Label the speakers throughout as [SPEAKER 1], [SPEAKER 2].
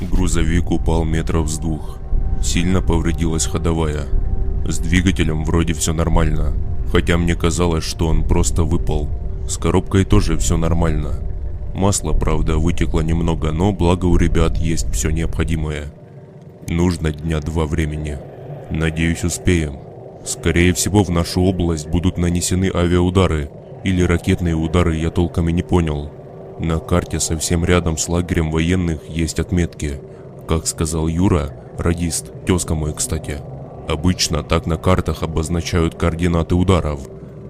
[SPEAKER 1] Грузовик упал метров с двух. Сильно повредилась ходовая. С двигателем вроде все нормально, хотя мне казалось, что он просто выпал. С коробкой тоже все нормально. Масла, правда, вытекло немного, но благо у ребят есть все необходимое. Нужно дня два времени. Надеюсь, успеем. Скорее всего, в нашу область будут нанесены авиаудары или ракетные удары, я толком и не понял. На карте совсем рядом с лагерем военных есть отметки. Как сказал Юра, радист, тезка мой, кстати. Обычно так на картах обозначают координаты ударов.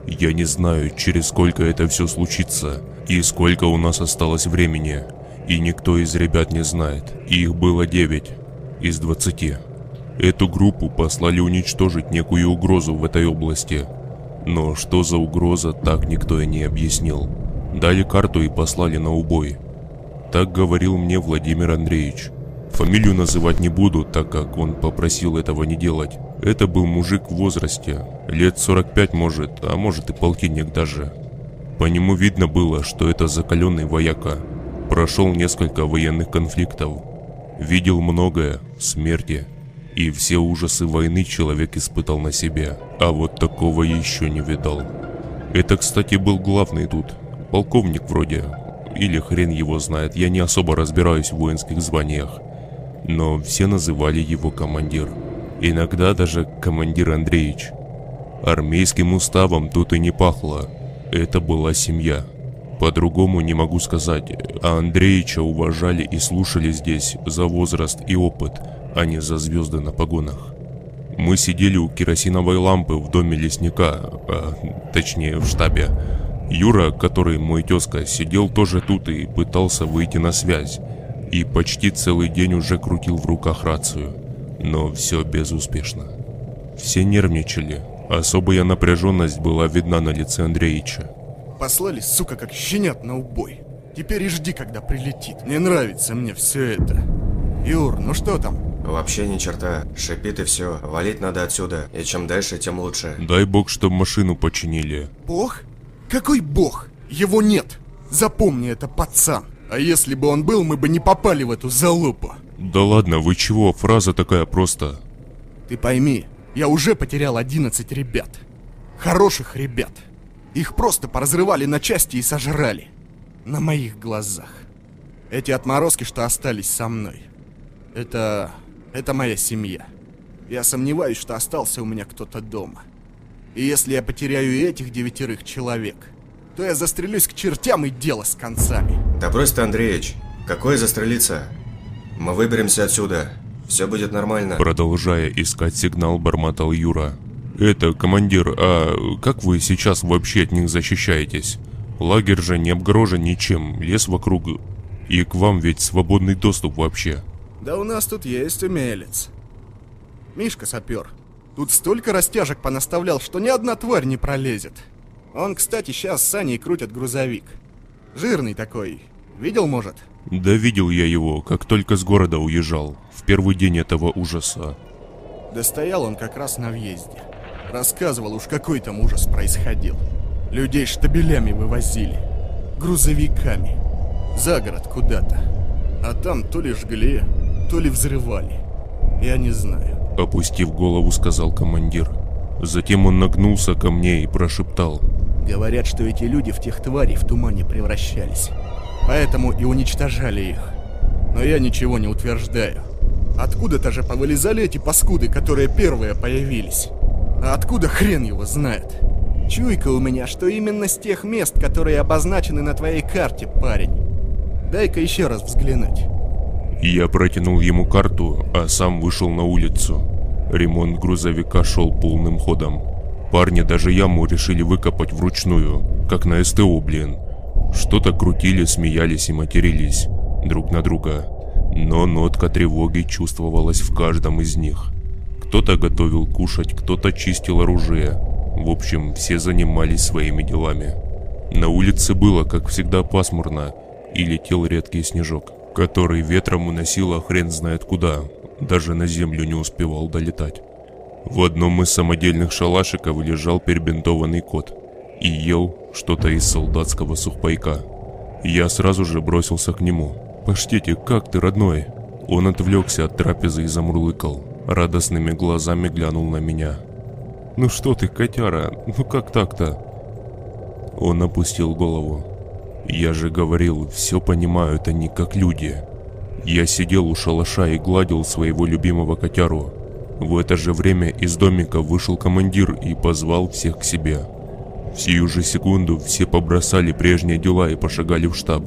[SPEAKER 1] Я не знаю, через сколько это все случится и сколько у нас осталось времени. И никто из ребят не знает. Их было 9 из 20. Эту группу послали уничтожить некую угрозу в этой области. Но что за угроза, так никто и не объяснил. Дали карту и послали на убой. Так говорил мне Владимир Андреевич. Фамилию называть не буду, так как он попросил этого не делать. Это был мужик в возрасте, лет 45 может, а может и полтинник даже. По нему видно было, что это закаленный вояка. Прошел несколько военных конфликтов. Видел многое, смерти. И все ужасы войны человек испытал на себе. А вот такого еще не видал. Это, кстати, был главный тут. Полковник вроде. Или хрен его знает, я не особо разбираюсь в воинских званиях но все называли его командир. Иногда даже командир Андреевич. Армейским уставом тут и не пахло. Это была семья. По-другому не могу сказать, а Андреевича уважали и слушали здесь за возраст и опыт, а не за звезды на погонах. Мы сидели у керосиновой лампы в доме лесника, а, точнее в штабе. Юра, который мой тезка, сидел тоже тут и пытался выйти на связь и почти целый день уже крутил в руках рацию, но все безуспешно. Все нервничали, особая напряженность была видна на лице Андреича.
[SPEAKER 2] Послали, сука, как щенят на убой. Теперь и жди, когда прилетит. Не нравится мне все это. Юр, ну что там?
[SPEAKER 3] Вообще ни черта. Шипит и все. Валить надо отсюда. И чем дальше, тем лучше.
[SPEAKER 1] Дай бог, чтоб машину починили.
[SPEAKER 2] Бог? Какой бог? Его нет. Запомни это, пацан. А если бы он был, мы бы не попали в эту залупу.
[SPEAKER 1] Да ладно, вы чего? Фраза такая просто.
[SPEAKER 2] Ты пойми, я уже потерял 11 ребят. Хороших ребят. Их просто поразрывали на части и сожрали. На моих глазах. Эти отморозки, что остались со мной. Это... это моя семья. Я сомневаюсь, что остался у меня кто-то дома. И если я потеряю этих девятерых человек, то я застрелюсь к чертям и дело с концами.
[SPEAKER 3] Да брось ты, Андреич. Какое застрелиться? Мы выберемся отсюда. Все будет нормально.
[SPEAKER 1] Продолжая искать сигнал, бормотал Юра. Это, командир, а как вы сейчас вообще от них защищаетесь? Лагерь же не обгорожен ничем, лес вокруг. И к вам ведь свободный доступ вообще.
[SPEAKER 2] Да у нас тут есть умелец. Мишка сапер. Тут столько растяжек понаставлял, что ни одна тварь не пролезет. Он, кстати, сейчас с Саней крутят грузовик. Жирный такой. Видел, может?
[SPEAKER 1] Да видел я его, как только с города уезжал. В первый день этого ужаса.
[SPEAKER 2] Да стоял он как раз на въезде. Рассказывал уж какой там ужас происходил. Людей штабелями вывозили. Грузовиками. За город куда-то. А там то ли жгли, то ли взрывали. Я не знаю.
[SPEAKER 1] Опустив голову, сказал командир. Затем он нагнулся ко мне и прошептал.
[SPEAKER 2] Говорят, что эти люди в тех тварей в тумане превращались. Поэтому и уничтожали их. Но я ничего не утверждаю. Откуда-то же повылезали эти паскуды, которые первые появились. А откуда хрен его знает? Чуйка у меня, что именно с тех мест, которые обозначены на твоей карте, парень. Дай-ка еще раз взглянуть.
[SPEAKER 1] Я протянул ему карту, а сам вышел на улицу. Ремонт грузовика шел полным ходом. Парни даже яму решили выкопать вручную, как на СТО, блин. Что-то крутили, смеялись и матерились друг на друга. Но нотка тревоги чувствовалась в каждом из них. Кто-то готовил кушать, кто-то чистил оружие. В общем, все занимались своими делами. На улице было, как всегда, пасмурно, и летел редкий снежок, который ветром уносило хрен знает куда, даже на землю не успевал долетать. В одном из самодельных шалашиков лежал перебинтованный кот и ел что-то из солдатского сухпайка. Я сразу же бросился к нему. «Паштете, как ты, родной?» Он отвлекся от трапезы и замурлыкал. Радостными глазами глянул на меня. «Ну что ты, котяра, ну как так-то?» Он опустил голову. «Я же говорил, все понимают они как люди». Я сидел у шалаша и гладил своего любимого котяру. В это же время из домика вышел командир и позвал всех к себе. В сию же секунду все побросали прежние дела и пошагали в штаб.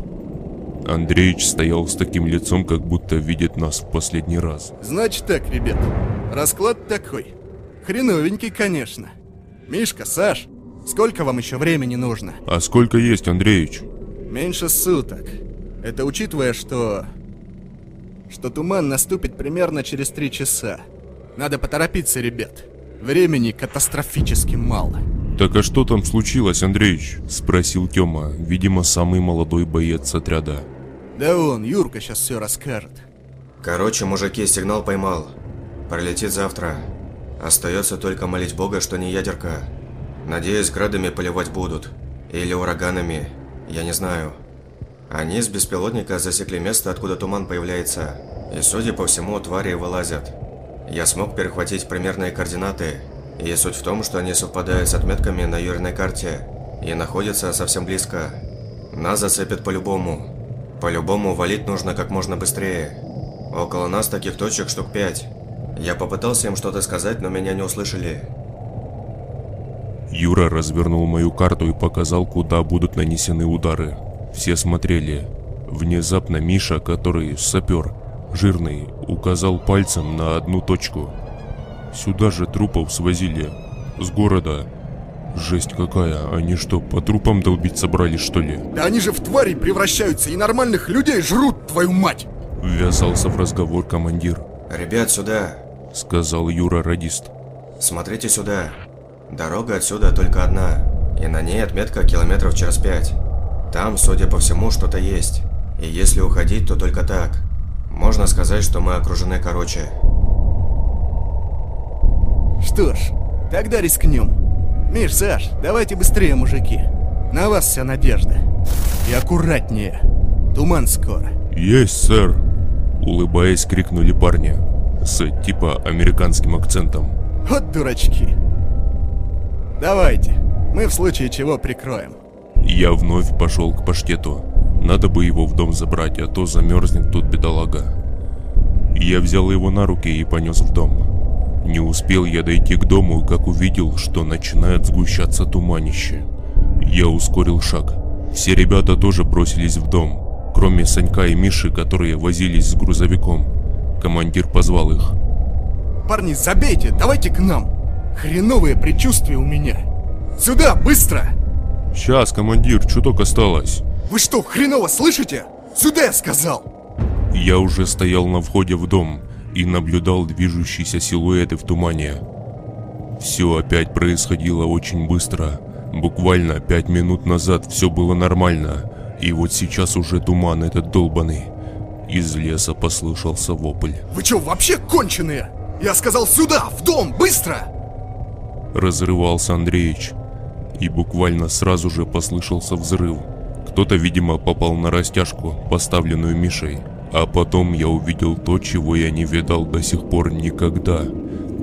[SPEAKER 1] Андреич стоял с таким лицом, как будто видит нас в последний раз.
[SPEAKER 2] Значит так, ребят, расклад такой. Хреновенький, конечно. Мишка, Саш, сколько вам еще времени нужно?
[SPEAKER 1] А сколько есть, Андреич?
[SPEAKER 2] Меньше суток. Это учитывая, что... Что туман наступит примерно через три часа. Надо поторопиться, ребят. Времени катастрофически мало.
[SPEAKER 1] Так а что там случилось, Андреич? Спросил Тёма, видимо, самый молодой боец отряда.
[SPEAKER 2] Да он, Юрка сейчас все расскажет.
[SPEAKER 3] Короче, мужики, сигнал поймал. Пролетит завтра. Остается только молить Бога, что не ядерка. Надеюсь, градами поливать будут. Или ураганами. Я не знаю. Они с беспилотника засекли место, откуда туман появляется. И, судя по всему, твари вылазят. Я смог перехватить примерные координаты. И суть в том, что они совпадают с отметками на юрной карте. И находятся совсем близко. Нас зацепят по-любому. По-любому валить нужно как можно быстрее. Около нас таких точек штук пять. Я попытался им что-то сказать, но меня не услышали.
[SPEAKER 1] Юра развернул мою карту и показал, куда будут нанесены удары. Все смотрели. Внезапно Миша, который сапер, жирный, указал пальцем на одну точку. Сюда же трупов свозили. С города. Жесть какая, они что, по трупам долбить собрались что ли?
[SPEAKER 2] Да они же в твари превращаются и нормальных людей жрут, твою мать!
[SPEAKER 1] Ввязался в разговор командир.
[SPEAKER 3] «Ребят, сюда!»
[SPEAKER 1] Сказал Юра радист.
[SPEAKER 3] «Смотрите сюда. Дорога отсюда только одна, и на ней отметка километров через пять. Там, судя по всему, что-то есть. И если уходить, то только так. Можно сказать, что мы окружены короче.
[SPEAKER 2] Что ж, тогда рискнем. Миш, Саш, давайте быстрее, мужики. На вас вся надежда. И аккуратнее. Туман скоро.
[SPEAKER 1] Есть, сэр! Улыбаясь, крикнули парни. С типа американским акцентом.
[SPEAKER 2] Вот дурачки. Давайте, мы в случае чего прикроем.
[SPEAKER 1] Я вновь пошел к паштету. Надо бы его в дом забрать, а то замерзнет тут бедолага. Я взял его на руки и понес в дом. Не успел я дойти к дому, как увидел, что начинает сгущаться туманище. Я ускорил шаг. Все ребята тоже бросились в дом, кроме Санька и Миши, которые возились с грузовиком. Командир позвал их.
[SPEAKER 2] Парни, забейте, давайте к нам. Хреновые предчувствия у меня. Сюда, быстро!
[SPEAKER 1] «Сейчас, командир, чуток осталось».
[SPEAKER 2] Вы что, хреново слышите? Сюда я сказал!
[SPEAKER 1] Я уже стоял на входе в дом и наблюдал движущиеся силуэты в тумане. Все опять происходило очень быстро. Буквально пять минут назад все было нормально, и вот сейчас уже туман этот долбанный. Из леса послышался вопль.
[SPEAKER 2] Вы что, вообще конченые? Я сказал сюда, в дом, быстро!
[SPEAKER 1] Разрывался Андреич, и буквально сразу же послышался взрыв. Кто-то, видимо, попал на растяжку, поставленную Мишей. А потом я увидел то, чего я не видал до сих пор никогда.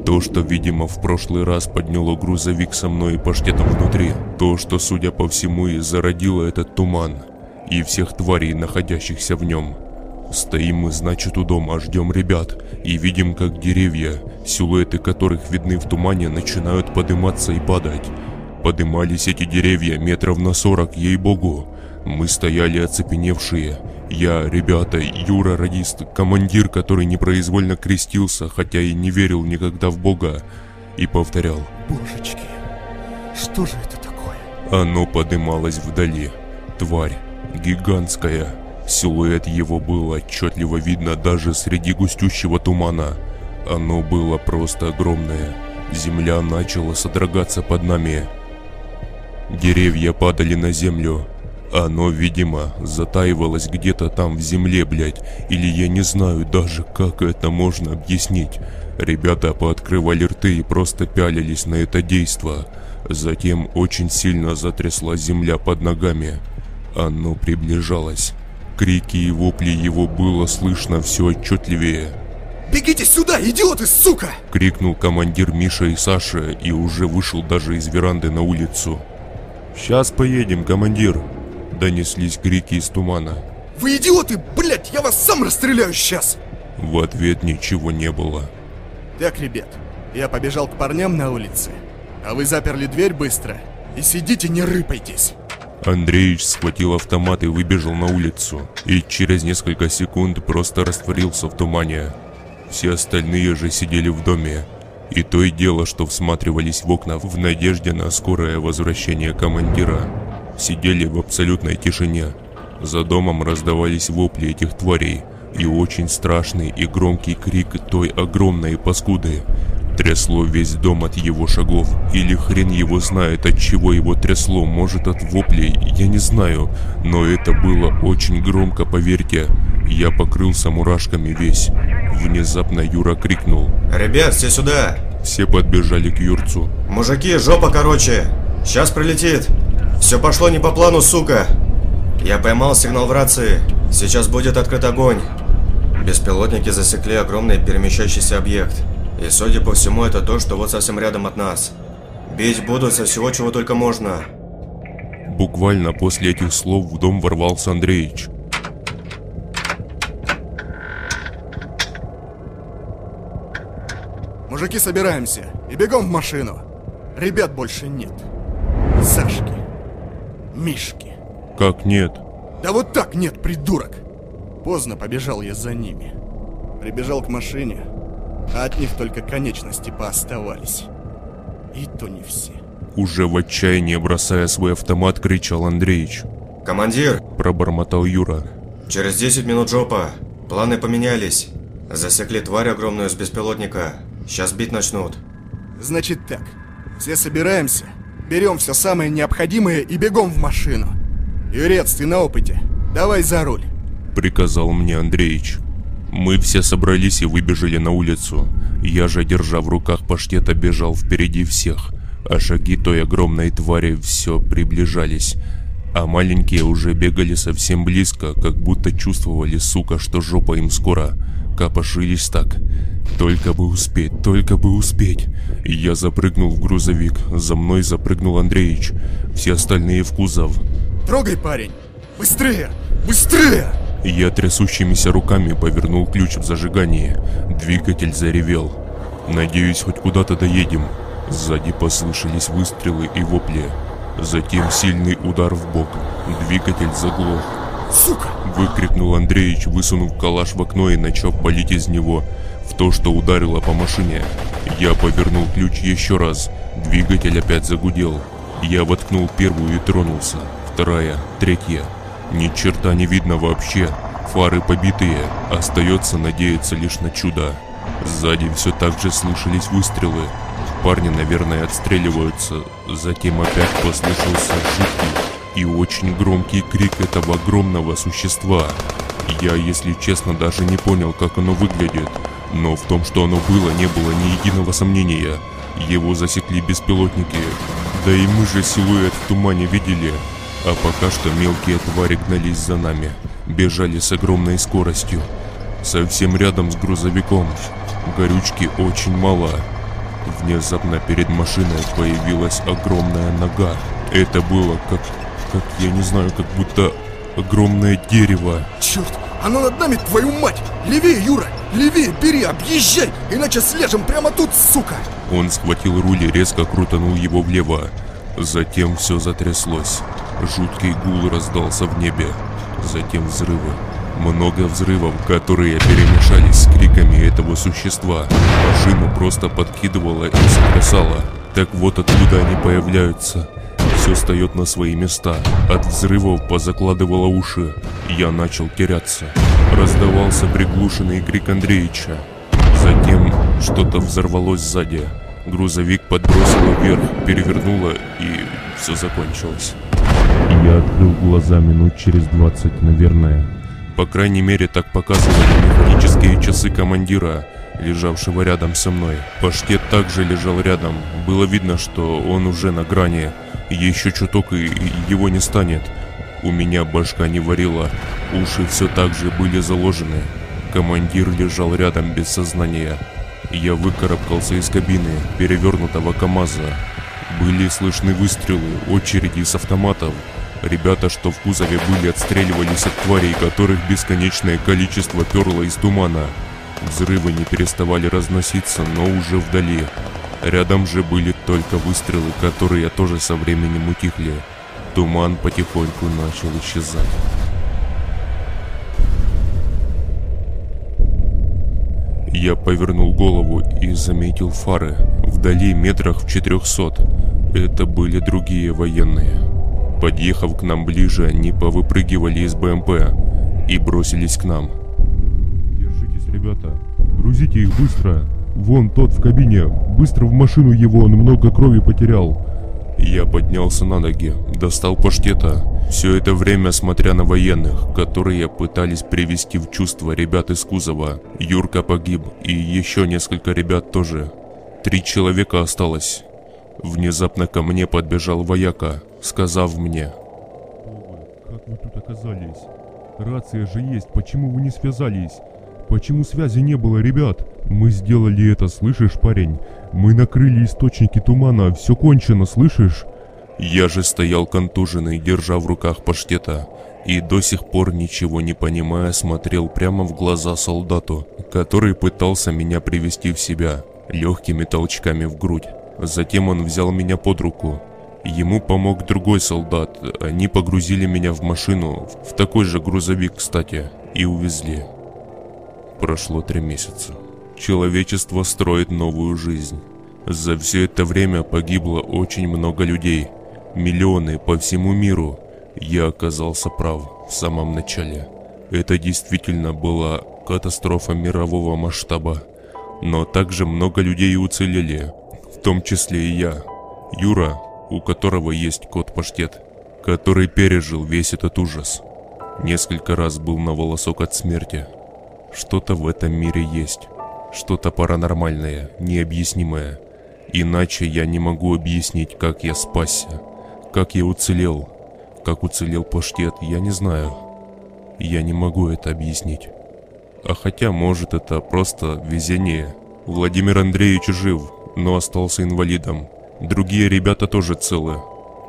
[SPEAKER 1] То, что, видимо, в прошлый раз подняло грузовик со мной и паштетом внутри. То, что, судя по всему, и зародило этот туман. И всех тварей, находящихся в нем. Стоим мы, значит, у дома, ждем ребят. И видим, как деревья, силуэты которых видны в тумане, начинают подниматься и падать. Подымались эти деревья метров на сорок, ей-богу. Мы стояли оцепеневшие. Я, ребята, Юра радист, командир, который непроизвольно крестился, хотя и не верил никогда в Бога, и повторял.
[SPEAKER 2] Божечки, что же это такое?
[SPEAKER 1] Оно подымалось вдали. Тварь, гигантская. Силуэт его был отчетливо видно даже среди густющего тумана. Оно было просто огромное. Земля начала содрогаться под нами. Деревья падали на землю. Оно, видимо, затаивалось где-то там в земле, блядь. Или я не знаю даже, как это можно объяснить. Ребята пооткрывали рты и просто пялились на это действо. Затем очень сильно затрясла земля под ногами. Оно приближалось. Крики и вопли его было слышно все отчетливее.
[SPEAKER 2] Бегите сюда, идиоты, сука!
[SPEAKER 1] Крикнул командир Миша и Саша и уже вышел даже из веранды на улицу. «Сейчас поедем, командир!» Донеслись крики из тумана.
[SPEAKER 2] Вы идиоты, блять, я вас сам расстреляю сейчас!
[SPEAKER 1] В ответ ничего не было.
[SPEAKER 2] Так, ребят, я побежал к парням на улице, а вы заперли дверь быстро и сидите, не рыпайтесь.
[SPEAKER 1] Андреевич схватил автомат и выбежал на улицу, и через несколько секунд просто растворился в тумане. Все остальные же сидели в доме, и то и дело, что всматривались в окна в надежде на скорое возвращение командира. Сидели в абсолютной тишине. За домом раздавались вопли этих тварей и очень страшный и громкий крик той огромной паскуды. Трясло весь дом от его шагов, или хрен его знает от чего его трясло, может от воплей, я не знаю, но это было очень громко, поверьте. Я покрылся мурашками весь. Внезапно Юра крикнул.
[SPEAKER 3] Ребят, все сюда!
[SPEAKER 1] Все подбежали к Юрцу.
[SPEAKER 3] Мужики, жопа короче! Сейчас прилетит! Все пошло не по плану, сука! Я поймал сигнал в рации. Сейчас будет открыт огонь. Беспилотники засекли огромный перемещающийся объект. И судя по всему, это то, что вот совсем рядом от нас. Бить будут со всего, чего только можно.
[SPEAKER 1] Буквально после этих слов в дом ворвался Андреич.
[SPEAKER 2] Мужики, собираемся и бегом в машину. Ребят больше нет. Сашки. Мишки.
[SPEAKER 1] Как нет?
[SPEAKER 2] Да вот так нет, придурок. Поздно побежал я за ними. Прибежал к машине, а от них только конечности пооставались. И то не все.
[SPEAKER 1] Уже в отчаянии бросая свой автомат, кричал Андреич.
[SPEAKER 3] Командир,
[SPEAKER 1] Пробормотал Юра.
[SPEAKER 3] через 10 минут жопа. Планы поменялись. Засекли тварь огромную с беспилотника. Сейчас бить начнут.
[SPEAKER 2] Значит так, все собираемся, берем все самое необходимое и бегом в машину. Юрец, ты на опыте. Давай за руль.
[SPEAKER 1] Приказал мне Андреич. Мы все собрались и выбежали на улицу. Я же, держа в руках паштета, бежал впереди всех. А шаги той огромной твари все приближались. А маленькие уже бегали совсем близко, как будто чувствовали, сука, что жопа им скоро. Копошились так. Только бы успеть, только бы успеть. Я запрыгнул в грузовик. За мной запрыгнул Андреич. Все остальные в кузов.
[SPEAKER 2] Трогай, парень. Быстрее! Быстрее!
[SPEAKER 1] Я трясущимися руками повернул ключ в зажигании. Двигатель заревел. Надеюсь, хоть куда-то доедем. Сзади послышались выстрелы и вопли. Затем сильный удар в бок. Двигатель заглох.
[SPEAKER 2] Сука!
[SPEAKER 1] Выкрикнул Андреич, высунув калаш в окно и начав палить из него в то, что ударило по машине. Я повернул ключ еще раз. Двигатель опять загудел. Я воткнул первую и тронулся. Вторая, третья. Ни черта не видно вообще. Фары побитые. Остается надеяться лишь на чудо. Сзади все так же слышались выстрелы. Парни, наверное, отстреливаются. Затем опять послышался жуткий и очень громкий крик этого огромного существа. Я, если честно, даже не понял, как оно выглядит. Но в том, что оно было, не было ни единого сомнения. Его засекли беспилотники. Да и мы же силуэт в тумане видели. А пока что мелкие твари гнались за нами. Бежали с огромной скоростью. Совсем рядом с грузовиком. Горючки очень мало. Внезапно перед машиной появилась огромная нога. Это было как, как, я не знаю, как будто огромное дерево.
[SPEAKER 2] Черт! Оно над нами, твою мать! Левее, Юра! Левее, бери, объезжай! Иначе слежем прямо тут, сука!
[SPEAKER 1] Он схватил руль и резко крутанул его влево. Затем все затряслось. Жуткий гул раздался в небе. Затем взрывы. Много взрывов, которые перемешались с криками этого существа. Машину просто подкидывало и сотрясало. Так вот откуда они появляются. Все встает на свои места. От взрывов позакладывало уши. Я начал теряться. Раздавался приглушенный крик Андреича. Затем что-то взорвалось сзади. Грузовик подбросило вверх, перевернуло и все закончилось. Я открыл глаза минут через 20, наверное. По крайней мере, так показывали механические часы командира, лежавшего рядом со мной. Паштет также лежал рядом. Было видно, что он уже на грани. Еще чуток и его не станет. У меня башка не варила, уши все так же были заложены. Командир лежал рядом без сознания. Я выкарабкался из кабины перевернутого КамАЗа. Были слышны выстрелы, очереди с автоматов. Ребята, что в кузове были, отстреливались от тварей, которых бесконечное количество перло из тумана. Взрывы не переставали разноситься, но уже вдали. Рядом же были только выстрелы, которые тоже со временем утихли. Туман потихоньку начал исчезать. Я повернул голову и заметил фары. Вдали метрах в четырехсот. Это были другие военные. Подъехав к нам ближе, они повыпрыгивали из БМП и бросились к нам.
[SPEAKER 4] Держитесь, ребята. Грузите их быстро. Вон тот в кабине. Быстро в машину его, он много крови потерял.
[SPEAKER 1] Я поднялся на ноги, достал паштета. Все это время смотря на военных, которые пытались привести в чувство ребят из кузова. Юрка погиб, и еще несколько ребят тоже. Три человека осталось. Внезапно ко мне подбежал вояка, сказав мне.
[SPEAKER 4] Как вы тут оказались? Рация же есть, почему вы не связались? Почему связи не было, ребят? Мы сделали это, слышишь, парень? Мы накрыли источники тумана, все кончено, слышишь?
[SPEAKER 1] Я же стоял контуженный, держа в руках паштета, и до сих пор ничего не понимая смотрел прямо в глаза солдату, который пытался меня привести в себя легкими толчками в грудь. Затем он взял меня под руку. Ему помог другой солдат. Они погрузили меня в машину, в такой же грузовик, кстати, и увезли. Прошло три месяца. Человечество строит новую жизнь. За все это время погибло очень много людей. Миллионы по всему миру. Я оказался прав в самом начале. Это действительно была катастрофа мирового масштаба. Но также много людей уцелели, в том числе и я. Юра, у которого есть кот-паштет, который пережил весь этот ужас. Несколько раз был на волосок от смерти. Что-то в этом мире есть. Что-то паранормальное, необъяснимое. Иначе я не могу объяснить, как я спасся. Как я уцелел. Как уцелел паштет, я не знаю. Я не могу это объяснить. А хотя, может, это просто везение. Владимир Андреевич жив, но остался инвалидом. Другие ребята тоже целы.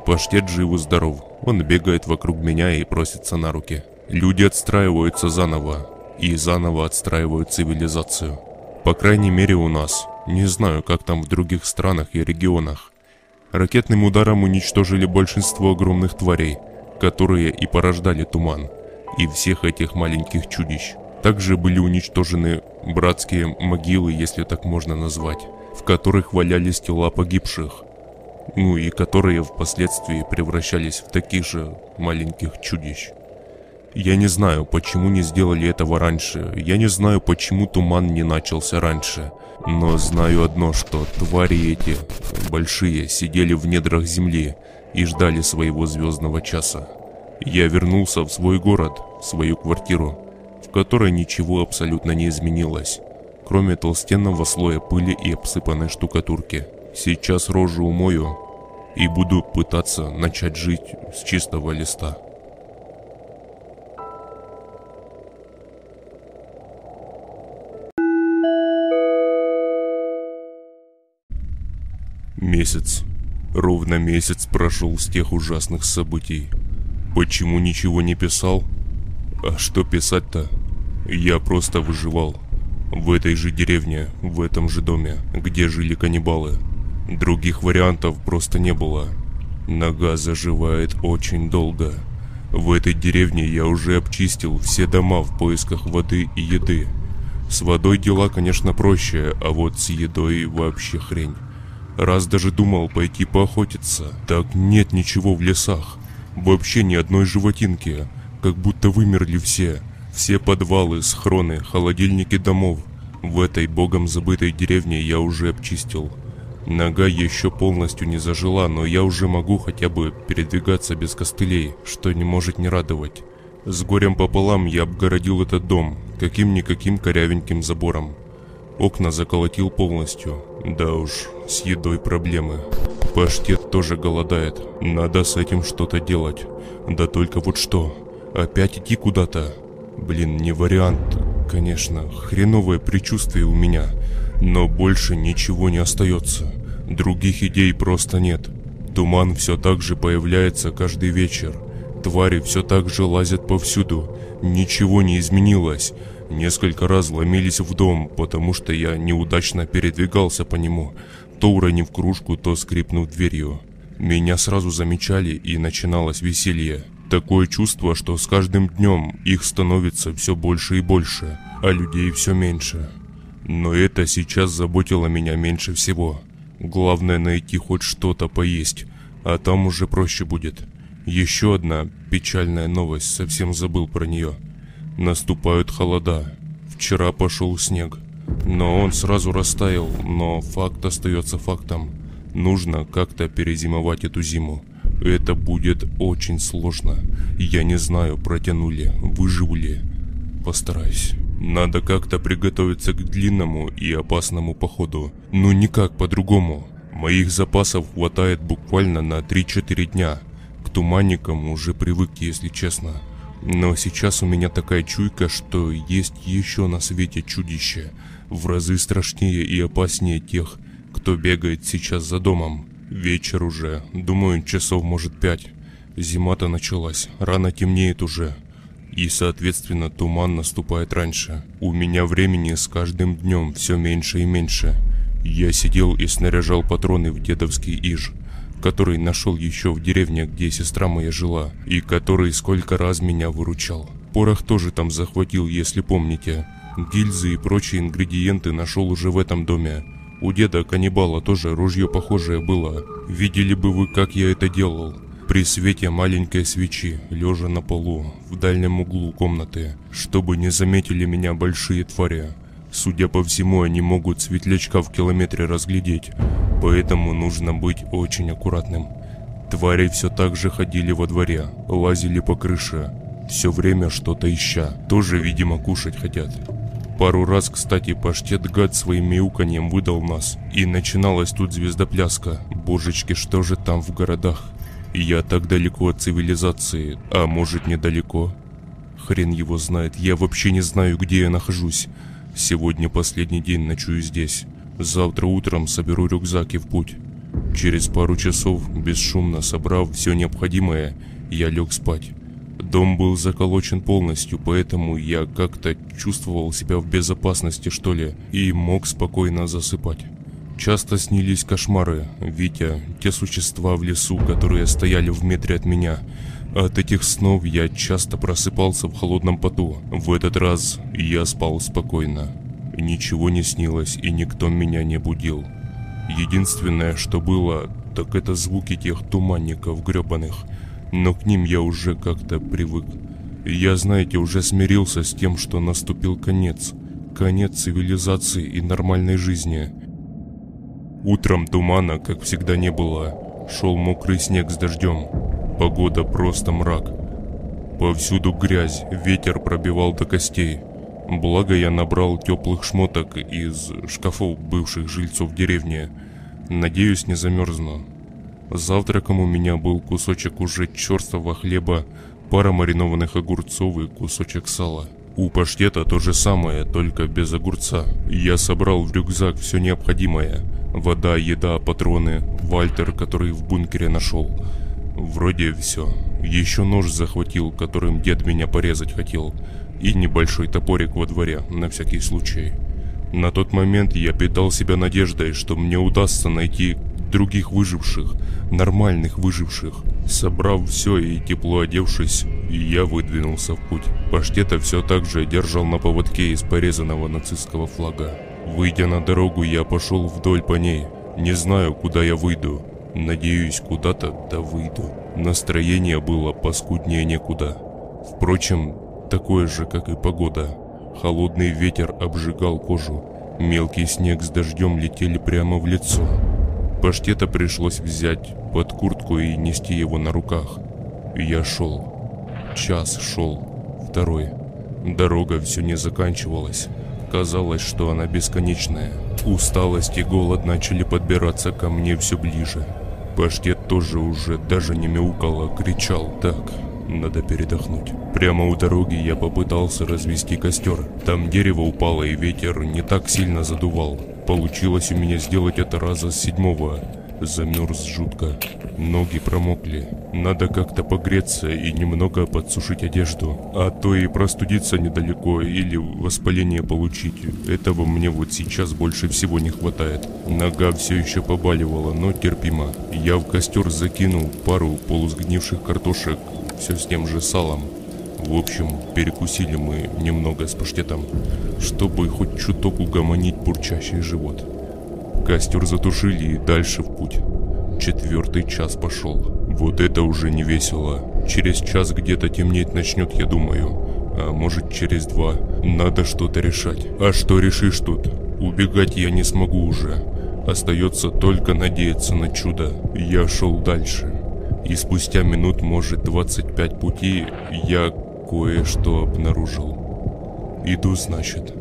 [SPEAKER 1] Паштет жив и здоров. Он бегает вокруг меня и просится на руки. Люди отстраиваются заново. И заново отстраивают цивилизацию. По крайней мере у нас. Не знаю, как там в других странах и регионах. Ракетным ударом уничтожили большинство огромных тварей, которые и порождали туман. И всех этих маленьких чудищ. Также были уничтожены братские могилы, если так можно назвать, в которых валялись тела погибших. Ну и которые впоследствии превращались в таких же маленьких чудищ. Я не знаю, почему не сделали этого раньше. Я не знаю, почему туман не начался раньше. Но знаю одно, что твари эти, большие, сидели в недрах земли и ждали своего звездного часа. Я вернулся в свой город, в свою квартиру, в которой ничего абсолютно не изменилось, кроме толстенного слоя пыли и обсыпанной штукатурки. Сейчас рожу умою и буду пытаться начать жить с чистого листа. Месяц. Ровно месяц прошел с тех ужасных событий. Почему ничего не писал? А что писать-то? Я просто выживал. В этой же деревне, в этом же доме, где жили каннибалы. Других вариантов просто не было. Нога заживает очень долго. В этой деревне я уже обчистил все дома в поисках воды и еды. С водой дела, конечно, проще, а вот с едой вообще хрень. Раз даже думал пойти поохотиться. Так нет ничего в лесах. Вообще ни одной животинки. Как будто вымерли все. Все подвалы, схроны, холодильники домов. В этой богом забытой деревне я уже обчистил. Нога еще полностью не зажила, но я уже могу хотя бы передвигаться без костылей, что не может не радовать. С горем пополам я обгородил этот дом, каким-никаким корявеньким забором. Окна заколотил полностью. Да уж, с едой проблемы. Паштет тоже голодает. Надо с этим что-то делать. Да только вот что. Опять идти куда-то. Блин, не вариант. Конечно, хреновое предчувствие у меня. Но больше ничего не остается. Других идей просто нет. Туман все так же появляется каждый вечер. Твари все так же лазят повсюду. Ничего не изменилось. Несколько раз ломились в дом, потому что я неудачно передвигался по нему, то уронив кружку, то скрипнув дверью. Меня сразу замечали и начиналось веселье. Такое чувство, что с каждым днем их становится все больше и больше, а людей все меньше. Но это сейчас заботило меня меньше всего. Главное найти хоть что-то поесть, а там уже проще будет. Еще одна печальная новость, совсем забыл про нее. Наступают холода. Вчера пошел снег. Но он сразу растаял, но факт остается фактом. Нужно как-то перезимовать эту зиму. Это будет очень сложно. Я не знаю, протяну ли, выживу ли. Постараюсь. Надо как-то приготовиться к длинному и опасному походу. Ну никак по-другому. Моих запасов хватает буквально на 3-4 дня. К туманникам уже привык, если честно. Но сейчас у меня такая чуйка, что есть еще на свете чудище, в разы страшнее и опаснее тех, кто бегает сейчас за домом. Вечер уже, думаю, часов может пять. Зима-то началась, рано темнеет уже. И, соответственно, туман наступает раньше. У меня времени с каждым днем все меньше и меньше. Я сидел и снаряжал патроны в дедовский иж, который нашел еще в деревне, где сестра моя жила, и который сколько раз меня выручал. Порох тоже там захватил, если помните. Гильзы и прочие ингредиенты нашел уже в этом доме. У деда каннибала тоже ружье похожее было. Видели бы вы, как я это делал. При свете маленькой свечи, лежа на полу, в дальнем углу комнаты, чтобы не заметили меня большие твари. Судя по всему, они могут светлячка в километре разглядеть, поэтому нужно быть очень аккуратным. Твари все так же ходили во дворе, лазили по крыше, все время что-то ища, тоже, видимо, кушать хотят. Пару раз, кстати, паштет гад своим мяуканьем выдал нас. И начиналась тут звездопляска. Божечки, что же там в городах? Я так далеко от цивилизации, а может недалеко? Хрен его знает, я вообще не знаю, где я нахожусь. Сегодня последний день ночую здесь. Завтра утром соберу рюкзак и в путь. Через пару часов, бесшумно собрав все необходимое, я лег спать. Дом был заколочен полностью, поэтому я как-то чувствовал себя в безопасности, что ли, и мог спокойно засыпать. Часто снились кошмары, Витя, те существа в лесу, которые стояли в метре от меня. От этих снов я часто просыпался в холодном поту. В этот раз я спал спокойно. Ничего не снилось и никто меня не будил. Единственное, что было, так это звуки тех туманников гребаных – но к ним я уже как-то привык. Я, знаете, уже смирился с тем, что наступил конец. Конец цивилизации и нормальной жизни. Утром тумана, как всегда, не было. Шел мокрый снег с дождем. Погода просто мрак. Повсюду грязь, ветер пробивал до костей. Благо я набрал теплых шмоток из шкафов бывших жильцов деревни. Надеюсь, не замерзну. Завтраком у меня был кусочек уже черствого хлеба, пара маринованных огурцов и кусочек сала. У паштета то же самое, только без огурца. Я собрал в рюкзак все необходимое. Вода, еда, патроны, Вальтер, который в бункере нашел. Вроде все. Еще нож захватил, которым дед меня порезать хотел. И небольшой топорик во дворе, на всякий случай. На тот момент я питал себя надеждой, что мне удастся найти других выживших, нормальных выживших. Собрав все и тепло одевшись, я выдвинулся в путь. Паштета все так же держал на поводке из порезанного нацистского флага. Выйдя на дорогу, я пошел вдоль по ней. Не знаю, куда я выйду. Надеюсь, куда-то да выйду. Настроение было паскуднее некуда. Впрочем, такое же, как и погода. Холодный ветер обжигал кожу. Мелкий снег с дождем летели прямо в лицо. Паштета пришлось взять под куртку и нести его на руках. Я шел. Час шел. Второй. Дорога все не заканчивалась. Казалось, что она бесконечная. Усталость и голод начали подбираться ко мне все ближе. Паштет тоже уже даже не мяукал, а кричал так. Надо передохнуть. Прямо у дороги я попытался развести костер. Там дерево упало и ветер не так сильно задувал. Получилось у меня сделать это раза с седьмого. Замерз жутко. Ноги промокли. Надо как-то погреться и немного подсушить одежду. А то и простудиться недалеко или воспаление получить. Этого мне вот сейчас больше всего не хватает. Нога все еще побаливала, но терпимо. Я в костер закинул пару полусгнивших картошек, все с тем же салом. В общем, перекусили мы немного с паштетом, чтобы хоть чуток угомонить бурчащий живот. Костер затушили и дальше в путь. Четвертый час пошел. Вот это уже не весело. Через час где-то темнеть начнет, я думаю. А может через два. Надо что-то решать. А что решишь тут? Убегать я не смогу уже. Остается только надеяться на чудо. Я шел дальше. И спустя минут, может, 25 пути, я кое-что обнаружил. Иду, значит.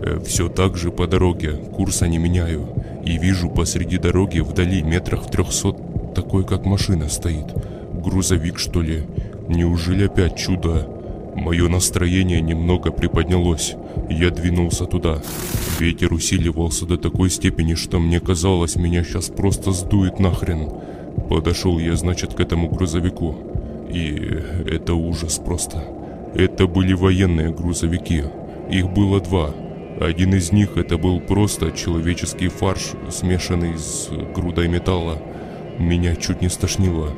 [SPEAKER 1] Э, Все так же по дороге, курса не меняю. И вижу посреди дороги вдали метрах в трехсот такой, как машина стоит. Грузовик, что ли? Неужели опять чудо? Мое настроение немного приподнялось. Я двинулся туда. Ветер усиливался до такой степени, что мне казалось, меня сейчас просто сдует нахрен. Подошел я, значит, к этому грузовику. И это ужас просто. Это были военные грузовики. Их было два. Один из них это был просто человеческий фарш, смешанный с грудой металла. Меня чуть не стошнило.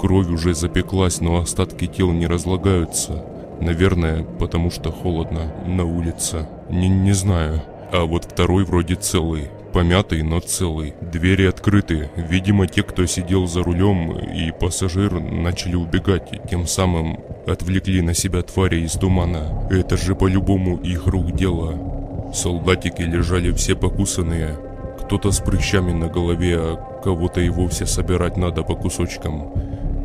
[SPEAKER 1] Кровь уже запеклась, но остатки тел не разлагаются. Наверное, потому что холодно на улице. Не, не знаю. А вот второй вроде целый. Помятый, но целый. Двери открыты. Видимо, те, кто сидел за рулем и пассажир, начали убегать. Тем самым отвлекли на себя твари из тумана. Это же по-любому их рук дело. Солдатики лежали все покусанные. Кто-то с прыщами на голове, а кого-то и вовсе собирать надо по кусочкам.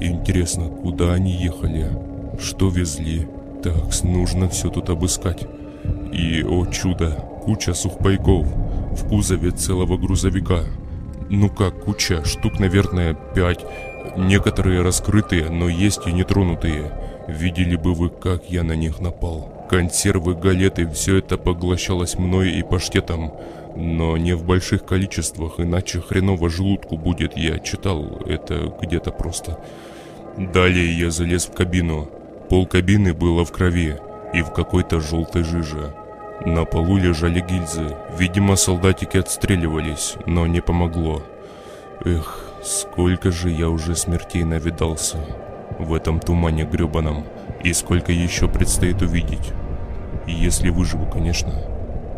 [SPEAKER 1] Интересно, куда они ехали? Что везли? Так, нужно все тут обыскать. И, о чудо, куча сухпайков в кузове целого грузовика. Ну как куча, штук, наверное, пять. Некоторые раскрытые, но есть и нетронутые. Видели бы вы, как я на них напал. Консервы, галеты, все это поглощалось мной и паштетом. Но не в больших количествах, иначе хреново желудку будет, я читал это где-то просто. Далее я залез в кабину. Пол кабины было в крови и в какой-то желтой жиже. На полу лежали гильзы. Видимо, солдатики отстреливались, но не помогло. Эх, сколько же я уже смертей навидался в этом тумане гребаном. И сколько еще предстоит увидеть. Если выживу, конечно.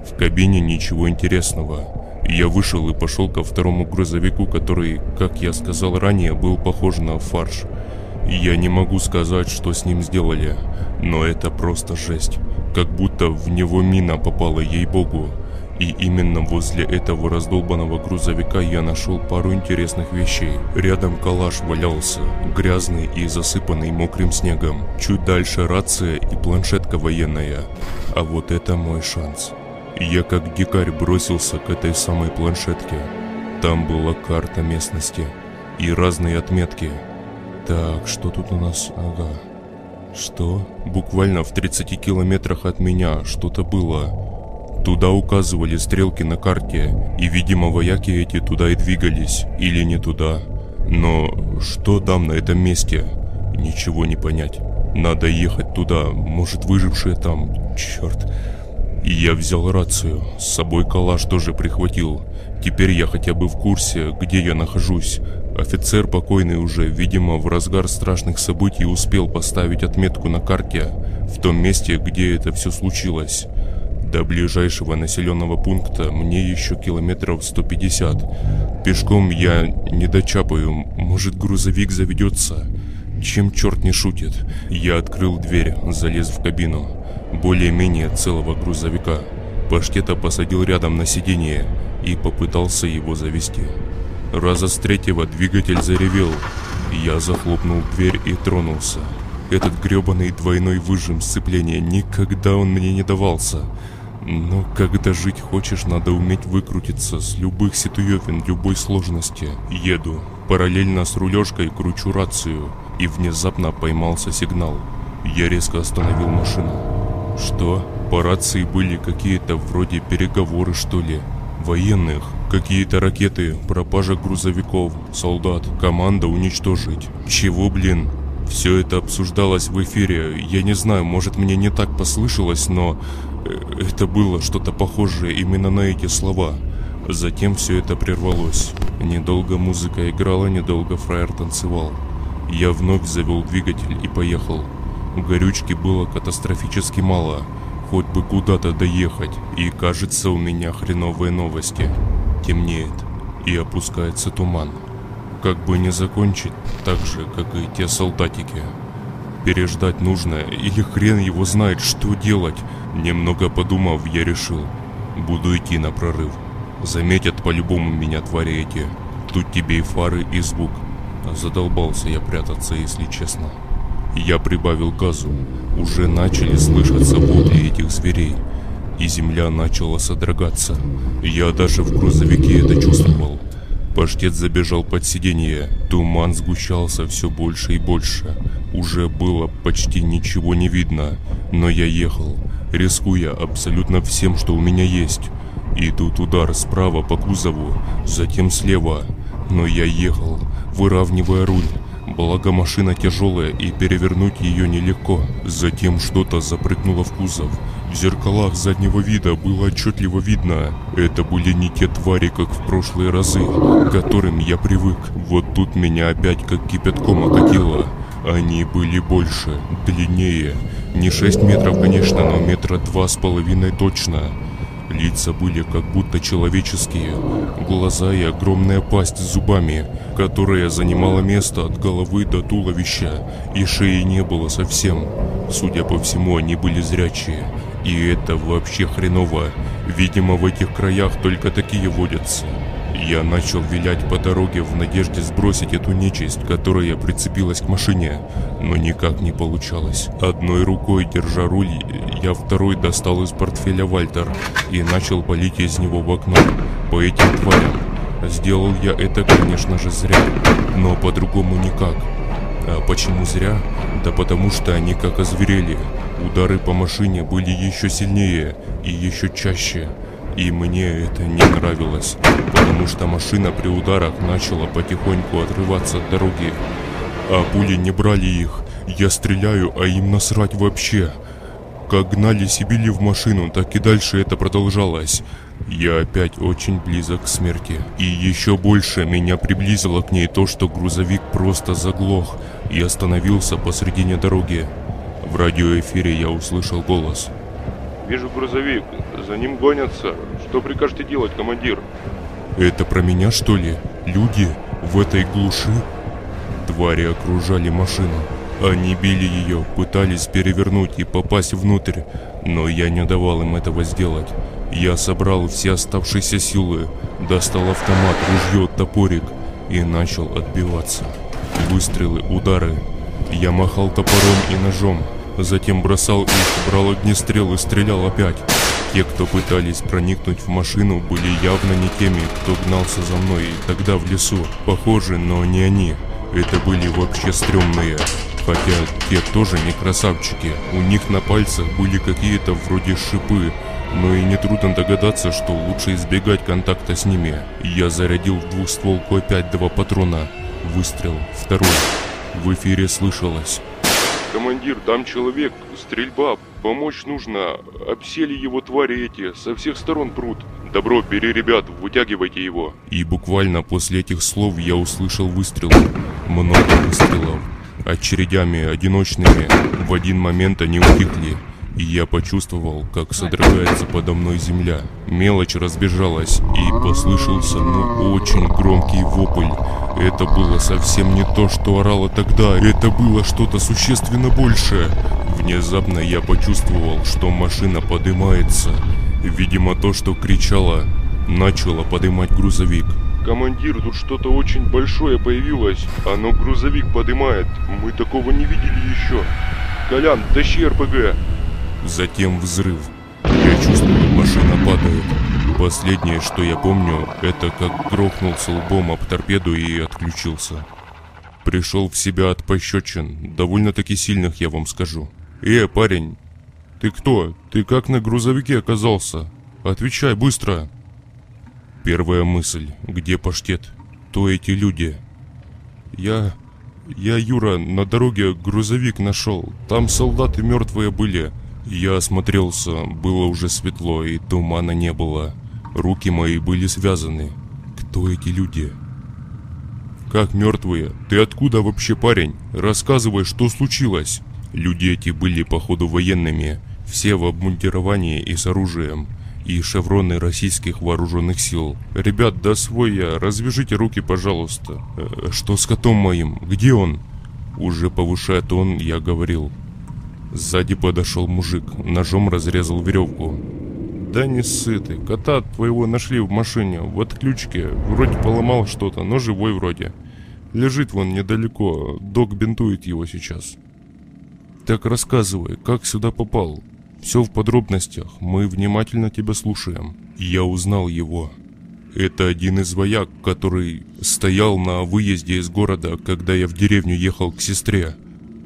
[SPEAKER 1] В кабине ничего интересного. Я вышел и пошел ко второму грузовику, который, как я сказал ранее, был похож на фарш. Я не могу сказать, что с ним сделали, но это просто жесть. Как будто в него мина попала, ей-богу. И именно возле этого раздолбанного грузовика я нашел пару интересных вещей. Рядом калаш валялся, грязный и засыпанный мокрым снегом. Чуть дальше рация и планшетка военная. А вот это мой шанс. Я как дикарь бросился к этой самой планшетке. Там была карта местности и разные отметки. Так, что тут у нас? Ага. Что? Буквально в 30 километрах от меня что-то было. Туда указывали стрелки на карте, и, видимо, вояки эти туда и двигались, или не туда. Но что там на этом месте? Ничего не понять. Надо ехать туда, может выжившие там, черт. И я взял рацию, с собой калаш тоже прихватил. Теперь я хотя бы в курсе, где я нахожусь. Офицер покойный уже, видимо, в разгар страшных событий успел поставить отметку на карте в том месте, где это все случилось. До ближайшего населенного пункта мне еще километров 150. Пешком я не дочапаю, может грузовик заведется. Чем черт не шутит. Я открыл дверь, залез в кабину. Более-менее целого грузовика. Паштета посадил рядом на сиденье и попытался его завести. Раза с третьего двигатель заревел. Я захлопнул дверь и тронулся. Этот гребаный двойной выжим сцепления никогда он мне не давался. Но когда жить хочешь, надо уметь выкрутиться с любых ситуевин, любой сложности. Еду. Параллельно с рулежкой кручу рацию, и внезапно поймался сигнал. Я резко остановил машину. Что? По рации были какие-то вроде переговоры что ли? Военных, какие-то ракеты, пропажа грузовиков, солдат, команда уничтожить. Чего, блин? Все это обсуждалось в эфире. Я не знаю, может мне не так послышалось, но э, это было что-то похожее именно на эти слова. Затем все это прервалось. Недолго музыка играла, недолго фраер танцевал. Я вновь завел двигатель и поехал. Горючки было катастрофически мало, хоть бы куда-то доехать, и кажется у меня хреновые новости. Темнеет, и опускается туман. Как бы не закончить, так же, как и те солдатики. Переждать нужно, или хрен его знает, что делать. Немного подумав, я решил, буду идти на прорыв. Заметят по-любому меня твари эти. Тут тебе и фары, и звук. Задолбался я прятаться, если честно. Я прибавил газу. Уже начали слышаться вопли этих зверей. И земля начала содрогаться. Я даже в грузовике это чувствовал. Паштет забежал под сиденье. Туман сгущался все больше и больше. Уже было почти ничего не видно. Но я ехал, рискуя абсолютно всем, что у меня есть. И тут удар справа по кузову, затем слева. Но я ехал, выравнивая руль. Благо машина тяжелая и перевернуть ее нелегко. Затем что-то запрыгнуло в кузов. В зеркалах заднего вида было отчетливо видно. Это были не те твари, как в прошлые разы, к которым я привык. Вот тут меня опять как кипятком окатило. Они были больше, длиннее. Не 6 метров, конечно, но метра два с половиной точно. Лица были как будто человеческие, глаза и огромная пасть с зубами, которая занимала место от головы до туловища, и шеи не было совсем. Судя по всему, они были зрячие. И это вообще хреново. Видимо, в этих краях только такие водятся. Я начал вилять по дороге в надежде сбросить эту нечисть, которая прицепилась к машине, но никак не получалось. Одной рукой, держа руль, я второй достал из портфеля Вальтер и начал полить из него в окно по этим тварям. Сделал я это, конечно же, зря, но по-другому никак. А почему зря? Да потому что они как озверели. Удары по машине были еще сильнее и еще чаще. И мне это не нравилось, потому что машина при ударах начала потихоньку отрываться от дороги. А пули не брали их. Я стреляю, а им насрать вообще. Как гнали Сибили в машину, так и дальше это продолжалось. Я опять очень близок к смерти. И еще больше меня приблизило к ней то, что грузовик просто заглох и остановился посредине дороги. В радиоэфире я услышал голос.
[SPEAKER 4] Вижу грузовик, за ним гонятся. Что прикажете делать, командир?
[SPEAKER 1] Это про меня что ли? Люди в этой глуши? Твари окружали машину. Они били ее, пытались перевернуть и попасть внутрь, но я не давал им этого сделать. Я собрал все оставшиеся силы, достал автомат, ружье, топорик и начал отбиваться. Выстрелы, удары. Я махал топором и ножом, затем бросал их, брал огнестрел и стрелял опять. Те, кто пытались проникнуть в машину, были явно не теми, кто гнался за мной тогда в лесу. Похожи, но не они. Это были вообще стрёмные. Хотя те тоже не красавчики. У них на пальцах были какие-то вроде шипы, но и нетрудно догадаться, что лучше избегать контакта с ними. Я зарядил в двухстволку опять два патрона. Выстрел. Второй. В эфире слышалось.
[SPEAKER 4] Командир, там человек, стрельба, помочь нужно. Обсели его твари эти, со всех сторон прут. Добро, бери ребят, вытягивайте его.
[SPEAKER 1] И буквально после этих слов я услышал выстрелы. Много выстрелов. Очередями одиночными. В один момент они утихли. И я почувствовал, как содрогается подо мной земля. Мелочь разбежалась, и послышался, ну, очень громкий вопль. Это было совсем не то, что орало тогда. Это было что-то существенно большее. Внезапно я почувствовал, что машина поднимается. Видимо, то, что кричало, начало поднимать грузовик.
[SPEAKER 4] Командир, тут что-то очень большое появилось. Оно грузовик поднимает. Мы такого не видели еще. Колян, тащи РПГ.
[SPEAKER 1] Затем взрыв. Я чувствую, машина падает. Последнее, что я помню, это как грохнулся лбом об торпеду и отключился. Пришел в себя от пощечин, довольно-таки сильных, я вам скажу. «Э, парень, ты кто? Ты как на грузовике оказался? Отвечай быстро!» Первая мысль, где паштет? Кто эти люди? Я... Я, Юра, на дороге грузовик нашел. Там солдаты мертвые были. Я осмотрелся, было уже светло и тумана не было. Руки мои были связаны. Кто эти люди? Как мертвые? Ты откуда вообще, парень? Рассказывай, что случилось. Люди эти были, походу, военными. Все в обмундировании и с оружием. И шевроны российских вооруженных сил. Ребят, да свой я, развяжите руки, пожалуйста. Э, что с котом моим? Где он? Уже повышая тон, я говорил. Сзади подошел мужик, ножом разрезал веревку. Да не сыты, кота твоего нашли в машине, в отключке, вроде поломал что-то, но живой вроде. Лежит вон недалеко, док бинтует его сейчас. Так рассказывай, как сюда попал? Все в подробностях, мы внимательно тебя слушаем. Я узнал его. Это один из вояк, который стоял на выезде из города, когда я в деревню ехал к сестре.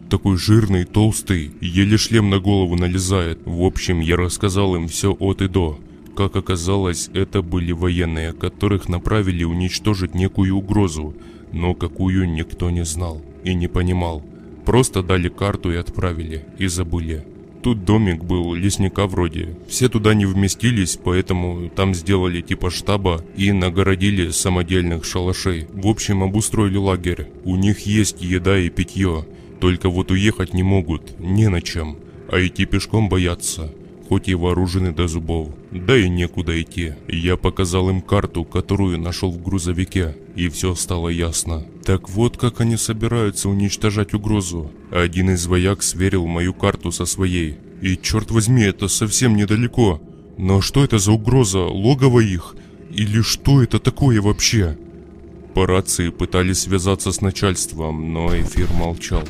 [SPEAKER 1] Такой жирный, толстый, еле шлем на голову налезает. В общем, я рассказал им все от и до. Как оказалось, это были военные, которых направили уничтожить некую угрозу, но какую никто не знал и не понимал. Просто дали карту и отправили, и забыли. Тут домик был, лесника вроде. Все туда не вместились, поэтому там сделали типа штаба и нагородили самодельных шалашей. В общем, обустроили лагерь. У них есть еда и питье. Только вот уехать не могут, не на чем. А идти пешком боятся хоть и вооружены до зубов. Да и некуда идти. Я показал им карту, которую нашел в грузовике, и все стало ясно. Так вот, как они собираются уничтожать угрозу. Один из вояк сверил мою карту со своей. И черт возьми, это совсем недалеко. Но что это за угроза? Логово их? Или что это такое вообще? По рации пытались связаться с начальством, но эфир молчал.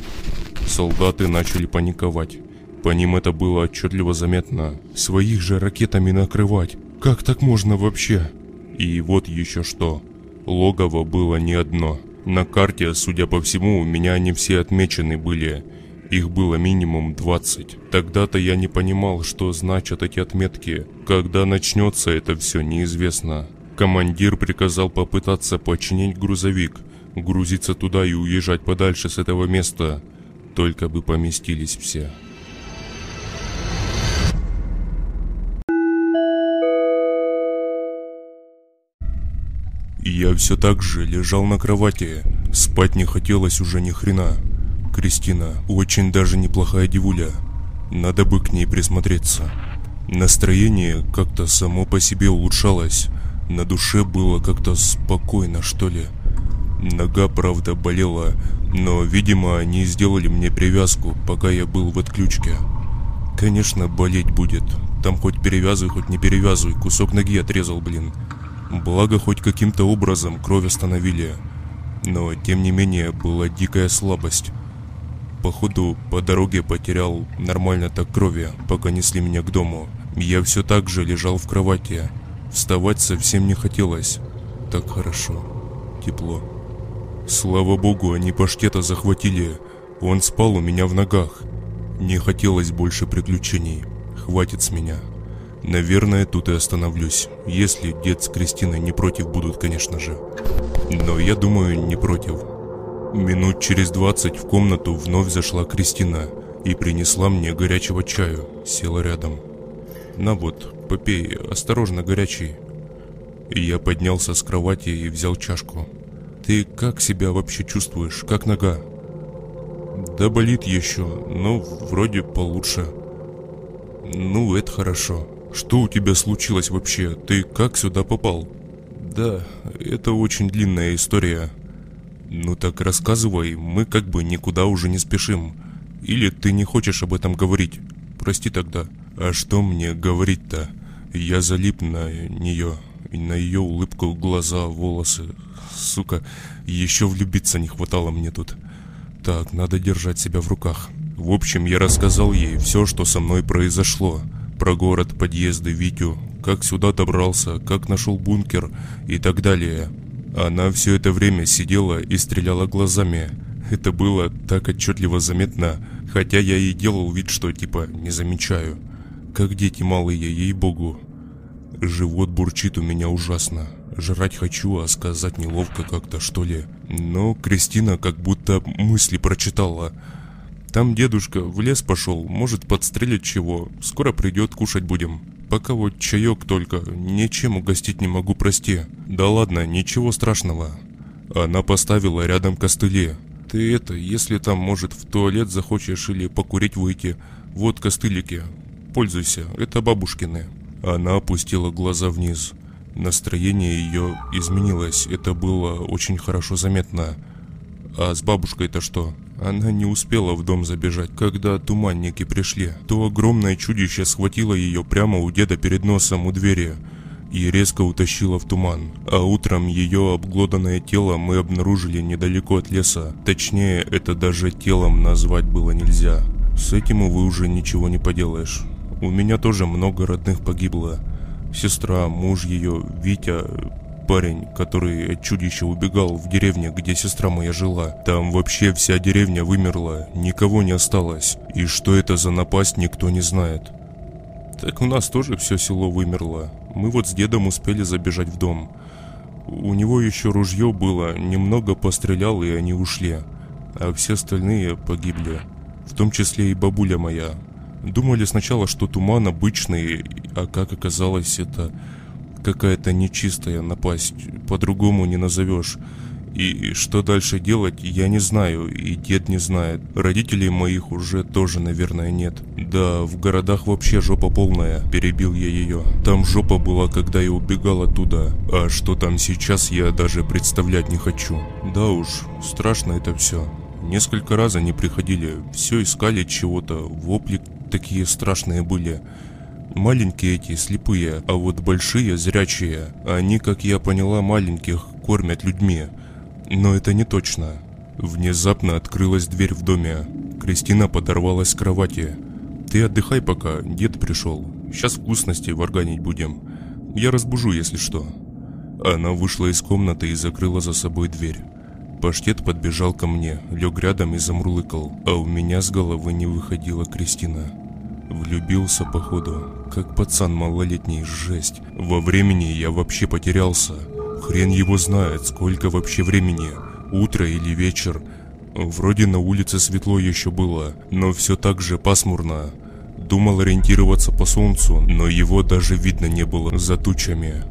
[SPEAKER 1] Солдаты начали паниковать. По ним это было отчетливо заметно. Своих же ракетами накрывать. Как так можно вообще? И вот еще что. Логово было не одно. На карте, судя по всему, у меня они все отмечены были. Их было минимум 20. Тогда-то я не понимал, что значат эти отметки. Когда начнется это все, неизвестно. Командир приказал попытаться починить грузовик, грузиться туда и уезжать подальше с этого места. Только бы поместились все. Я все так же лежал на кровати. Спать не хотелось уже ни хрена. Кристина очень даже неплохая девуля. Надо бы к ней присмотреться. Настроение как-то само по себе улучшалось. На душе было как-то спокойно, что ли. Нога, правда, болела, но, видимо, они сделали мне привязку, пока я был в отключке. Конечно, болеть будет. Там хоть перевязывай, хоть не перевязывай. Кусок ноги отрезал, блин. Благо, хоть каким-то образом кровь остановили. Но, тем не менее, была дикая слабость. Походу, по дороге потерял нормально так крови, пока несли меня к дому. Я все так же лежал в кровати. Вставать совсем не хотелось. Так хорошо. Тепло. Слава богу, они паштета захватили. Он спал у меня в ногах. Не хотелось больше приключений. Хватит с меня. Наверное, тут и остановлюсь, если дед с Кристиной не против будут, конечно же. Но я думаю, не против. Минут через двадцать в комнату вновь зашла Кристина и принесла мне горячего чаю, села рядом. «На вот, попей, осторожно, горячий». Я поднялся с кровати и взял чашку. «Ты как себя вообще чувствуешь? Как нога?» «Да болит еще, но вроде получше». «Ну, это хорошо. Что у тебя случилось вообще? Ты как сюда попал? Да, это очень длинная история. Ну так рассказывай, мы как бы никуда уже не спешим. Или ты не хочешь об этом говорить? Прости тогда. А что мне говорить-то? Я залип на нее, на ее улыбку, глаза, волосы. Сука, еще влюбиться не хватало мне тут. Так, надо держать себя в руках. В общем, я рассказал ей все, что со мной произошло. Про город, подъезды, Витю, как сюда добрался, как нашел бункер и так далее. Она все это время сидела и стреляла глазами. Это было так отчетливо заметно, хотя я и делал вид, что типа не замечаю. Как дети малые, ей-богу. Живот бурчит у меня ужасно. Жрать хочу, а сказать неловко как-то, что ли. Но Кристина как будто мысли прочитала. Там дедушка в лес пошел, может подстрелить чего. Скоро придет, кушать будем. Пока вот чаек только, ничем угостить не могу, прости. Да ладно, ничего страшного. Она поставила рядом костыли. Ты это, если там, может, в туалет захочешь или покурить выйти, вот костылики. Пользуйся, это бабушкины. Она опустила глаза вниз. Настроение ее изменилось, это было очень хорошо заметно. А с бабушкой-то что? Она не успела в дом забежать, когда туманники пришли. То огромное чудище схватило ее прямо у деда перед носом у двери и резко утащило в туман. А утром ее обглоданное тело мы обнаружили недалеко от леса. Точнее, это даже телом назвать было нельзя. С этим, увы, уже ничего не поделаешь. У меня тоже много родных погибло. Сестра, муж ее, Витя, парень, который от чудища убегал в деревне, где сестра моя жила. Там вообще вся деревня вымерла, никого не осталось. И что это за напасть, никто не знает. Так у нас тоже все село вымерло. Мы вот с дедом успели забежать в дом. У него еще ружье было, немного пострелял и они ушли. А все остальные погибли. В том числе и бабуля моя. Думали сначала, что туман обычный, а как оказалось, это какая-то нечистая напасть, по-другому не назовешь. И что дальше делать, я не знаю, и дед не знает. Родителей моих уже тоже, наверное, нет. Да, в городах вообще жопа полная, перебил я ее. Там жопа была, когда я убегал оттуда. А что там сейчас, я даже представлять не хочу. Да уж, страшно это все. Несколько раз они приходили, все искали чего-то, вопли такие страшные были. Маленькие эти, слепые, а вот большие, зрячие. Они, как я поняла, маленьких кормят людьми. Но это не точно. Внезапно открылась дверь в доме. Кристина подорвалась с кровати. «Ты отдыхай пока, дед пришел. Сейчас вкусности варганить будем. Я разбужу, если что». Она вышла из комнаты и закрыла за собой дверь. Паштет подбежал ко мне, лег рядом и замурлыкал, а у меня с головы не выходила Кристина. Влюбился, походу, как пацан малолетний, жесть. Во времени я вообще потерялся. Хрен его знает, сколько вообще времени, утро или вечер. Вроде на улице светло еще было, но все так же пасмурно. Думал ориентироваться по солнцу, но его даже видно не было за тучами.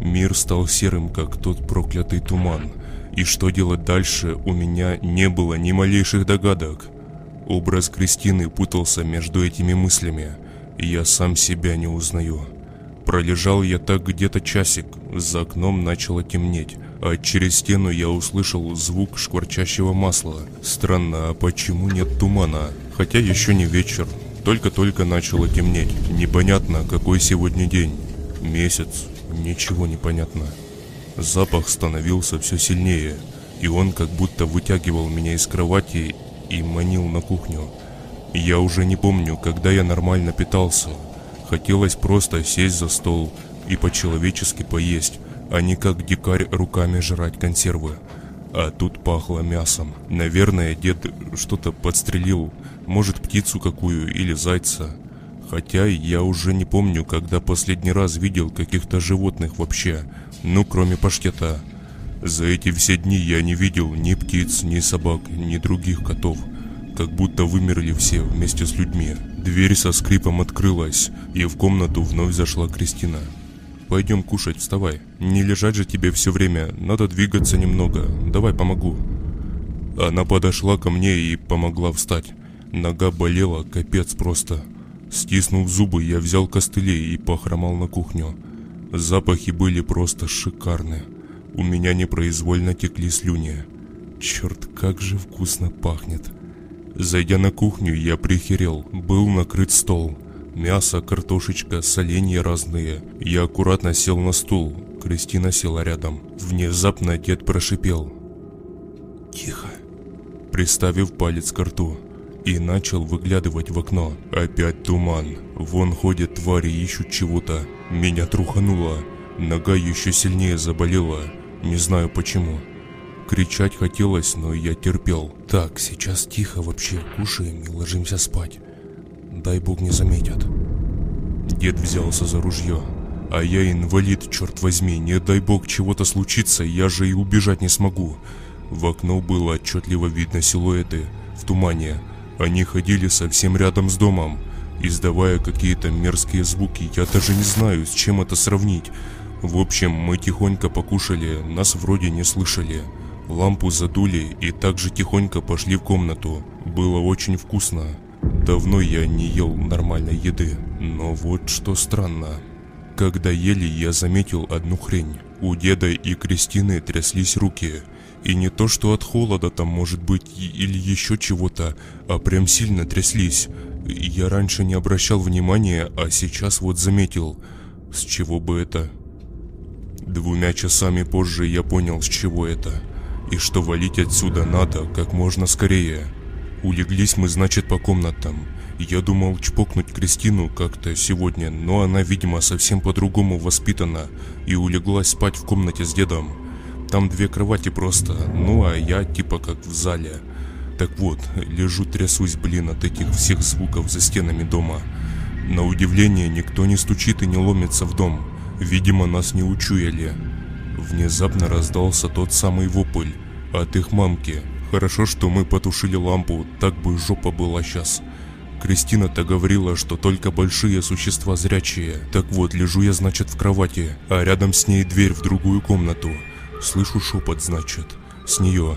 [SPEAKER 1] Мир стал серым, как тот проклятый туман. И что делать дальше, у меня не было ни малейших догадок. Образ Кристины путался между этими мыслями, и я сам себя не узнаю. Пролежал я так где-то часик, за окном начало темнеть, а через стену я услышал звук шкварчащего масла. Странно, а почему нет тумана? Хотя еще не вечер, только-только начало темнеть. Непонятно, какой сегодня день. Месяц, ничего не понятно. Запах становился все сильнее, и он как будто вытягивал меня из кровати и манил на кухню. Я уже не помню, когда я нормально питался. Хотелось просто сесть за стол и по-человечески поесть, а не как дикарь руками жрать консервы. А тут пахло мясом. Наверное, дед что-то подстрелил, может птицу какую или зайца. Хотя я уже не помню, когда последний раз видел каких-то животных вообще, ну кроме паштета. За эти все дни я не видел ни птиц, ни собак, ни других котов. Как будто вымерли все вместе с людьми. Дверь со скрипом открылась, и в комнату вновь зашла Кристина. «Пойдем кушать, вставай. Не лежать же тебе все время, надо двигаться немного. Давай помогу». Она подошла ко мне и помогла встать. Нога болела, капец просто. Стиснув зубы, я взял костыли и похромал на кухню. Запахи были просто шикарные. У меня непроизвольно текли слюни. Черт, как же вкусно пахнет. Зайдя на кухню, я прихерел. Был накрыт стол. Мясо, картошечка, соленья разные. Я аккуратно сел на стул. Кристина села рядом. Внезапно дед прошипел. «Тихо!» Приставив палец к рту. И начал выглядывать в окно. Опять туман. Вон ходят твари, ищут чего-то. Меня трухануло. Нога еще сильнее заболела. Не знаю почему. Кричать хотелось, но я терпел. Так, сейчас тихо вообще, кушаем и ложимся спать. Дай бог не заметят. Дед взялся за ружье. А я инвалид, черт возьми, не дай бог чего-то случится, я же и убежать не смогу. В окно было отчетливо видно силуэты в тумане. Они ходили совсем рядом с домом, издавая какие-то мерзкие звуки. Я даже не знаю, с чем это сравнить. В общем, мы тихонько покушали, нас вроде не слышали. Лампу задули и также тихонько пошли в комнату. Было очень вкусно. Давно я не ел нормальной еды, но вот что странно. Когда ели, я заметил одну хрень. У деда и Кристины тряслись руки. И не то, что от холода там может быть или еще чего-то, а прям сильно тряслись. Я раньше не обращал внимания, а сейчас вот заметил. С чего бы это? Двумя часами позже я понял, с чего это. И что валить отсюда надо как можно скорее. Улеглись мы, значит, по комнатам. Я думал чпокнуть Кристину как-то сегодня, но она, видимо, совсем по-другому воспитана и улеглась спать в комнате с дедом. Там две кровати просто, ну а я типа как в зале. Так вот, лежу трясусь, блин, от этих всех звуков за стенами дома. На удивление, никто не стучит и не ломится в дом. Видимо, нас не учуяли. Внезапно раздался тот самый вопль от их мамки. Хорошо, что мы потушили лампу, так бы жопа была сейчас. Кристина-то говорила, что только большие существа зрячие. Так вот, лежу я, значит, в кровати, а рядом с ней дверь в другую комнату. Слышу шепот, значит, с нее.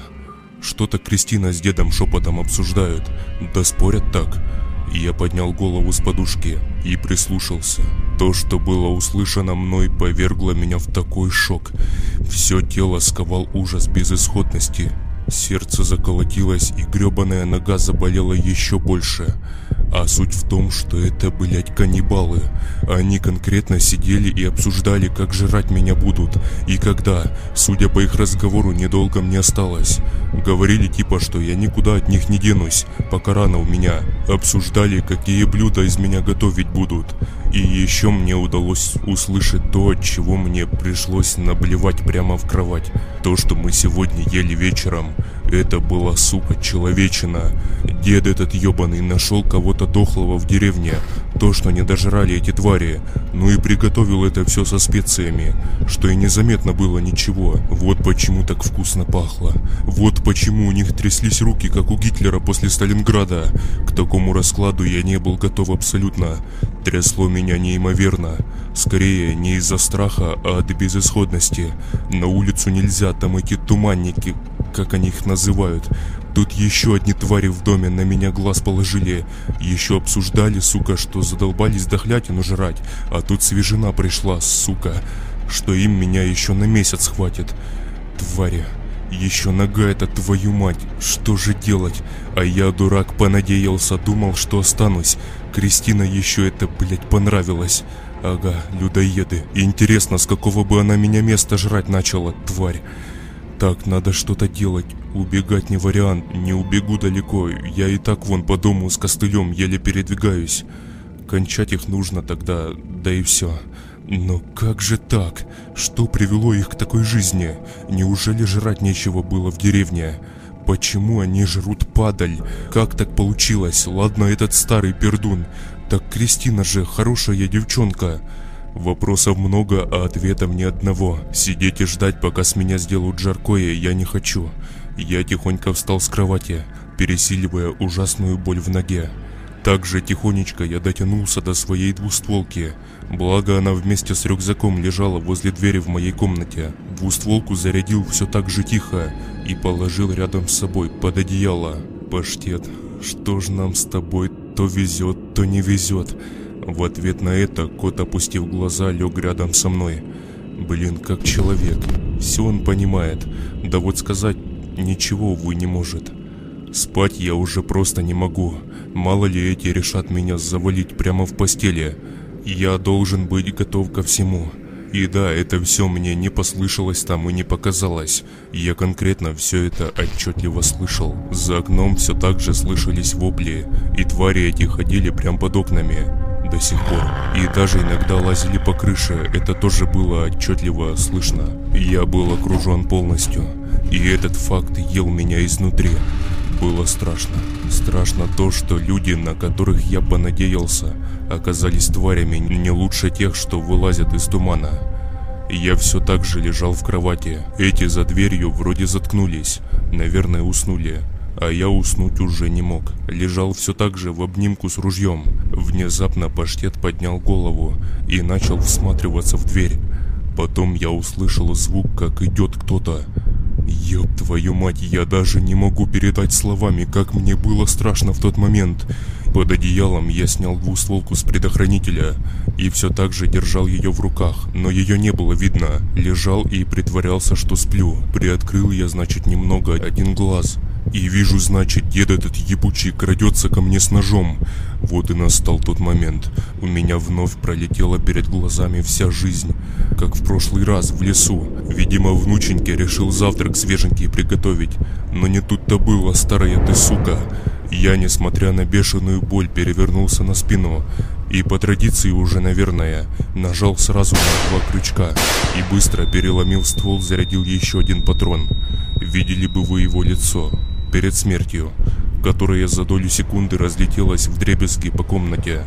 [SPEAKER 1] Что-то Кристина с дедом шепотом обсуждают, да спорят так. Я поднял голову с подушки и прислушался. То, что было услышано мной, повергло меня в такой шок. Все тело сковал ужас безысходности. Сердце заколотилось, и гребаная нога заболела еще больше. А суть в том, что это, блять, каннибалы. Они конкретно сидели и обсуждали, как жрать меня будут. И когда, судя по их разговору, недолго мне осталось. Говорили типа, что я никуда от них не денусь, пока рано у меня. Обсуждали, какие блюда из меня готовить будут. И еще мне удалось услышать то, от чего мне пришлось наблевать прямо в кровать. То, что мы сегодня ели вечером, это была, сука, человечина. Дед этот ебаный нашел кого-то дохлого в деревне. То, что не дожрали эти твари. Ну и приготовил это все со специями. Что и незаметно было ничего. Вот почему так вкусно пахло. Вот почему у них тряслись руки, как у Гитлера после Сталинграда. К такому раскладу я не был готов абсолютно. Трясло меня неимоверно. Скорее, не из-за страха, а от безысходности. На улицу нельзя, там эти туманники, как они их называют. Тут еще одни твари в доме на меня глаз положили. Еще обсуждали, сука, что задолбались дохлятину жрать. А тут свежина пришла, сука, что им меня еще на месяц хватит. Твари. Еще нога это твою мать, что же делать? А я, дурак, понадеялся, думал, что останусь. Кристина еще это, блять, понравилось. Ага, людоеды. Интересно, с какого бы она меня места жрать начала, тварь. Так, надо что-то делать. Убегать не вариант, не убегу далеко. Я и так вон по дому с костылем еле передвигаюсь. Кончать их нужно тогда, да и все. Но как же так? Что привело их к такой жизни? Неужели жрать нечего было в деревне? Почему они жрут падаль? Как так получилось? Ладно, этот старый пердун. Так Кристина же хорошая девчонка. Вопросов много, а ответов ни одного. Сидеть и ждать, пока с меня сделают жаркое, я не хочу. Я тихонько встал с кровати, пересиливая ужасную боль в ноге. Также тихонечко я дотянулся до своей двустволки. Благо она вместе с рюкзаком лежала возле двери в моей комнате. Двустволку зарядил все так же тихо и положил рядом с собой под одеяло. Паштет, что ж нам с тобой то везет, то не везет. В ответ на это кот, опустив глаза, лег рядом со мной. Блин, как человек. Все он понимает. Да вот сказать ничего, увы, не может. Спать я уже просто не могу. Мало ли эти решат меня завалить прямо в постели. Я должен быть готов ко всему. И да, это все мне не послышалось там и не показалось. Я конкретно все это отчетливо слышал. За окном все так же слышались вопли, и твари эти ходили прямо под окнами до сих пор. И даже иногда лазили по крыше, это тоже было отчетливо слышно. Я был окружен полностью, и этот факт ел меня изнутри. Было страшно. Страшно то, что люди, на которых я бы надеялся, оказались тварями не лучше тех, что вылазят из тумана. Я все так же лежал в кровати. Эти за дверью вроде заткнулись. Наверное, уснули. А я уснуть уже не мог. Лежал все так же в обнимку с ружьем. Внезапно паштет поднял голову и начал всматриваться в дверь. Потом я услышал звук, как идет кто-то. Ёб твою мать, я даже не могу передать словами, как мне было страшно в тот момент. Под одеялом я снял двустволку с предохранителя и все так же держал ее в руках, но ее не было видно. Лежал и притворялся, что сплю. Приоткрыл я, значит, немного один глаз. И вижу, значит, дед этот ебучий крадется ко мне с ножом. Вот и настал тот момент. У меня вновь пролетела перед глазами вся жизнь. Как в прошлый раз в лесу. Видимо, внученьке решил завтрак свеженький приготовить. Но не тут-то было, старая ты сука. Я, несмотря на бешеную боль, перевернулся на спину и по традиции уже, наверное, нажал сразу на два крючка и быстро переломил ствол, зарядил еще один патрон. Видели бы вы его лицо перед смертью, которая за долю секунды разлетелась в дребезги по комнате.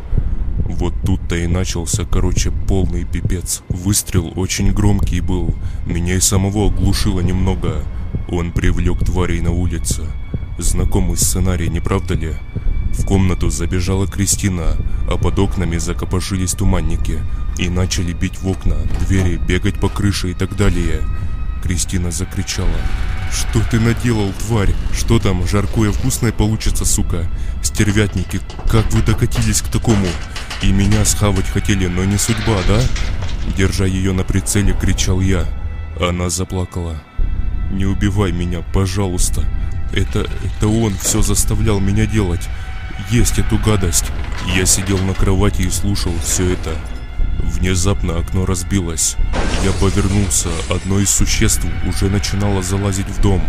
[SPEAKER 1] Вот тут-то и начался, короче, полный пипец. Выстрел очень громкий был, меня и самого оглушило немного. Он привлек тварей на улице. Знакомый сценарий, не правда ли? В комнату забежала Кристина, а под окнами закопошились туманники и начали бить в окна, двери, бегать по крыше и так далее. Кристина закричала. «Что ты наделал, тварь? Что там, жаркое вкусное получится, сука? Стервятники, как вы докатились к такому? И меня схавать хотели, но не судьба, да?» Держа ее на прицеле, кричал я. Она заплакала. «Не убивай меня, пожалуйста. Это, это он все заставлял меня делать. Есть эту гадость». Я сидел на кровати и слушал все это. Внезапно окно разбилось. Я повернулся, одно из существ уже начинало залазить в дом.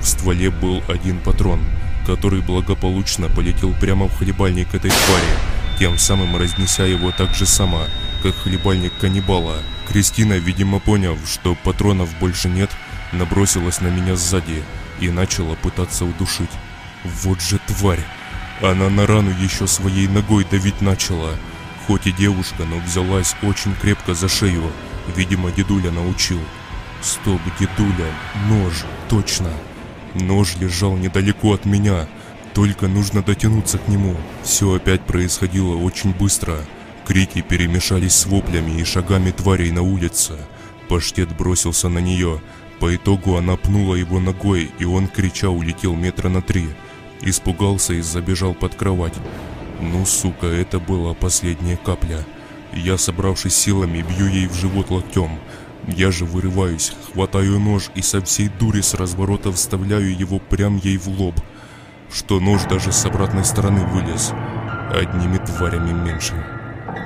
[SPEAKER 1] В стволе был один патрон, который благополучно полетел прямо в хлебальник этой твари, тем самым разнеся его так же само, как хлебальник каннибала. Кристина, видимо поняв, что патронов больше нет, набросилась на меня сзади и начала пытаться удушить. Вот же тварь! Она на рану еще своей ногой давить начала – Хоть и девушка, но взялась очень крепко за шею. Видимо, дедуля научил. Стоп, дедуля, нож, точно. Нож лежал недалеко от меня. Только нужно дотянуться к нему. Все опять происходило очень быстро. Крики перемешались с воплями и шагами тварей на улице. Паштет бросился на нее. По итогу она пнула его ногой, и он, крича, улетел метра на три. Испугался и забежал под кровать. Ну, сука, это была последняя капля. Я, собравшись силами, бью ей в живот локтем. Я же вырываюсь, хватаю нож и со всей дури с разворота вставляю его прям ей в лоб. Что нож даже с обратной стороны вылез. Одними тварями меньше.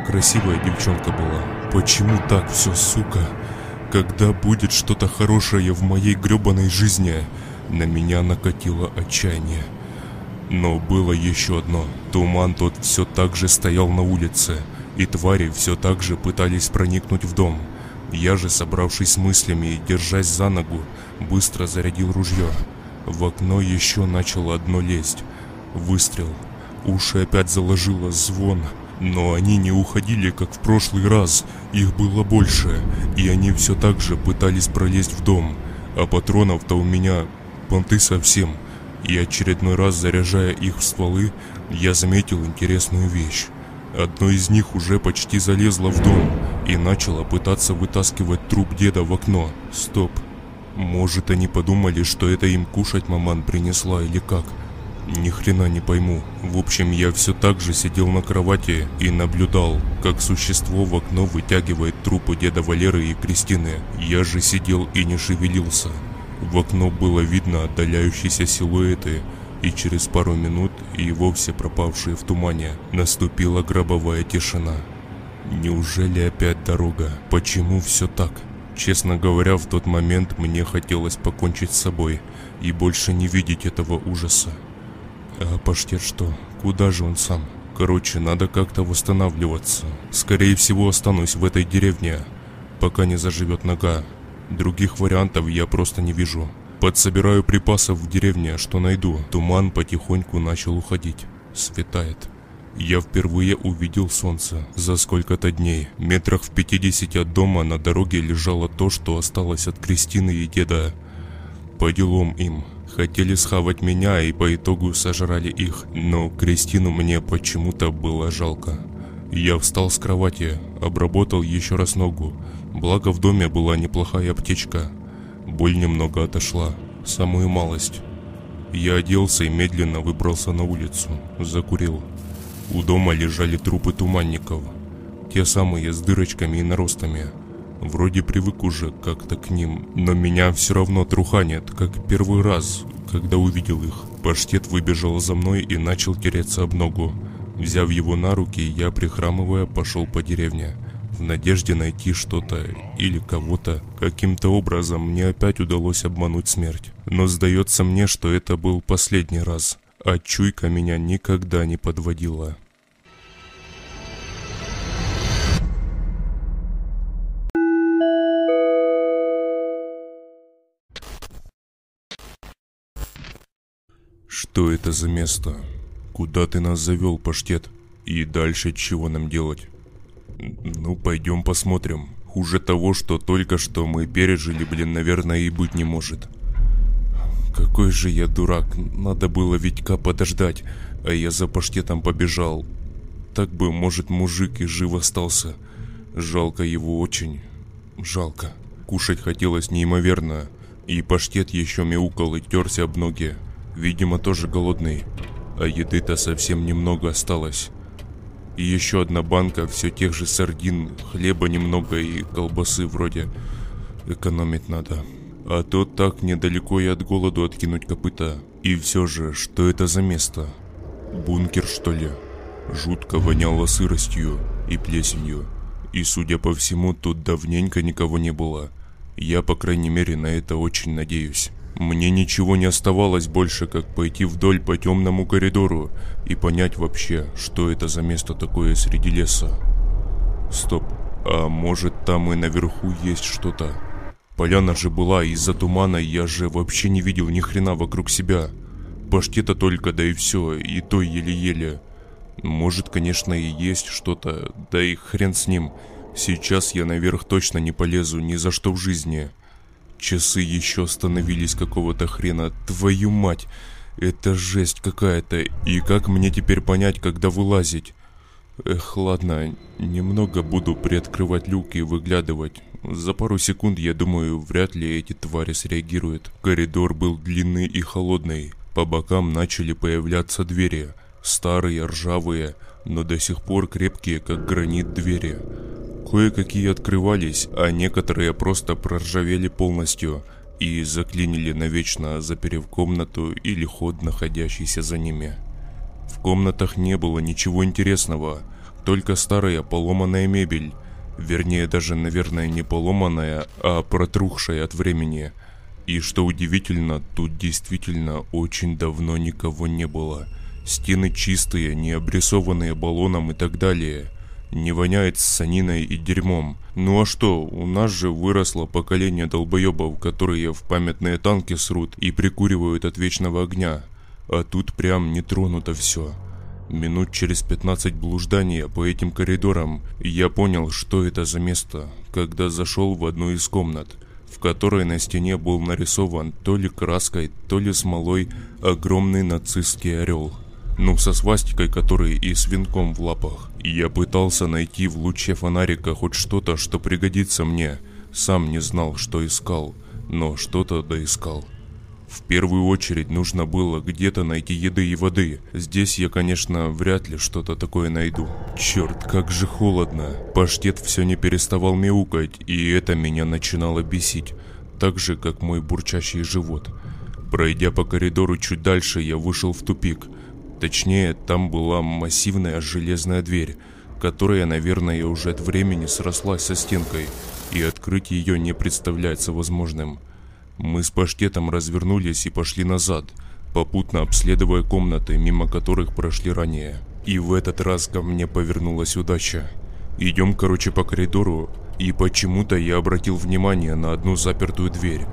[SPEAKER 1] Красивая девчонка была. Почему так все, сука? Когда будет что-то хорошее в моей гребаной жизни? На меня накатило отчаяние. Но было еще одно. Туман тот все так же стоял на улице, и твари все так же пытались проникнуть в дом. Я же, собравшись с мыслями и держась за ногу, быстро зарядил ружье. В окно еще начало одно лезть. Выстрел. Уши опять заложило звон. Но они не уходили, как в прошлый раз. Их было больше, и они все так же пытались пролезть в дом. А патронов-то у меня понты совсем. И очередной раз заряжая их в стволы, я заметил интересную вещь. Одно из них уже почти залезло в дом и начало пытаться вытаскивать труп деда в окно. Стоп. Может они подумали, что это им кушать маман принесла или как? Ни хрена не пойму. В общем, я все так же сидел на кровати и наблюдал, как существо в окно вытягивает трупы деда Валеры и Кристины. Я же сидел и не шевелился. В окно было видно отдаляющиеся силуэты, и через пару минут и вовсе пропавшие в тумане наступила гробовая тишина. Неужели опять дорога? Почему все так? Честно говоря, в тот момент мне хотелось покончить с собой и больше не видеть этого ужаса. А паштет что? Куда же он сам? Короче, надо как-то восстанавливаться. Скорее всего, останусь в этой деревне, пока не заживет нога. Других вариантов я просто не вижу. Подсобираю припасов в деревне, что найду. Туман потихоньку начал уходить. Светает. Я впервые увидел солнце за сколько-то дней. Метрах в 50 от дома на дороге лежало то, что осталось от Кристины и деда. По делам им. Хотели схавать меня и по итогу сожрали их, но Кристину мне почему-то было жалко. Я встал с кровати, обработал еще раз ногу, благо в доме была неплохая аптечка. Боль немного отошла, самую малость. Я оделся и медленно выбрался на улицу, закурил. У дома лежали трупы туманников. Те самые с дырочками и наростами. Вроде привык уже как-то к ним, но меня все равно труханит, как первый раз, когда увидел их. Паштет выбежал за мной и начал тереться об ногу. Взяв его на руки, я, прихрамывая, пошел по деревне. В надежде найти что-то или кого-то. Каким-то образом мне опять удалось обмануть смерть. Но сдается мне, что это был последний раз а чуйка меня никогда не подводила. Что это за место? Куда ты нас завел, паштет? И дальше чего нам делать? Ну, пойдем посмотрим. Хуже того, что только что мы пережили, блин, наверное, и быть не может. Какой же я дурак, надо было Витька подождать, а я за паштетом побежал. Так бы, может, мужик и жив остался. Жалко его очень. Жалко. Кушать хотелось неимоверно, и паштет еще мяукал и терся об ноги. Видимо, тоже голодный. А еды-то совсем немного осталось. И еще одна банка все тех же сардин, хлеба немного и колбасы вроде. Экономить надо. А то так недалеко и от голоду откинуть копыта. И все же, что это за место? Бункер, что ли? Жутко воняло сыростью и плесенью. И, судя по всему, тут давненько никого не было. Я, по крайней мере, на это очень надеюсь. Мне ничего не оставалось больше, как пойти вдоль по темному коридору и понять вообще, что это за место такое среди леса. Стоп, а может там и наверху есть что-то? Поляна же была, из-за тумана я же вообще не видел ни хрена вокруг себя. Паштета только, да и все, и то еле-еле. Может, конечно, и есть что-то, да и хрен с ним. Сейчас я наверх точно не полезу ни за что в жизни. Часы еще становились какого-то хрена. Твою мать, это жесть какая-то. И как мне теперь понять, когда вылазить? Эх, ладно, немного буду приоткрывать люк и выглядывать. За пару секунд, я думаю, вряд ли эти твари среагируют. Коридор был длинный и холодный. По бокам начали появляться двери. Старые, ржавые, но до сих пор крепкие, как гранит двери. Кое-какие открывались, а некоторые просто проржавели полностью и заклинили навечно, заперев комнату или ход, находящийся за ними. В комнатах не было ничего интересного, только старая поломанная мебель, Вернее, даже, наверное, не поломанная, а протрухшая от времени. И что удивительно, тут действительно очень давно никого не было. Стены чистые, не обрисованные баллоном и так далее. Не воняет саниной и дерьмом. Ну а что, у нас же выросло поколение долбоебов, которые в памятные танки срут и прикуривают от вечного огня. А тут прям не тронуто все. Минут через 15 блуждания по этим коридорам я понял, что это за место, когда зашел в одну из комнат, в которой на стене был нарисован то ли краской, то ли смолой огромный нацистский орел. Ну, со свастикой, который и с венком в лапах. Я пытался найти в луче фонарика хоть что-то, что пригодится мне. Сам не знал, что искал, но что-то доискал. В первую очередь нужно было где-то найти еды и воды. Здесь я, конечно, вряд ли что-то такое найду. Черт, как же холодно. Паштет все не переставал мяукать, и это меня начинало бесить. Так же, как мой бурчащий живот. Пройдя по коридору чуть дальше, я вышел в тупик. Точнее, там была массивная железная дверь. которая, наверное, уже от времени срослась со стенкой, и открыть ее не представляется возможным. Мы с паштетом развернулись и пошли назад, попутно обследуя комнаты, мимо которых прошли ранее. И в этот раз ко мне повернулась удача. Идем, короче, по коридору, и почему-то я обратил внимание на одну запертую дверь.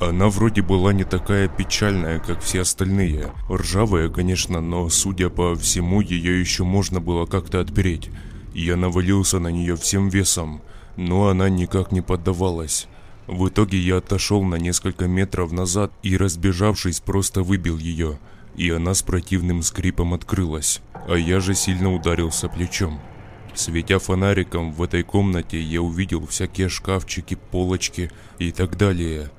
[SPEAKER 1] Она вроде была не такая печальная, как все остальные. Ржавая, конечно, но, судя по всему, ее еще можно было как-то отпереть. Я навалился на нее всем весом, но она никак не поддавалась. В итоге я отошел на несколько метров назад и, разбежавшись, просто выбил ее. И она с противным скрипом открылась, а я же сильно ударился плечом. Светя фонариком в этой комнате, я увидел всякие шкафчики, полочки и так далее.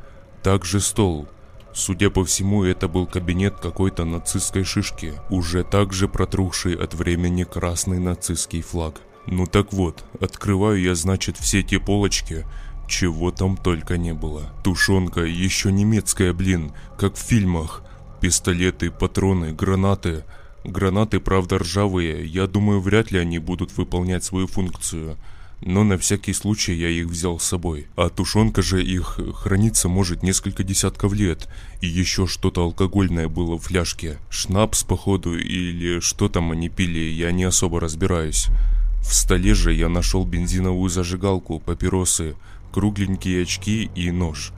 [SPEAKER 1] Также стол. Судя по всему, это был кабинет какой-то нацистской шишки, уже также протрухший от времени красный нацистский флаг. Ну так вот, открываю я, значит, все те полочки, чего там только не было. Тушенка, еще немецкая, блин, как в фильмах. Пистолеты, патроны, гранаты – Гранаты, правда, ржавые, я думаю, вряд ли они будут выполнять свою функцию. Но на всякий случай я их взял с собой. А тушенка же их хранится может несколько десятков лет. И еще что-то алкогольное было в фляжке. Шнапс, походу, или что там они пили, я не особо разбираюсь. В столе же я нашел бензиновую зажигалку, папиросы, кругленькие очки и нож.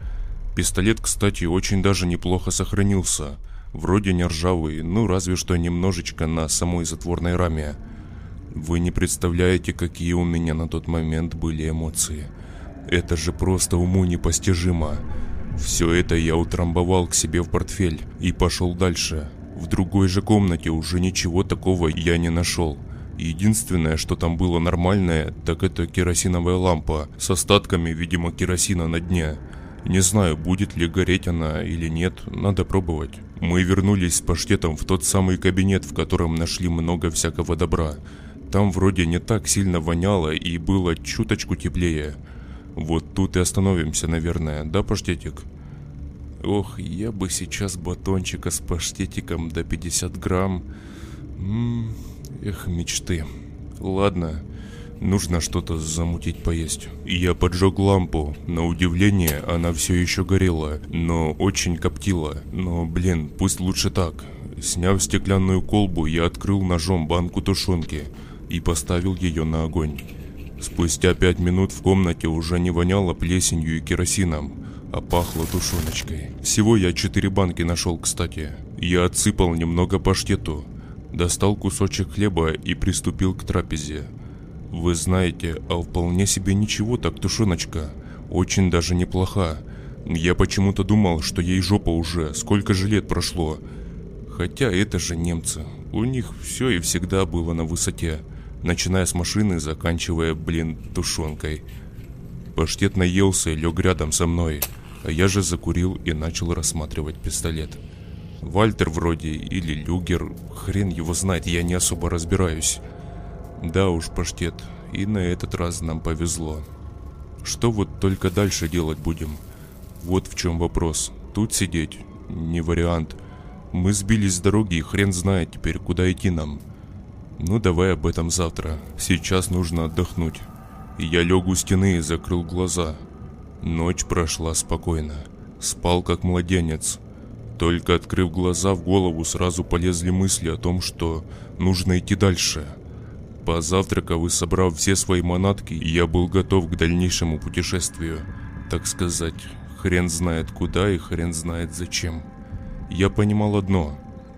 [SPEAKER 1] Пистолет, кстати, очень даже неплохо сохранился. Вроде не ржавый, ну разве что немножечко на самой затворной раме. Вы не представляете, какие у меня на тот момент были эмоции. Это же просто уму непостижимо. Все это я утрамбовал к себе в портфель и пошел дальше. В другой же комнате уже ничего такого я не нашел. Единственное, что там было нормальное, так это керосиновая лампа с остатками, видимо, керосина на дне. Не знаю, будет ли гореть она или нет, надо пробовать. Мы вернулись с паштетом в тот самый кабинет, в котором нашли много всякого добра. Там вроде не так сильно воняло и было чуточку теплее. Вот тут и остановимся, наверное, да, паштетик? Ох, я бы сейчас батончика с паштетиком до 50 грамм. М -м, эх, мечты. Ладно, Нужно что-то замутить поесть. Я поджег лампу. На удивление, она все еще горела, но очень коптила. Но, блин, пусть лучше так. Сняв стеклянную колбу, я открыл ножом банку тушенки и поставил ее на огонь. Спустя пять минут в комнате уже не воняло плесенью и керосином, а пахло тушеночкой. Всего я четыре банки нашел, кстати. Я отсыпал немного паштету, достал кусочек хлеба и приступил к трапезе. Вы знаете, а вполне себе ничего так тушеночка. Очень даже неплоха. Я почему-то думал, что ей жопа уже, сколько же лет прошло. Хотя это же немцы. У них все и всегда было на высоте. Начиная с машины, заканчивая, блин, тушенкой. Паштет наелся и лег рядом со мной. А я же закурил и начал рассматривать пистолет. Вальтер вроде или Люгер, хрен его знает, я не особо разбираюсь. Да уж, паштет, и на этот раз нам повезло. Что вот только дальше делать будем? Вот в чем вопрос. Тут сидеть? Не вариант. Мы сбились с дороги и хрен знает теперь, куда идти нам. Ну давай об этом завтра. Сейчас нужно отдохнуть. Я лег у стены и закрыл глаза. Ночь прошла спокойно. Спал как младенец. Только открыв глаза, в голову сразу полезли мысли о том, что нужно идти дальше. Позавтракав и собрав все свои манатки, я был готов к дальнейшему путешествию. Так сказать, хрен знает куда и хрен знает зачем. Я понимал одно.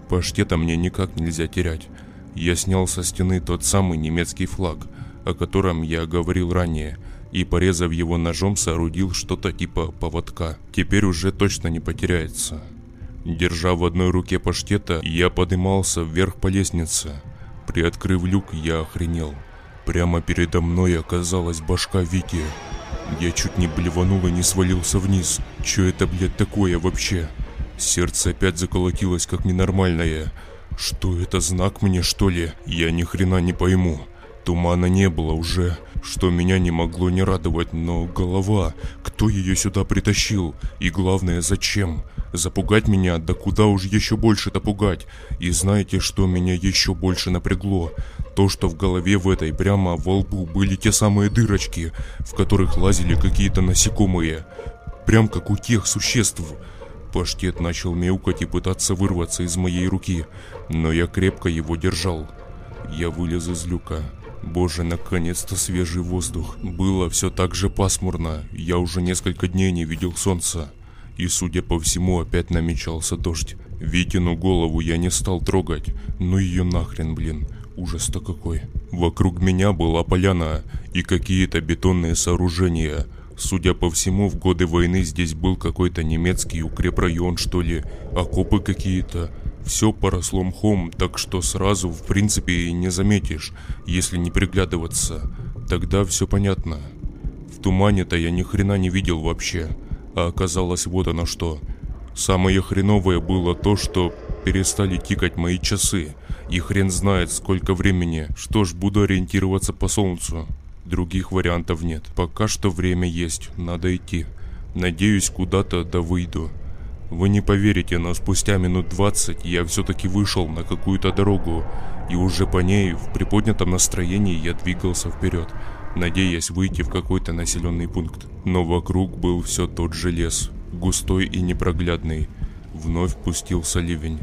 [SPEAKER 1] Паштета мне никак нельзя терять. Я снял со стены тот самый немецкий флаг, о котором я говорил ранее, и, порезав его ножом, соорудил что-то типа поводка. Теперь уже точно не потеряется. Держа в одной руке паштета, я поднимался вверх по лестнице – Приоткрыв люк, я охренел. Прямо передо мной оказалась башка Вики. Я чуть не блеванул и не свалился вниз. Чё это, блядь, такое вообще? Сердце опять заколотилось, как ненормальное. Что это, знак мне, что ли? Я ни хрена не пойму. Тумана не было уже, что меня не могло не радовать, но голова, кто ее сюда притащил? И главное, зачем? Запугать меня, да куда уж еще больше-то пугать. И знаете, что меня еще больше напрягло? То, что в голове в этой прямо во лбу были те самые дырочки, в которых лазили какие-то насекомые. Прям как у тех существ. Паштет начал мяукать и пытаться вырваться из моей руки, но я крепко его держал. Я вылез из люка. Боже, наконец-то свежий воздух. Было все так же пасмурно. Я уже несколько дней не видел солнца. И, судя по всему, опять намечался дождь. Витину голову я не стал трогать. Ну ее нахрен, блин. Ужас-то какой. Вокруг меня была поляна и какие-то бетонные сооружения. Судя по всему, в годы войны здесь был какой-то немецкий укрепрайон, что ли, окопы какие-то. Все поросло мхом, так что сразу, в принципе, и не заметишь, если не приглядываться. Тогда все понятно. В тумане-то я ни хрена не видел вообще. А оказалось вот оно что. Самое хреновое было то, что перестали тикать мои часы. И хрен знает, сколько времени. Что ж, буду ориентироваться по солнцу. Других вариантов нет. Пока что время есть, надо идти. Надеюсь, куда-то да выйду. Вы не поверите, но спустя минут 20 я все-таки вышел на какую-то дорогу, и уже по ней в приподнятом настроении я двигался вперед, надеясь выйти в какой-то населенный пункт. Но вокруг был все тот же лес, густой и непроглядный. Вновь пустился ливень,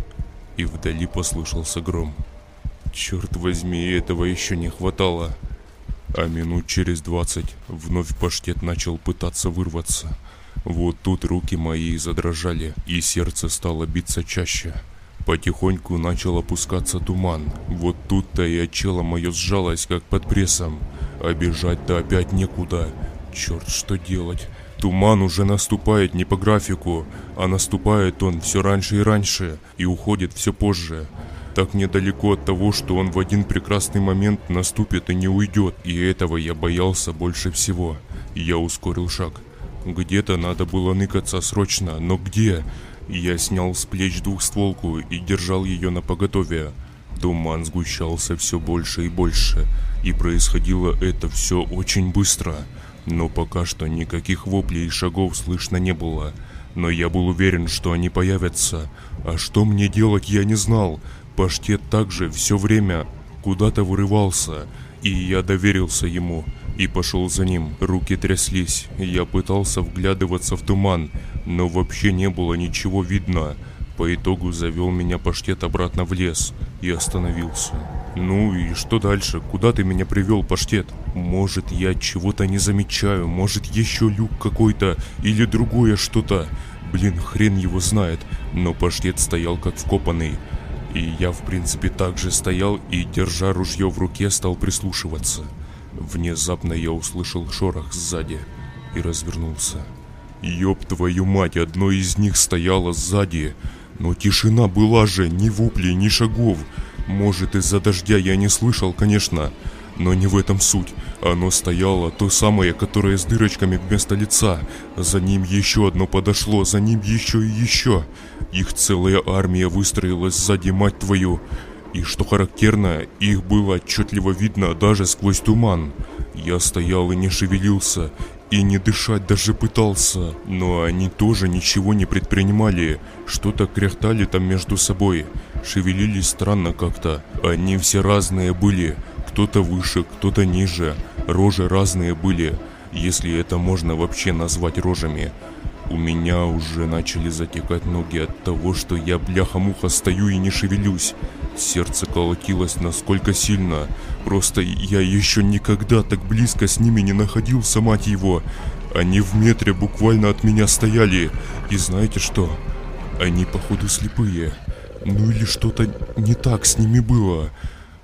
[SPEAKER 1] и вдали послышался гром. Черт возьми, этого еще не хватало. А минут через двадцать вновь паштет начал пытаться вырваться. Вот тут руки мои задрожали, и сердце стало биться чаще. Потихоньку начал опускаться туман. Вот тут-то и отчело мое сжалось, как под прессом. А бежать-то опять некуда. Черт, что делать? Туман уже наступает не по графику, а наступает он все раньше и раньше, и уходит все позже. Так недалеко от того, что он в один прекрасный момент наступит и не уйдет, и этого я боялся больше всего. Я ускорил шаг. Где-то надо было ныкаться срочно, но где? Я снял с плеч двухстволку и держал ее на поготове. Туман сгущался все больше и больше, и происходило это все очень быстро. Но пока что никаких воплей и шагов слышно не было. Но я был уверен, что они появятся. А что мне делать, я не знал. Паштет также все время куда-то вырывался, и я доверился ему и пошел за ним. Руки тряслись, я пытался вглядываться в туман, но вообще не было ничего видно. По итогу завел меня паштет обратно в лес и остановился. «Ну и что дальше? Куда ты меня привел, паштет? Может, я чего-то не замечаю, может, еще люк какой-то или другое что-то. Блин, хрен его знает, но паштет стоял как вкопанный. И я, в принципе, также стоял и, держа ружье в руке, стал прислушиваться. Внезапно я услышал шорох сзади и развернулся. Ёб твою мать, одно из них стояло сзади. Но тишина была же, ни вуплей, ни шагов. Может, из-за дождя я не слышал, конечно. Но не в этом суть. Оно стояло, то самое, которое с дырочками вместо лица. За ним еще одно подошло, за ним еще и еще. Их целая армия выстроилась сзади, мать твою. И что характерно, их было отчетливо видно даже сквозь туман. Я стоял и не шевелился, и не дышать даже пытался, но они тоже ничего не предпринимали, что-то кряхтали там между собой, шевелились странно как-то, они все разные были, кто-то выше, кто-то ниже, рожи разные были, если это можно вообще назвать рожами. У меня уже начали затекать ноги от того, что я бляха-муха стою и не шевелюсь. Сердце колотилось насколько сильно. Просто я еще никогда так близко с ними не находился, мать его. Они в метре буквально от меня стояли. И знаете что? Они походу слепые. Ну или что-то не так с ними было.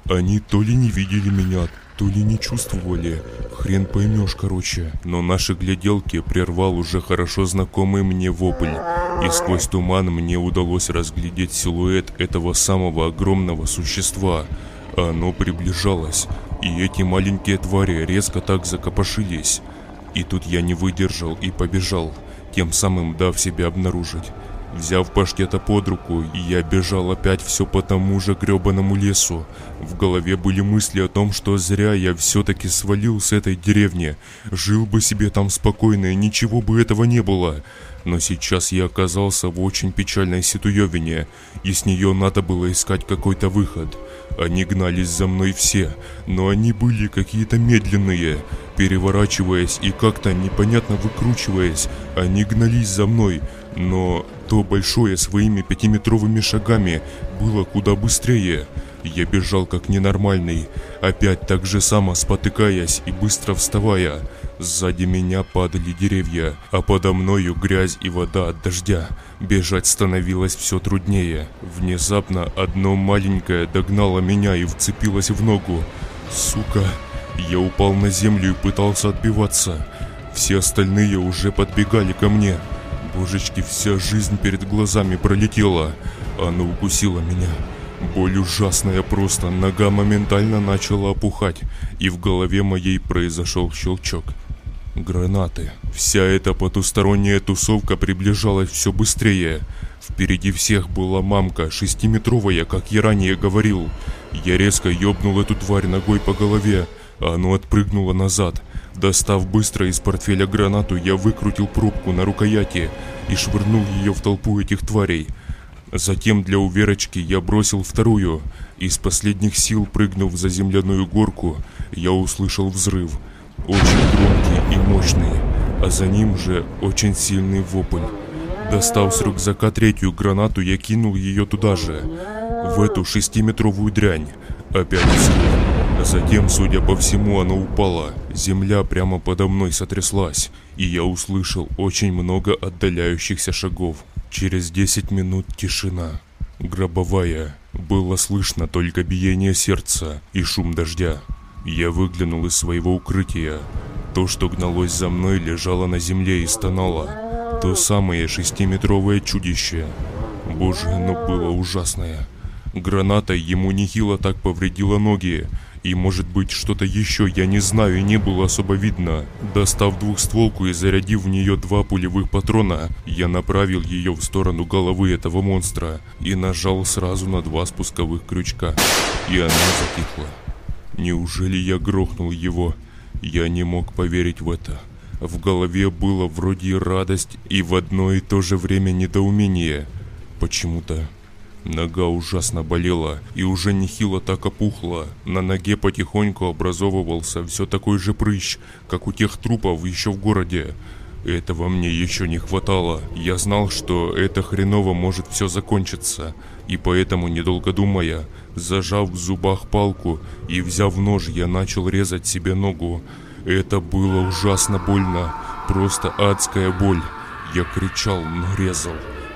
[SPEAKER 1] Они то ли не видели меня, то ли не чувствовали. Хрен поймешь, короче. Но наши гляделки прервал уже хорошо знакомый мне вопль. И сквозь туман мне удалось разглядеть силуэт этого самого огромного существа. Оно приближалось, и эти маленькие твари резко так закопошились. И тут я не выдержал и побежал, тем самым дав себя обнаружить. Взяв паштета под руку, я бежал опять все по тому же гребаному лесу. В голове были мысли о том, что зря я все-таки свалил с этой деревни. Жил бы себе там спокойно, и ничего бы этого не было. Но сейчас я оказался в очень печальной ситуевине, и с нее надо было искать какой-то выход. Они гнались за мной все, но они были какие-то медленные. Переворачиваясь и как-то непонятно выкручиваясь, они гнались за мной, но то большое своими пятиметровыми шагами было куда быстрее. Я бежал как ненормальный, опять так же само спотыкаясь и быстро вставая. Сзади меня падали деревья, а подо мною грязь и вода от дождя. Бежать становилось все труднее. Внезапно одно маленькое догнало меня и вцепилось в ногу. Сука! Я упал на землю и пытался отбиваться. Все остальные уже подбегали ко мне. Божечки, вся жизнь перед глазами пролетела. Оно укусило меня. Боль ужасная просто, нога моментально начала опухать, и в голове моей произошел щелчок. Гранаты. Вся эта потусторонняя тусовка приближалась все быстрее. Впереди всех была мамка, шестиметровая, как я ранее говорил. Я резко ёбнул эту тварь ногой по голове, а оно отпрыгнуло назад. Достав быстро из портфеля гранату, я выкрутил пробку на рукояти и швырнул ее в толпу этих тварей. Затем для уверочки я бросил вторую. Из последних сил прыгнув за земляную горку, я услышал взрыв. Очень громкий и мощный, а за ним же очень сильный вопль. Достав с рюкзака третью гранату, я кинул ее туда же, в эту шестиметровую дрянь. Опять взрыв. Затем, судя по всему, оно упало. Земля прямо подо мной сотряслась, и я услышал очень много отдаляющихся шагов. Через 10 минут тишина. Гробовая. Было слышно только биение сердца и шум дождя. Я выглянул из своего укрытия. То, что гналось за мной, лежало на земле и стонало. То самое шестиметровое чудище. Боже, оно было ужасное. Граната ему нехило так повредила ноги, и может быть что-то еще, я не знаю, не было особо видно. Достав двухстволку и зарядив в нее два пулевых патрона, я направил ее в сторону головы этого монстра и нажал сразу на два спусковых крючка. И она затихла. Неужели я грохнул его? Я не мог поверить в это. В голове было вроде радость, и в одно и то же время недоумение. Почему-то Нога ужасно болела и уже нехило так опухла. На ноге потихоньку образовывался все такой же прыщ, как у тех трупов еще в городе. Этого мне еще не хватало. Я знал, что это хреново может все закончиться. И поэтому, недолго думая, зажав в зубах палку и взяв нож, я начал резать себе ногу. Это было ужасно больно. Просто адская боль. Я кричал, но резал.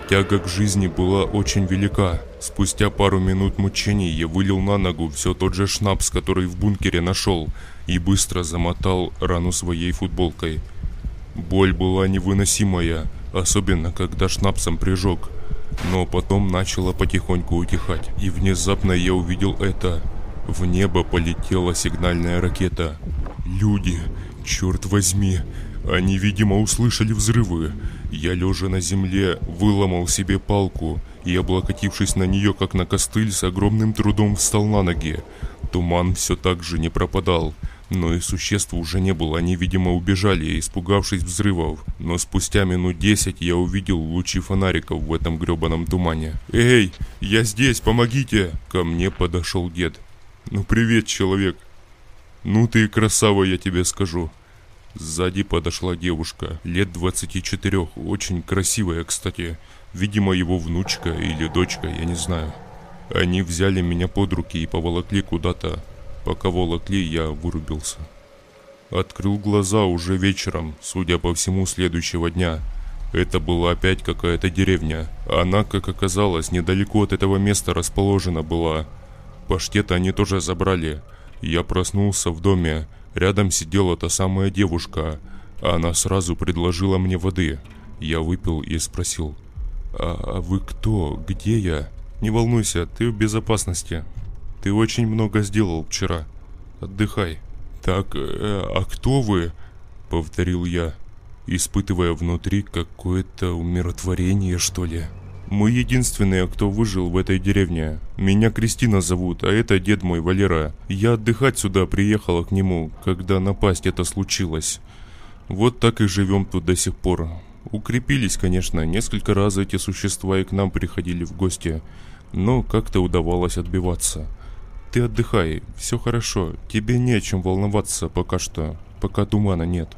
[SPEAKER 1] Тяга к жизни была очень велика. Спустя пару минут мучений я вылил на ногу все тот же шнапс, который в бункере нашел, и быстро замотал рану своей футболкой. Боль была невыносимая, особенно когда шнапсом прижег. Но потом начала потихоньку утихать, и внезапно я увидел это. В небо полетела сигнальная ракета. Люди, черт возьми, они, видимо, услышали взрывы. Я, лежа на земле, выломал себе палку и, облокотившись на нее, как на костыль, с огромным трудом встал на ноги. Туман все так же не пропадал, но и существ уже не было, они, видимо, убежали, испугавшись взрывов. Но спустя минут десять я увидел лучи фонариков в этом гребаном тумане. «Эй, я здесь, помогите!» Ко мне подошел дед. «Ну привет, человек!» «Ну ты красава, я тебе скажу!» Сзади подошла девушка, лет 24, очень красивая, кстати. Видимо, его внучка или дочка, я не знаю. Они взяли меня под руки и поволокли куда-то. Пока волокли, я вырубился. Открыл глаза уже вечером, судя по всему, следующего дня. Это была опять какая-то деревня. Она, как оказалось, недалеко от этого места расположена была. Паштет они тоже забрали. Я проснулся в доме, Рядом сидела та самая девушка. Она сразу предложила мне воды. Я выпил и спросил. «А вы кто? Где я?» «Не волнуйся, ты в безопасности. Ты очень много сделал вчера. Отдыхай». «Так, э, а кто вы?» — повторил я, испытывая внутри какое-то умиротворение, что ли. Мы единственные, кто выжил в этой деревне. Меня Кристина зовут, а это дед мой Валера. Я отдыхать сюда приехала к нему, когда напасть это случилось. Вот так и живем тут до сих пор. Укрепились, конечно, несколько раз эти существа и к нам приходили в гости, но как-то удавалось отбиваться. Ты отдыхай, все хорошо, тебе не о чем волноваться пока что, пока тумана нет.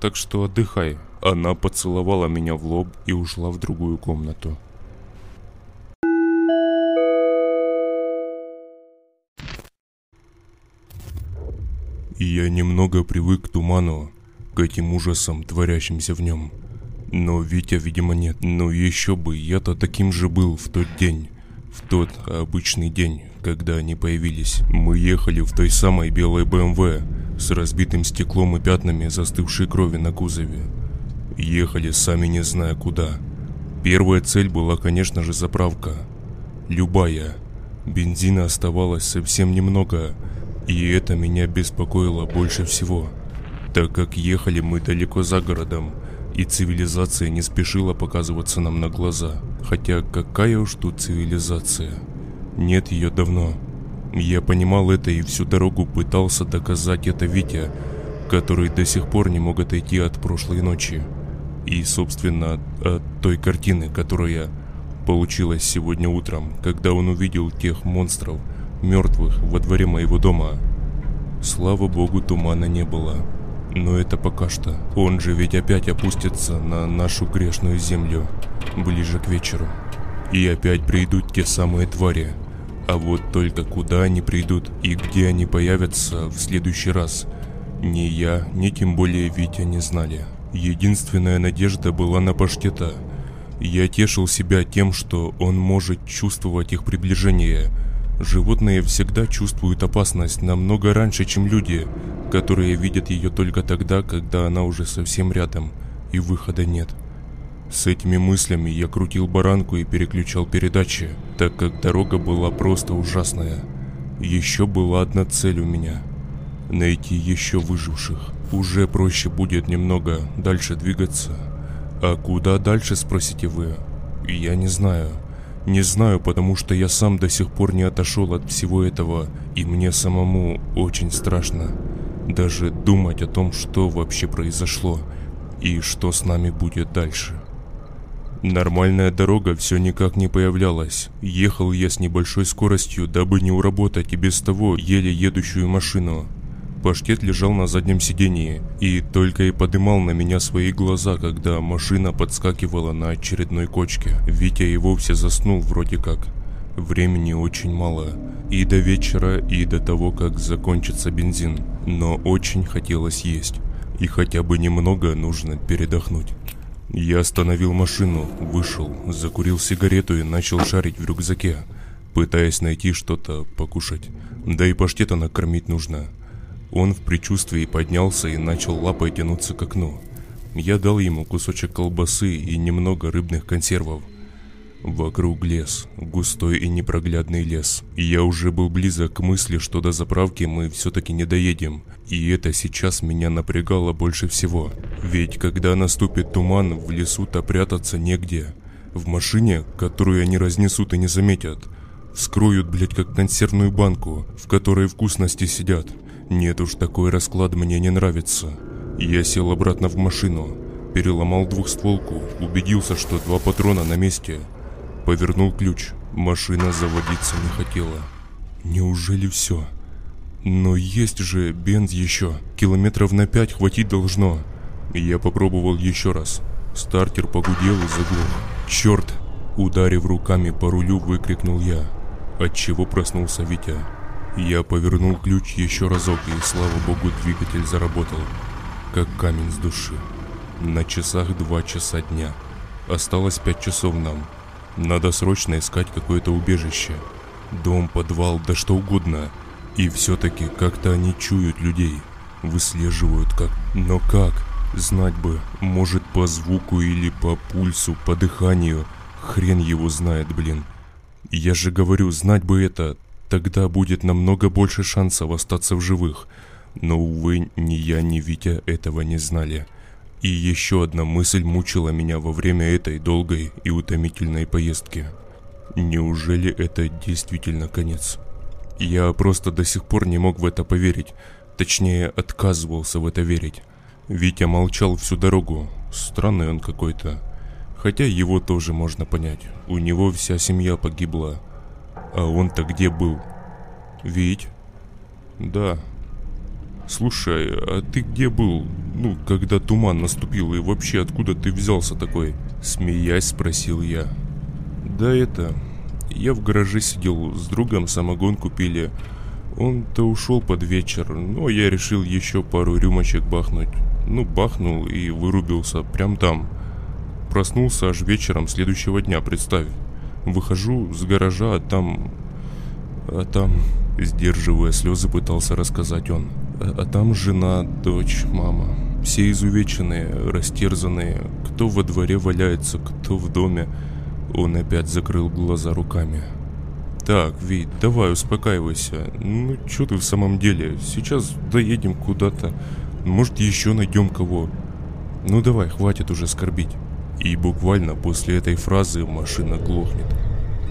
[SPEAKER 1] Так что отдыхай. Она поцеловала меня в лоб и ушла в другую комнату. Я немного привык к туману, к этим ужасам, творящимся в нем. Но Витя, видимо, нет. Но еще бы, я-то таким же был в тот день. В тот обычный день, когда они появились. Мы ехали в той самой белой БМВ с разбитым стеклом и пятнами застывшей крови на кузове. Ехали сами не зная куда. Первая цель была, конечно же, заправка. Любая. Бензина оставалось совсем немного, и это меня беспокоило больше всего, так как ехали мы далеко за городом, и цивилизация не спешила показываться нам на глаза. Хотя какая уж тут цивилизация. Нет ее давно. Я понимал это и всю дорогу пытался доказать это Витя, который до сих пор не мог отойти от прошлой ночи. И, собственно, от той картины, которая получилась сегодня утром, когда он увидел тех монстров – мертвых во дворе моего дома. Слава богу, тумана не было. Но это пока что. Он же ведь опять опустится на нашу грешную землю ближе к вечеру. И опять придут те самые твари. А вот только куда они придут и где они появятся в следующий раз, ни я, ни тем более Витя не знали. Единственная надежда была на паштета. Я тешил себя тем, что он может чувствовать их приближение – Животные всегда чувствуют опасность намного раньше, чем люди, которые видят ее только тогда, когда она уже совсем рядом и выхода нет. С этими мыслями я крутил баранку и переключал передачи, так как дорога была просто ужасная. Еще была одна цель у меня – найти еще выживших. Уже проще будет немного дальше двигаться. А куда дальше, спросите вы? Я не знаю. Не знаю, потому что я сам до сих пор не отошел от всего этого, и мне самому очень страшно. Даже думать о том, что вообще произошло, и что с нами будет дальше. Нормальная дорога все никак не появлялась. Ехал я с небольшой скоростью, дабы не уработать и без того еле едущую машину. Паштет лежал на заднем сидении и только и подымал на меня свои глаза, когда машина подскакивала на очередной кочке. Витя и вовсе заснул вроде как. Времени очень мало. И до вечера, и до того, как закончится бензин. Но очень хотелось есть. И хотя бы немного нужно передохнуть. Я остановил машину, вышел, закурил сигарету и начал шарить в рюкзаке, пытаясь найти что-то покушать. Да и паштета накормить нужно. Он в предчувствии поднялся и начал лапой тянуться к окну. Я дал ему кусочек колбасы и немного рыбных консервов. Вокруг лес, густой и непроглядный лес. Я уже был близок к мысли, что до заправки мы все-таки не доедем. И это сейчас меня напрягало больше всего. Ведь когда наступит туман, в лесу-то прятаться негде. В машине, которую они разнесут и не заметят, скроют, блять, как консервную банку, в которой вкусности сидят. Нет уж, такой расклад мне не нравится. Я сел обратно в машину, переломал двухстволку, убедился, что два патрона на месте. Повернул ключ, машина заводиться не хотела. Неужели все? Но есть же бенз еще, километров на пять хватить должно. Я попробовал еще раз. Стартер погудел и заглох. Черт! Ударив руками по рулю, выкрикнул я. Отчего проснулся Витя. Я повернул ключ еще разок, и слава богу, двигатель заработал, как камень с души. На часах два часа дня. Осталось пять часов нам. Надо срочно искать какое-то убежище. Дом, подвал, да что угодно. И все-таки как-то они чуют людей. Выслеживают как. Но как? Знать бы. Может по звуку или по пульсу, по дыханию. Хрен его знает, блин. Я же говорю, знать бы это, Тогда будет намного больше шансов остаться в живых. Но, увы, ни я, ни Витя этого не знали. И еще одна мысль мучила меня во время этой долгой и утомительной поездки. Неужели это действительно конец? Я просто до сих пор не мог в это поверить. Точнее, отказывался в это верить. Витя молчал всю дорогу. Странный он какой-то. Хотя его тоже можно понять. У него вся семья погибла. А он-то где был? Вить? Да. Слушай, а ты где был? Ну, когда туман наступил, и вообще откуда ты взялся такой? Смеясь, спросил я. Да это... Я в гараже сидел, с другом самогон купили. Он-то ушел под вечер, но я решил еще пару рюмочек бахнуть. Ну, бахнул и вырубился прям там. Проснулся аж вечером следующего дня, представь. Выхожу с гаража, а там... А там... Сдерживая слезы, пытался рассказать он. А, а там жена, дочь, мама. Все изувеченные, растерзанные. Кто во дворе валяется, кто в доме. Он опять закрыл глаза руками. Так, Вит, давай успокаивайся. Ну, что ты в самом деле? Сейчас доедем куда-то. Может, еще найдем кого. Ну давай, хватит уже скорбить. И буквально после этой фразы машина глохнет.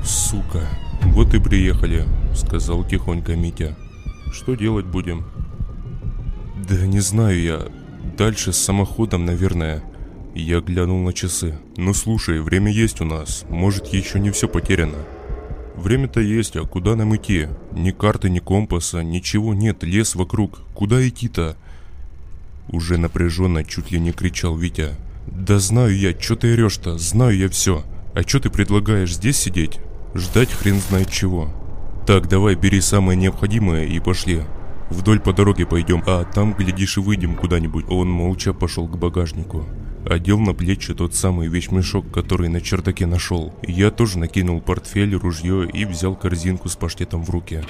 [SPEAKER 1] Сука, вот и приехали, сказал тихонько Митя. Что делать будем? Да не знаю я. Дальше с самоходом, наверное. Я глянул на часы. Ну слушай, время есть у нас. Может, еще не все потеряно. Время-то есть, а куда нам идти? Ни карты, ни компаса, ничего нет, лес вокруг. Куда идти-то? Уже напряженно чуть ли не кричал Витя. Да знаю я, что ты орешь-то, знаю я все. А что ты предлагаешь здесь сидеть? Ждать хрен знает чего. Так, давай, бери самое необходимое и пошли. Вдоль по дороге пойдем, а там, глядишь, и выйдем куда-нибудь. Он молча пошел к багажнику. Одел на плечи тот самый вещмешок, который на чердаке нашел. Я тоже накинул портфель, ружье и взял корзинку с паштетом в руки.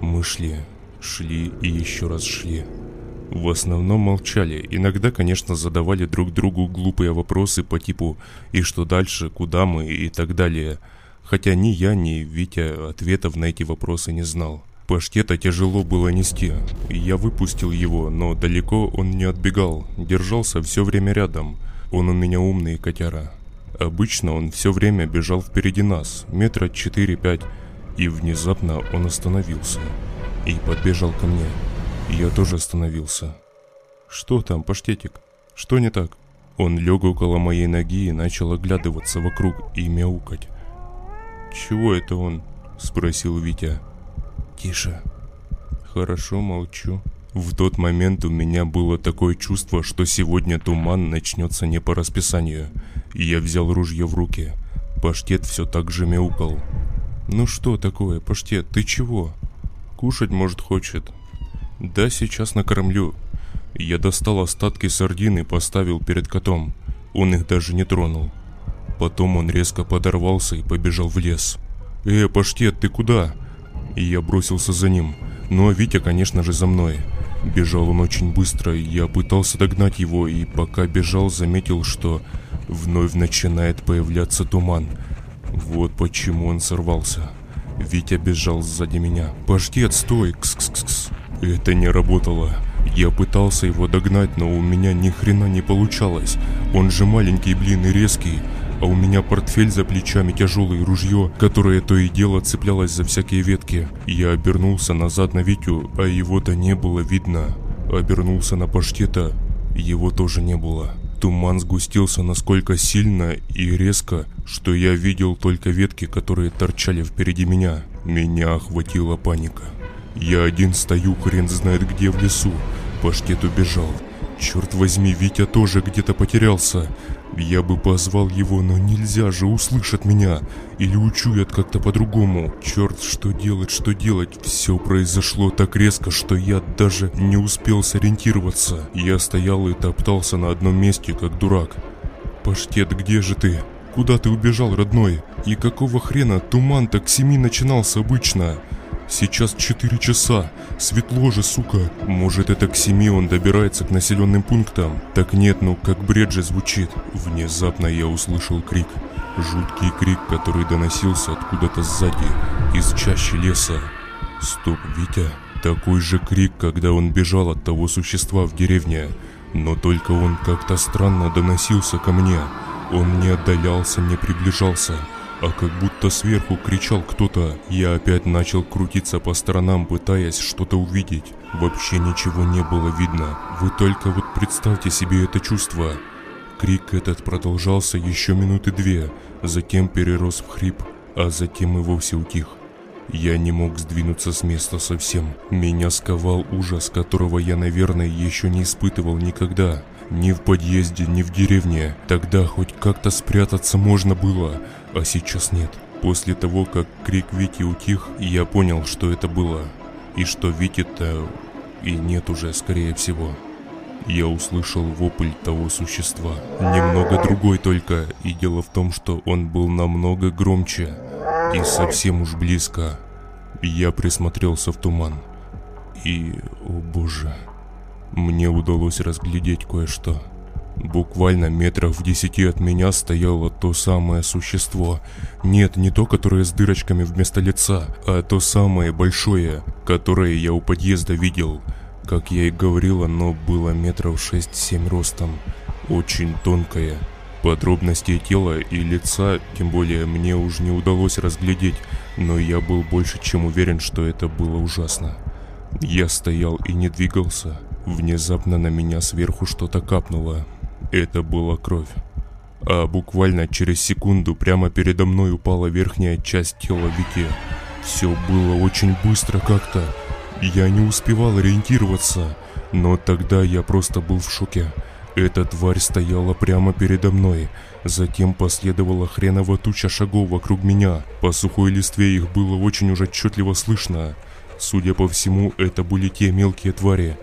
[SPEAKER 1] Мы шли, шли и еще раз шли. В основном молчали, иногда, конечно, задавали друг другу глупые вопросы по типу «И что дальше?», «Куда мы?» и так далее. Хотя ни я, ни Витя ответов на эти вопросы не знал. Паштета тяжело было нести. Я выпустил его, но далеко он не отбегал, держался все время рядом. Он у меня умный котяра. Обычно он все время бежал впереди нас, метра 4-5, и внезапно он остановился и подбежал ко мне. Я тоже остановился. «Что там, паштетик? Что не так?» Он лег около моей ноги и начал оглядываться вокруг и мяукать. «Чего это он?» – спросил Витя. «Тише». «Хорошо, молчу». В тот момент у меня было такое чувство, что сегодня туман начнется не по расписанию. Я взял ружье в руки. Паштет все так же мяукал. «Ну что такое, Паштет, ты чего?» «Кушать, может, хочет. «Да, сейчас накормлю». Я достал остатки сардин и поставил перед котом. Он их даже не тронул. Потом он резко подорвался и побежал в лес. «Э, паштет, ты куда?» И я бросился за ним. Ну а Витя, конечно же, за мной. Бежал он очень быстро, и я пытался догнать его, и пока бежал, заметил, что вновь начинает появляться туман. Вот почему он сорвался. Витя бежал сзади меня. «Паштет, стой!» Кс-кс-кс. Это не работало. Я пытался его догнать, но у меня ни хрена не получалось. Он же маленький, блин, и резкий. А у меня портфель за плечами, тяжелое ружье, которое то и дело цеплялось за всякие ветки. Я обернулся назад на Витю, а его-то не было видно. Обернулся на паштета, его тоже не было. Туман сгустился насколько сильно и резко, что я видел только ветки, которые торчали впереди меня. Меня охватила паника. Я один стою, хрен знает где в лесу. Паштет убежал. Черт возьми, Витя тоже где-то потерялся. Я бы позвал его, но нельзя же, услышат меня. Или учуят как-то по-другому. Черт, что делать, что делать. Все произошло так резко, что я даже не успел сориентироваться. Я стоял и топтался на одном месте, как дурак. Паштет, где же ты? Куда ты убежал, родной? И какого хрена туман так к семи начинался обычно? Сейчас 4 часа. Светло же, сука. Может, это к семи он добирается к населенным пунктам? Так нет, ну как бред же звучит. Внезапно я услышал крик. Жуткий крик, который доносился откуда-то сзади, из чащи леса. Стоп, Витя. Такой же крик, когда он бежал от того существа в деревне. Но только он как-то странно доносился ко мне. Он не отдалялся, не приближался, а как будто сверху кричал кто-то. Я опять начал крутиться по сторонам, пытаясь что-то увидеть. Вообще ничего не было видно. Вы только вот представьте себе это чувство. Крик этот продолжался еще минуты две, затем перерос в хрип, а затем и вовсе утих. Я не мог сдвинуться с места совсем. Меня сковал ужас, которого я, наверное, еще не испытывал никогда. Ни в подъезде, ни в деревне. Тогда хоть как-то спрятаться можно было, а сейчас нет. После того, как крик Вити утих, я понял, что это было. И что Вити-то и нет уже, скорее всего. Я услышал вопль того существа. Немного другой только, и дело в том, что он был намного громче. И совсем уж близко. Я присмотрелся в туман. И, о боже, мне удалось разглядеть кое-что. Буквально метров в десяти от меня стояло то самое существо. Нет, не то, которое с дырочками вместо лица, а то самое большое, которое я у подъезда видел. Как я и говорил, оно было метров шесть-семь ростом. Очень тонкое, Подробностей тела и лица, тем более мне уже не удалось разглядеть, но я был больше чем уверен, что это было ужасно. Я стоял и не двигался. Внезапно на меня сверху что-то капнуло. Это была кровь. А буквально через секунду прямо передо мной упала верхняя часть тела Вики. Все было очень быстро как-то. Я не успевал ориентироваться, но тогда я просто был в шоке. Эта тварь стояла прямо передо мной. Затем последовала хреново туча шагов вокруг меня. По сухой листве их было очень уж отчетливо слышно. Судя по всему, это были те мелкие твари.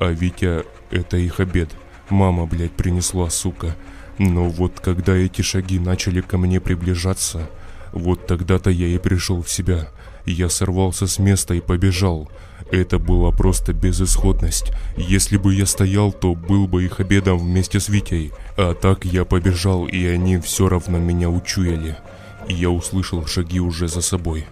[SPEAKER 1] А Витя — это их обед. Мама, блядь, принесла, сука. Но вот когда эти шаги начали ко мне приближаться, вот тогда-то я и пришел в себя. Я сорвался с места и побежал. Это была просто безысходность. Если бы я стоял, то был бы их обедом вместе с Витей. А так я побежал, и они все равно меня учуяли. И я услышал шаги уже за собой.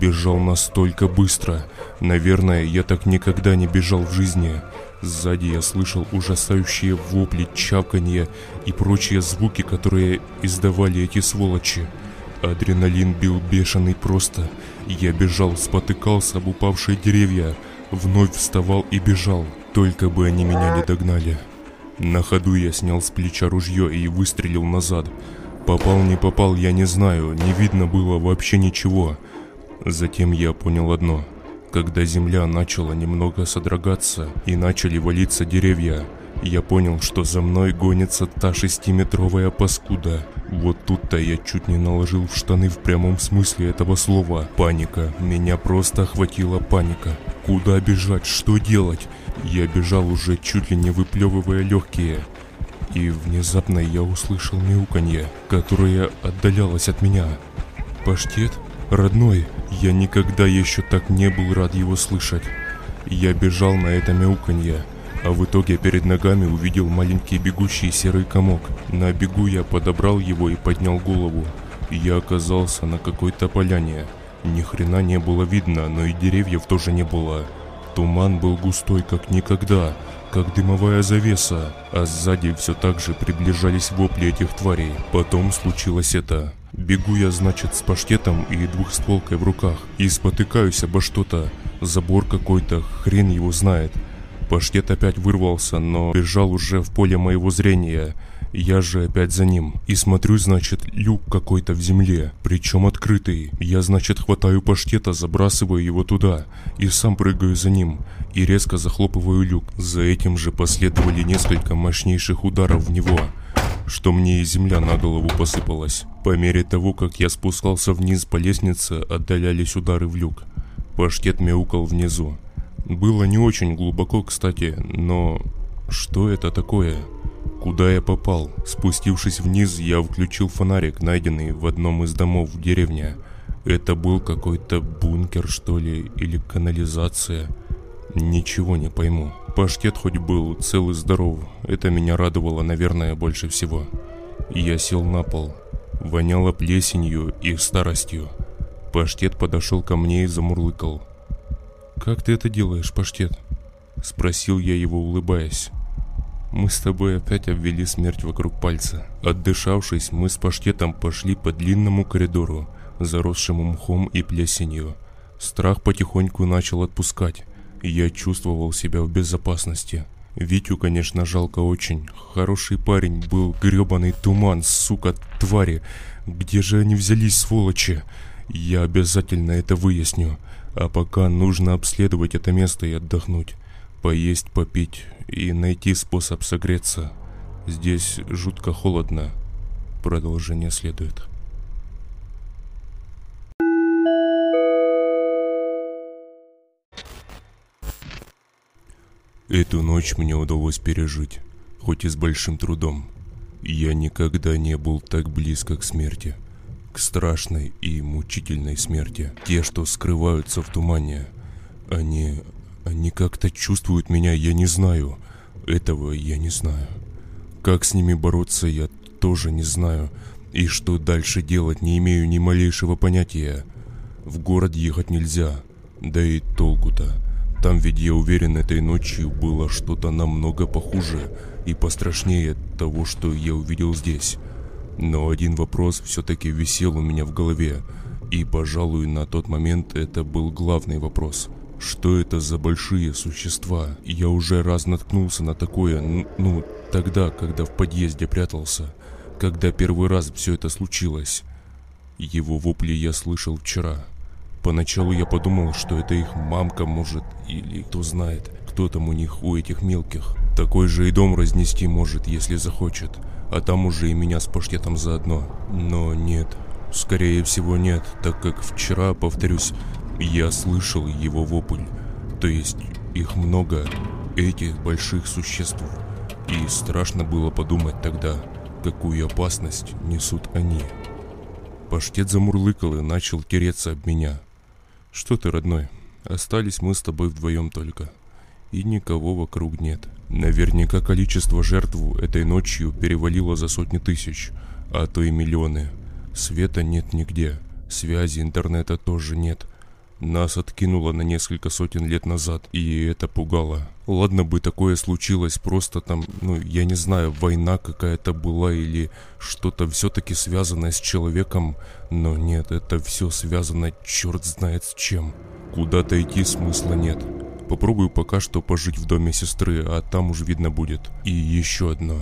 [SPEAKER 1] Бежал настолько быстро. Наверное, я так никогда не бежал в жизни. Сзади я слышал ужасающие вопли, чавканье и прочие звуки, которые издавали эти сволочи. Адреналин бил бешеный просто. Я бежал, спотыкался об упавшие деревья, вновь вставал и бежал, только бы они меня не догнали. На ходу я снял с плеча ружье и выстрелил назад. Попал, не попал, я не знаю, не видно было вообще ничего. Затем я понял одно. Когда земля начала немного содрогаться и начали валиться деревья, я понял, что за мной гонится та шестиметровая паскуда. Вот тут-то я чуть не наложил в штаны в прямом смысле этого слова. Паника. Меня просто охватила паника. Куда бежать? Что делать? Я бежал уже чуть ли не выплевывая легкие. И внезапно я услышал мяуканье, которое отдалялось от меня. Паштет? Родной, я никогда еще так не был рад его слышать. Я бежал на это мяуканье, а в итоге перед ногами увидел маленький бегущий серый комок. На бегу я подобрал его и поднял голову. Я оказался на какой-то поляне. Ни хрена не было видно, но и деревьев тоже не было. Туман был густой, как никогда, как дымовая завеса, а сзади все так же приближались вопли этих тварей. Потом случилось это. Бегу я, значит, с паштетом и двухстволкой в руках и спотыкаюсь обо что-то. Забор какой-то, хрен его знает. Паштет опять вырвался, но бежал уже в поле моего зрения. Я же опять за ним. И смотрю, значит, люк какой-то в земле, причем открытый. Я, значит, хватаю паштета, забрасываю его туда. И сам прыгаю за ним. И резко захлопываю люк. За этим же последовали несколько мощнейших ударов в него что мне и земля на голову посыпалась. По мере того, как я спускался вниз по лестнице, отдалялись удары в люк. Паштет мяукал внизу. Было не очень глубоко, кстати, но что это такое? Куда я попал? Спустившись вниз, я включил фонарик, найденный в одном из домов в деревне. Это был какой-то бункер, что ли, или канализация. Ничего не пойму. Паштет хоть был цел и здоров, это меня радовало, наверное, больше всего. Я сел на пол. Воняло плесенью и старостью. Паштет подошел ко мне и замурлыкал – «Как ты это делаешь, паштет?» Спросил я его, улыбаясь. Мы с тобой опять обвели смерть вокруг пальца. Отдышавшись, мы с паштетом пошли по длинному коридору, заросшему мхом и плесенью. Страх потихоньку начал отпускать, я чувствовал себя в безопасности. Витю, конечно, жалко очень. Хороший парень был гребаный туман, сука, твари. Где же они взялись, сволочи? Я обязательно это выясню. А пока нужно обследовать это место и отдохнуть. Поесть, попить и найти способ согреться. Здесь жутко холодно. Продолжение следует. Эту ночь мне удалось пережить, хоть и с большим трудом. Я никогда не был так близко к смерти. К страшной и мучительной смерти. Те, что скрываются в тумане. Они... Они как-то чувствуют меня, я не знаю. Этого я не знаю. Как с ними бороться, я тоже не знаю. И что дальше делать, не имею ни малейшего понятия. В город ехать нельзя. Да и толку-то. Там ведь, я уверен, этой ночью было что-то намного похуже и пострашнее того, что я увидел здесь. Но один вопрос все-таки висел у меня в голове, и, пожалуй, на тот момент это был главный вопрос. Что это за большие существа? Я уже раз наткнулся на такое, ну, тогда, когда в подъезде прятался, когда первый раз все это случилось. Его вопли я слышал вчера. Поначалу я подумал, что это их мамка может, или кто знает, кто там у них, у этих мелких. Такой же и дом разнести может, если захочет. А там уже и меня с паштетом заодно. Но нет, скорее всего нет, так как вчера, повторюсь, я слышал его вопль. То есть их много, этих больших существ. И страшно было подумать тогда, какую опасность несут они. Паштет замурлыкал и начал тереться об меня – что ты, родной? Остались мы с тобой вдвоем только. И никого вокруг нет. Наверняка количество жертв этой ночью перевалило за сотни тысяч, а то и миллионы. Света нет нигде, связи интернета тоже нет. Нас откинуло на несколько сотен лет назад, и это пугало. Ладно бы такое случилось, просто там, ну, я не знаю, война какая-то была или что-то все-таки связанное с человеком, но нет, это все связано черт знает с чем. Куда-то идти смысла нет. Попробую пока что пожить в доме сестры, а там уж видно будет. И еще одно.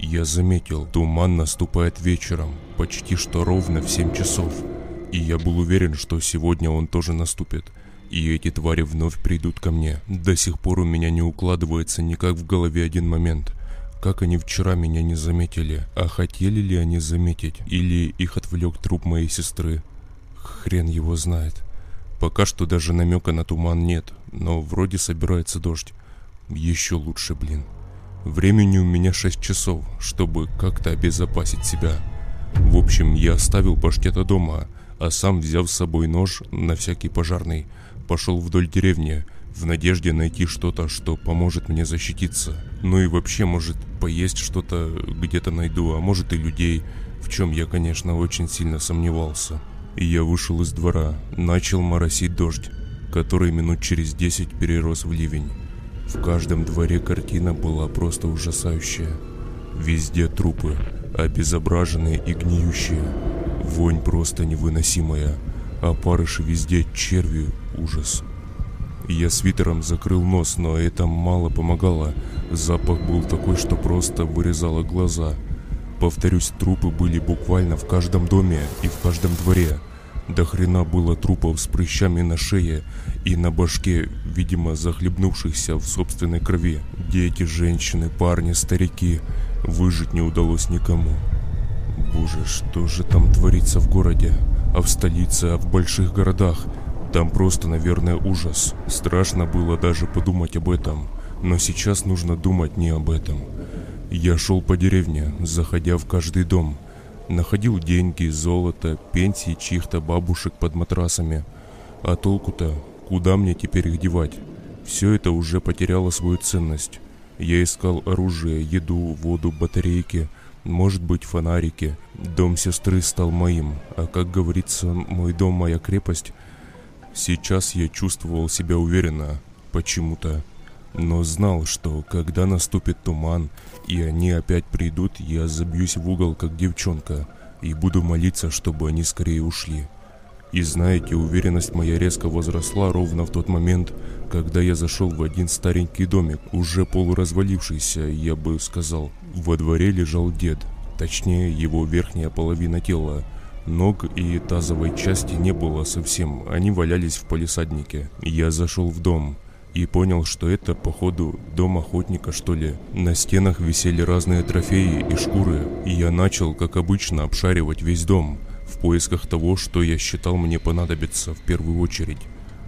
[SPEAKER 1] Я заметил, туман наступает вечером, почти что ровно в 7 часов. И я был уверен, что сегодня он тоже наступит. И эти твари вновь придут ко мне. До сих пор у меня не укладывается никак в голове один момент. Как они вчера меня не заметили? А хотели ли они заметить? Или их отвлек труп моей сестры? Хрен его знает. Пока что даже намека на туман нет, но вроде собирается дождь. Еще лучше, блин. Времени у меня 6 часов, чтобы как-то обезопасить себя. В общем, я оставил паштета дома, а сам, взяв с собой нож на всякий пожарный, пошел вдоль деревни, в надежде найти что-то, что поможет мне защититься. Ну и вообще, может, поесть что-то где-то найду, а может и людей, в чем я, конечно, очень сильно сомневался. И я вышел из двора, начал моросить дождь, который минут через десять перерос в ливень. В каждом дворе картина была просто ужасающая. Везде трупы, обезображенные и гниющие. Вонь просто невыносимая, а парыши везде черви, ужас. Я свитером закрыл нос, но это мало помогало. Запах был такой, что просто вырезало глаза. Повторюсь, трупы были буквально в каждом доме и в каждом дворе. До хрена было трупов с прыщами на шее и на башке, видимо, захлебнувшихся в собственной крови. Дети, женщины, парни, старики. Выжить не удалось никому. Боже, что же там творится в городе? А в столице, а в больших городах? Там просто, наверное, ужас. Страшно было даже подумать об этом. Но сейчас нужно думать не об этом. Я шел по деревне, заходя в каждый дом. Находил деньги, золото, пенсии чьих-то бабушек под матрасами. А толку-то? Куда мне теперь их девать? Все это уже потеряло свою ценность. Я искал оружие, еду, воду, батарейки – может быть, фонарики. Дом сестры стал моим, а как говорится, мой дом, моя крепость. Сейчас я чувствовал себя уверенно, почему-то. но знал, что когда наступит туман и они опять придут, я забьюсь в угол, как девчонка, и буду молиться, чтобы они скорее ушли. И знаете, уверенность моя резко возросла ровно в тот момент, когда я зашел в один старенький домик, уже полуразвалившийся, я бы сказал. Во дворе лежал дед, точнее его верхняя половина тела. Ног и тазовой части не было совсем, они валялись в полисаднике. Я зашел в дом и понял, что это, походу, дом охотника, что ли. На стенах висели разные трофеи и шкуры, и я начал, как обычно, обшаривать весь дом – поисках того, что я считал мне понадобится в первую очередь.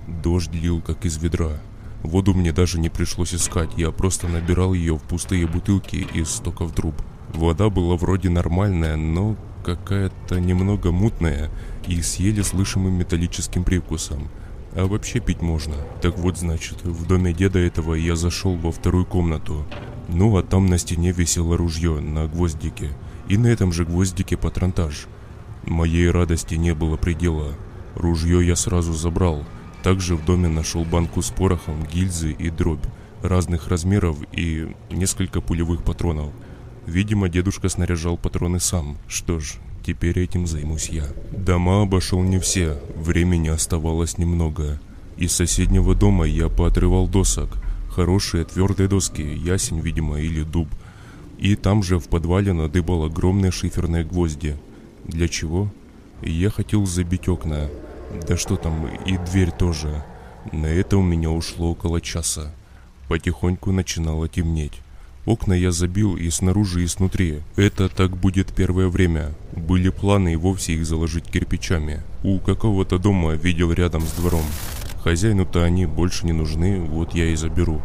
[SPEAKER 1] Дождь лил как из ведра. Воду мне даже не пришлось искать, я просто набирал ее в пустые бутылки из стоков труб. Вода была вроде нормальная, но какая-то немного мутная и с еле слышимым металлическим привкусом. А вообще пить можно. Так вот, значит, в доме деда этого я зашел во вторую комнату. Ну, а там на стене висело ружье на гвоздике. И на этом же гвоздике патронтаж. Моей радости не было предела. Ружье я сразу забрал. Также в доме нашел банку с порохом, гильзы и дробь разных размеров и несколько пулевых патронов. Видимо, дедушка снаряжал патроны сам. Что ж, теперь этим займусь я. Дома обошел не все, времени оставалось немного. Из соседнего дома я поотрывал досок. Хорошие твердые доски, ясень, видимо, или дуб. И там же в подвале надыбал огромные шиферные гвозди. Для чего? Я хотел забить окна. Да что там, и дверь тоже. На это у меня ушло около часа. Потихоньку начинало темнеть. Окна я забил и снаружи, и снутри. Это так будет первое время. Были планы и вовсе их заложить кирпичами. У какого-то дома видел рядом с двором. Хозяину-то они больше не нужны, вот я и заберу.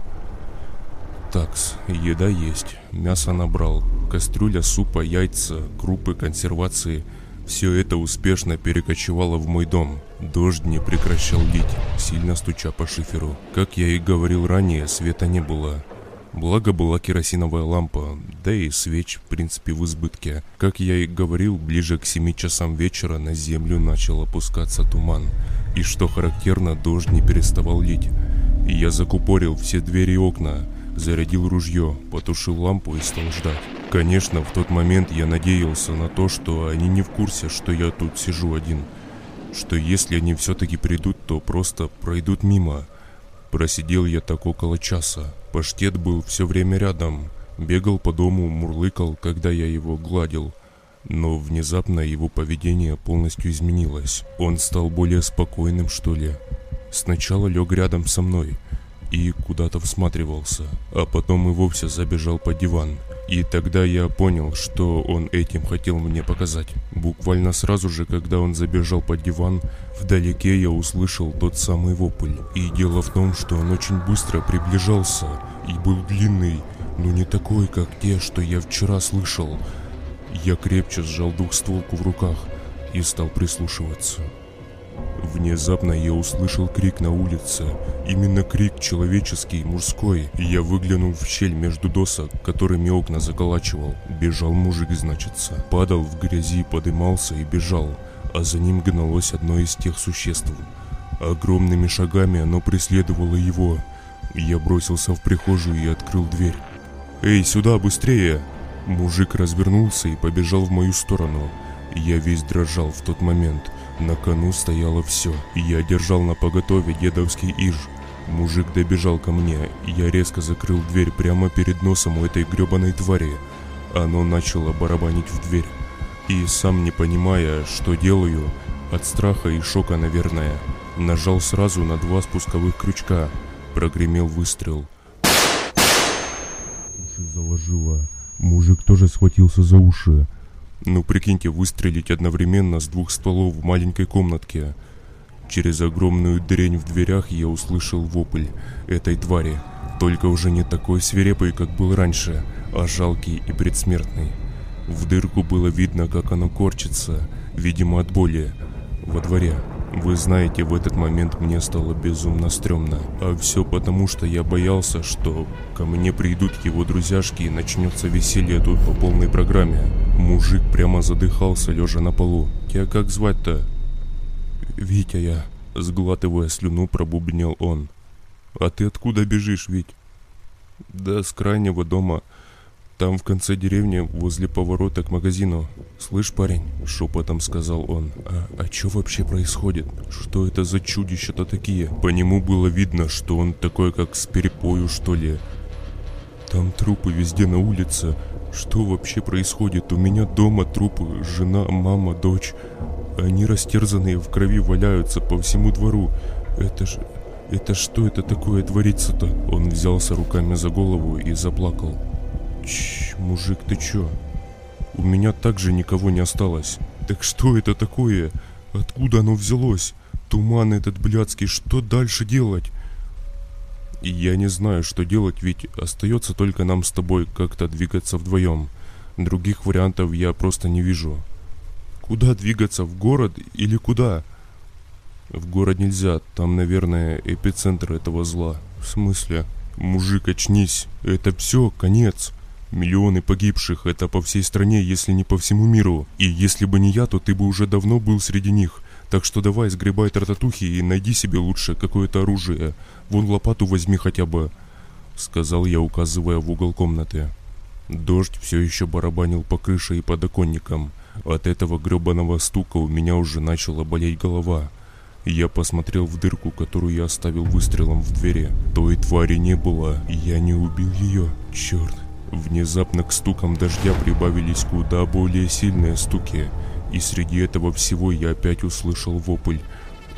[SPEAKER 1] Такс, еда есть, мясо набрал, кастрюля супа, яйца, крупы, консервации. Все это успешно перекочевало в мой дом. Дождь не прекращал лить, сильно стуча по шиферу. Как я и говорил ранее, света не было. Благо была керосиновая лампа, да и свеч, в принципе, в избытке. Как я и говорил, ближе к 7 часам вечера на землю начал опускаться туман. И что характерно, дождь не переставал лить. Я закупорил все двери и окна, зарядил ружье, потушил лампу и стал ждать. Конечно, в тот момент я надеялся на то, что они не в курсе, что я тут сижу один. Что если они все-таки придут, то просто пройдут мимо. Просидел я так около часа. Паштет был все время рядом. Бегал по дому, мурлыкал, когда я его гладил. Но внезапно его поведение полностью изменилось. Он стал более спокойным, что ли. Сначала лег рядом со мной – и куда-то всматривался, а потом и вовсе забежал под диван. И тогда я понял, что он этим хотел мне показать. Буквально сразу же, когда он забежал под диван, вдалеке я услышал тот самый вопль. И дело в том, что он очень быстро приближался и был длинный, но не такой, как те, что я вчера слышал. Я крепче сжал двухстволку в руках и стал прислушиваться. Внезапно я услышал крик на улице. Именно крик человеческий, мужской. Я выглянул в щель между досок, которыми окна заколачивал. Бежал мужик, значится. Падал в грязи, подымался и бежал. А за ним гналось одно из тех существ. Огромными шагами оно преследовало его. Я бросился в прихожую и открыл дверь. «Эй, сюда, быстрее!» Мужик развернулся и побежал в мою сторону. Я весь дрожал в тот момент – на кону стояло все. Я держал на поготове дедовский иж. Мужик добежал ко мне, я резко закрыл дверь прямо перед носом у этой гребаной твари. Оно начало барабанить в дверь. И сам не понимая, что делаю, от страха и шока, наверное, нажал сразу на два спусковых крючка. Прогремел выстрел.
[SPEAKER 4] Уши заложило. Мужик тоже схватился за уши.
[SPEAKER 1] Ну прикиньте, выстрелить одновременно с двух стволов в маленькой комнатке. Через огромную дрень в дверях я услышал вопль этой твари. Только уже не такой свирепый, как был раньше, а жалкий и предсмертный. В дырку было видно, как оно корчится, видимо от боли, во дворе. Вы знаете, в этот момент мне стало безумно стрёмно. А все потому, что я боялся, что ко мне придут его друзьяшки и начнется веселье тут по полной программе. Мужик прямо задыхался, лежа на полу. «Тебя как звать-то?» «Витя я», — сглатывая слюну, пробубнил он. «А ты откуда бежишь, Вить?» Да, с крайнего дома. Там в конце деревни, возле поворота к магазину. Слышь, парень, шепотом сказал он, а, а что вообще происходит? Что это за чудища-то такие? По нему было видно, что он такой, как с перепою, что ли. Там трупы везде на улице. Что вообще происходит? У меня дома трупы, жена, мама, дочь. Они растерзанные в крови валяются по всему двору. Это ж... Это что это такое творится-то? Он взялся руками за голову и заплакал. Чш, мужик, ты чё? У меня также никого не осталось. Так что это такое? Откуда оно взялось? Туман этот блядский, что дальше делать? И я не знаю, что делать, ведь остается только нам с тобой как-то двигаться вдвоем. Других вариантов я просто не вижу. Куда двигаться? В город или куда? В город нельзя, там, наверное, эпицентр этого зла. В смысле? Мужик, очнись. Это все, конец. Миллионы погибших, это по всей стране, если не по всему миру. И если бы не я, то ты бы уже давно был среди них. Так что давай сгребай тартатухи и найди себе лучше какое-то оружие. Вон лопату возьми хотя бы. Сказал я, указывая в угол комнаты. Дождь все еще барабанил по крыше и подоконникам. От этого гребаного стука у меня уже начала болеть голова. Я посмотрел в дырку, которую я оставил выстрелом в двери. Той твари не было, я не убил ее. Черт. Внезапно к стукам дождя прибавились куда более сильные стуки. И среди этого всего я опять услышал вопль.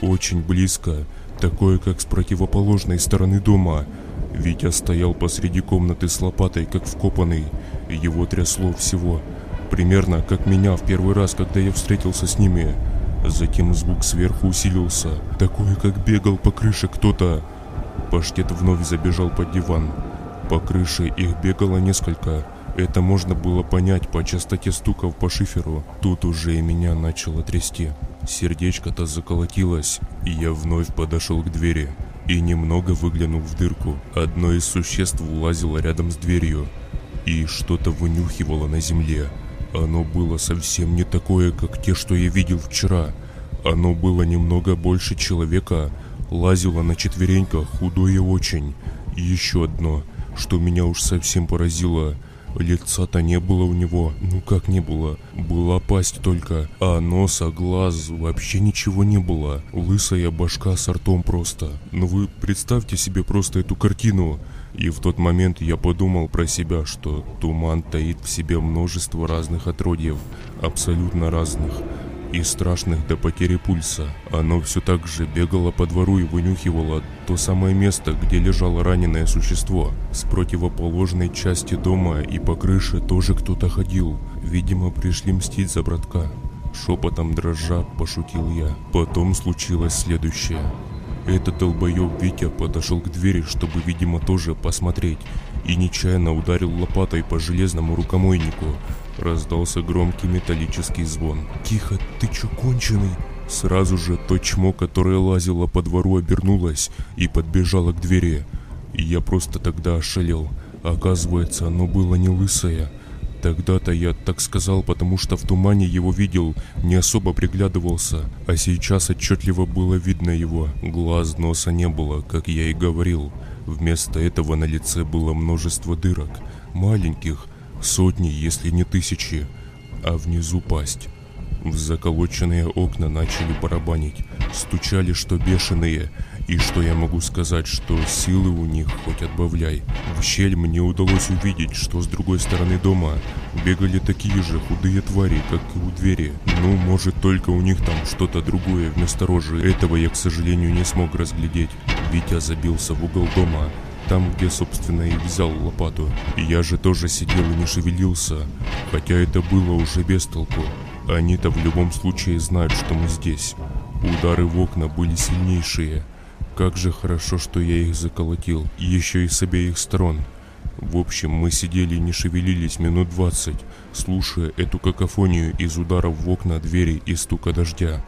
[SPEAKER 1] Очень близко, такое как с противоположной стороны дома. Витя стоял посреди комнаты с лопатой, как вкопанный. Его трясло всего. Примерно как меня в первый раз, когда я встретился с ними. Затем звук сверху усилился, такой, как бегал по крыше кто-то. Паштет вновь забежал под диван. По крыше их бегало несколько. Это можно было понять по частоте стуков по шиферу. Тут уже и меня начало трясти. Сердечко-то заколотилось, и я вновь подошел к двери и немного выглянул в дырку. Одно из существ лазило рядом с дверью и что-то вынюхивало на земле. Оно было совсем не такое, как те, что я видел вчера. Оно было немного больше человека, лазило на четвереньках, худое очень. Еще одно, что меня уж совсем поразило. Лица-то не было у него, ну как не было, была пасть только, а носа, глаз, вообще ничего не было. Лысая башка с ртом просто. Ну вы представьте себе просто эту картину. И в тот момент я подумал про себя, что туман таит в себе множество разных отродьев, абсолютно разных и страшных до потери пульса. Оно все так же бегало по двору и вынюхивало то самое место, где лежало раненое существо. С противоположной части дома и по крыше тоже кто-то ходил. Видимо, пришли мстить за братка. Шепотом дрожа пошутил я. Потом случилось следующее. Этот долбоеб Витя подошел к двери, чтобы, видимо, тоже посмотреть, и нечаянно ударил лопатой по железному рукомойнику. Раздался громкий металлический звон. «Тихо, ты чё конченый?» Сразу же то чмо, которое лазило по двору, обернулось и подбежало к двери. И я просто тогда ошалел. Оказывается, оно было не лысое, Тогда-то я так сказал, потому что в тумане его видел, не особо приглядывался, а сейчас отчетливо было видно его. Глаз, носа не было, как я и говорил. Вместо этого на лице было множество дырок, маленьких, сотни, если не тысячи, а внизу пасть. В заколоченные окна начали барабанить, стучали что бешеные, и что я могу сказать, что силы у них хоть отбавляй. В щель мне удалось увидеть, что с другой стороны дома бегали такие же худые твари, как и у двери. Ну, может, только у них там что-то другое вместо рожи. Этого я, к сожалению, не смог разглядеть. Витя забился в угол дома, там, где, собственно, и взял лопату. И я же тоже сидел и не шевелился, хотя это было уже без толку. Они-то в любом случае знают, что мы здесь. Удары в окна были сильнейшие, как же хорошо, что я их заколотил, еще и с обеих сторон. В общем, мы сидели и не шевелились минут двадцать, слушая эту какофонию из ударов в окна, двери и стука дождя.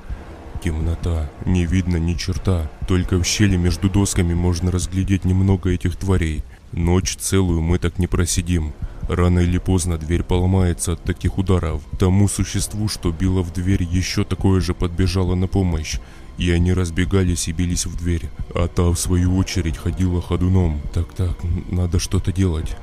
[SPEAKER 1] Темнота, не видно ни черта, только в щели между досками можно разглядеть немного этих тварей. Ночь целую мы так не просидим. Рано или поздно дверь поломается от таких ударов. Тому существу, что било в дверь, еще такое же подбежало на помощь и они разбегались и бились в дверь, а та в свою очередь ходила ходуном. Так-так, надо что-то делать.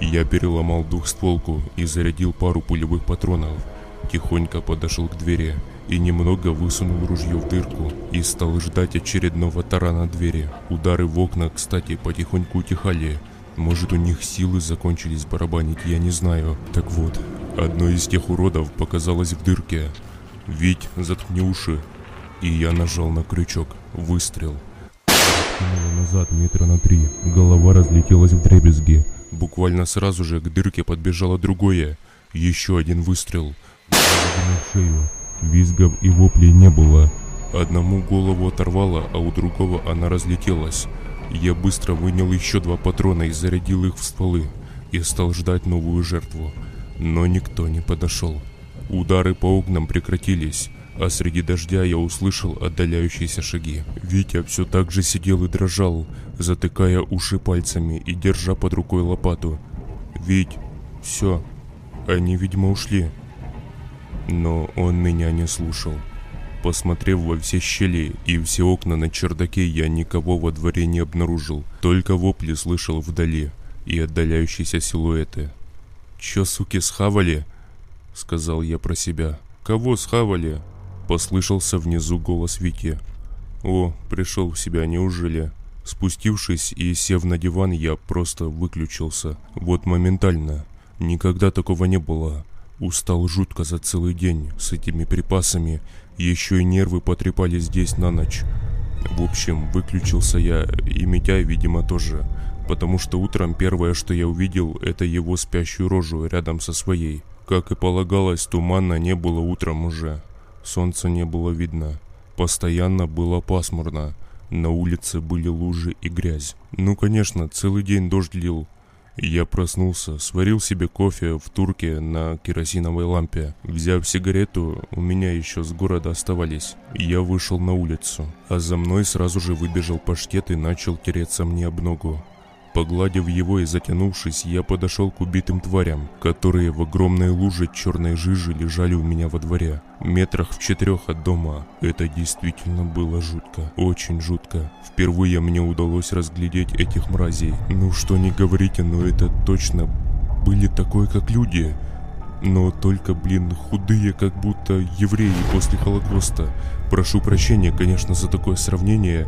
[SPEAKER 1] Я переломал двухстволку и зарядил пару пулевых патронов. Тихонько подошел к двери и немного высунул ружье в дырку и стал ждать очередного тарана двери. Удары в окна, кстати, потихоньку утихали. Может у них силы закончились барабанить, я не знаю. Так вот, одно из тех уродов показалось в дырке. Вить, заткни уши. И я нажал на крючок. Выстрел.
[SPEAKER 4] Кинуло назад метра на три. Голова разлетелась в дребезги.
[SPEAKER 1] Буквально сразу же к дырке подбежало другое. Еще один выстрел.
[SPEAKER 4] Шею. Визгов и воплей не было.
[SPEAKER 1] Одному голову оторвало, а у другого она разлетелась. Я быстро вынял еще два патрона и зарядил их в стволы. И стал ждать новую жертву. Но никто не подошел. Удары по окнам прекратились, а среди дождя я услышал отдаляющиеся шаги. Витя все так же сидел и дрожал, затыкая уши пальцами и держа под рукой лопату. «Вить, все, они, видимо, ушли». Но он меня не слушал. Посмотрев во все щели и все окна на чердаке, я никого во дворе не обнаружил. Только вопли слышал вдали и отдаляющиеся силуэты. «Чё, суки, схавали?» — сказал я про себя. «Кого схавали?» — послышался внизу голос Вики. «О, пришел в себя, неужели?» Спустившись и сев на диван, я просто выключился. Вот моментально. Никогда такого не было. Устал жутко за целый день с этими припасами. Еще и нервы потрепали здесь на ночь. В общем, выключился я, и Митяй, видимо, тоже. Потому что утром первое, что я увидел, это его спящую рожу рядом со своей. Как и полагалось, тумана не было утром уже. Солнца не было видно. Постоянно было пасмурно. На улице были лужи и грязь. Ну, конечно, целый день дождь лил. Я проснулся, сварил себе кофе в турке на керосиновой лампе. Взяв сигарету, у меня еще с города оставались. Я вышел на улицу, а за мной сразу же выбежал паштет и начал тереться мне об ногу. Погладив его и затянувшись, я подошел к убитым тварям, которые в огромной луже черной жижи лежали у меня во дворе. Метрах в четырех от дома. Это действительно было жутко. Очень жутко. Впервые мне удалось разглядеть этих мразей. Ну что не говорите, но это точно были такой, как люди. Но только, блин, худые, как будто евреи после Холокоста. Прошу прощения, конечно, за такое сравнение.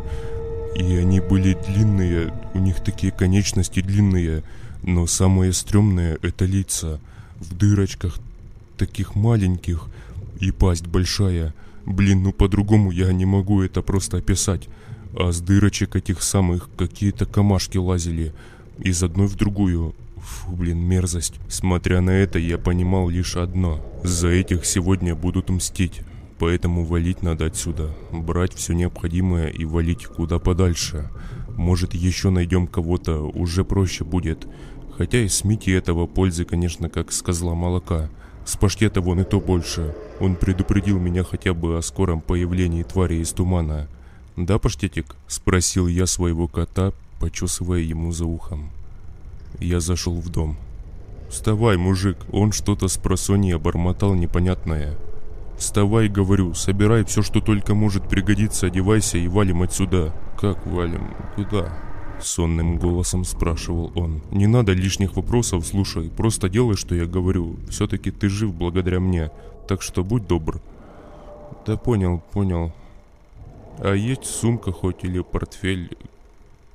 [SPEAKER 1] И они были длинные, у них такие конечности длинные, но самое стрёмное это лица в дырочках, таких маленьких, и пасть большая. Блин, ну по-другому я не могу это просто описать. А с дырочек этих самых какие-то камашки лазили из одной в другую. Фу, блин, мерзость. Смотря на это, я понимал лишь одно. За этих сегодня будут мстить. Поэтому валить надо отсюда. Брать все необходимое и валить куда подальше. Может еще найдем кого-то, уже проще будет. Хотя и с Мити этого пользы, конечно, как с козла молока. С паштета вон и то больше. Он предупредил меня хотя бы о скором появлении твари из тумана. «Да, паштетик?» – спросил я своего кота, почесывая ему за ухом. Я зашел в дом. «Вставай, мужик!» Он что-то с просонья бормотал непонятное. Вставай, говорю, собирай все, что только может пригодиться, одевайся и валим отсюда. Как валим? Куда? Сонным голосом спрашивал он. Не надо лишних вопросов, слушай, просто делай, что я говорю. Все-таки ты жив благодаря мне, так что будь добр. Да понял, понял. А есть сумка хоть или портфель?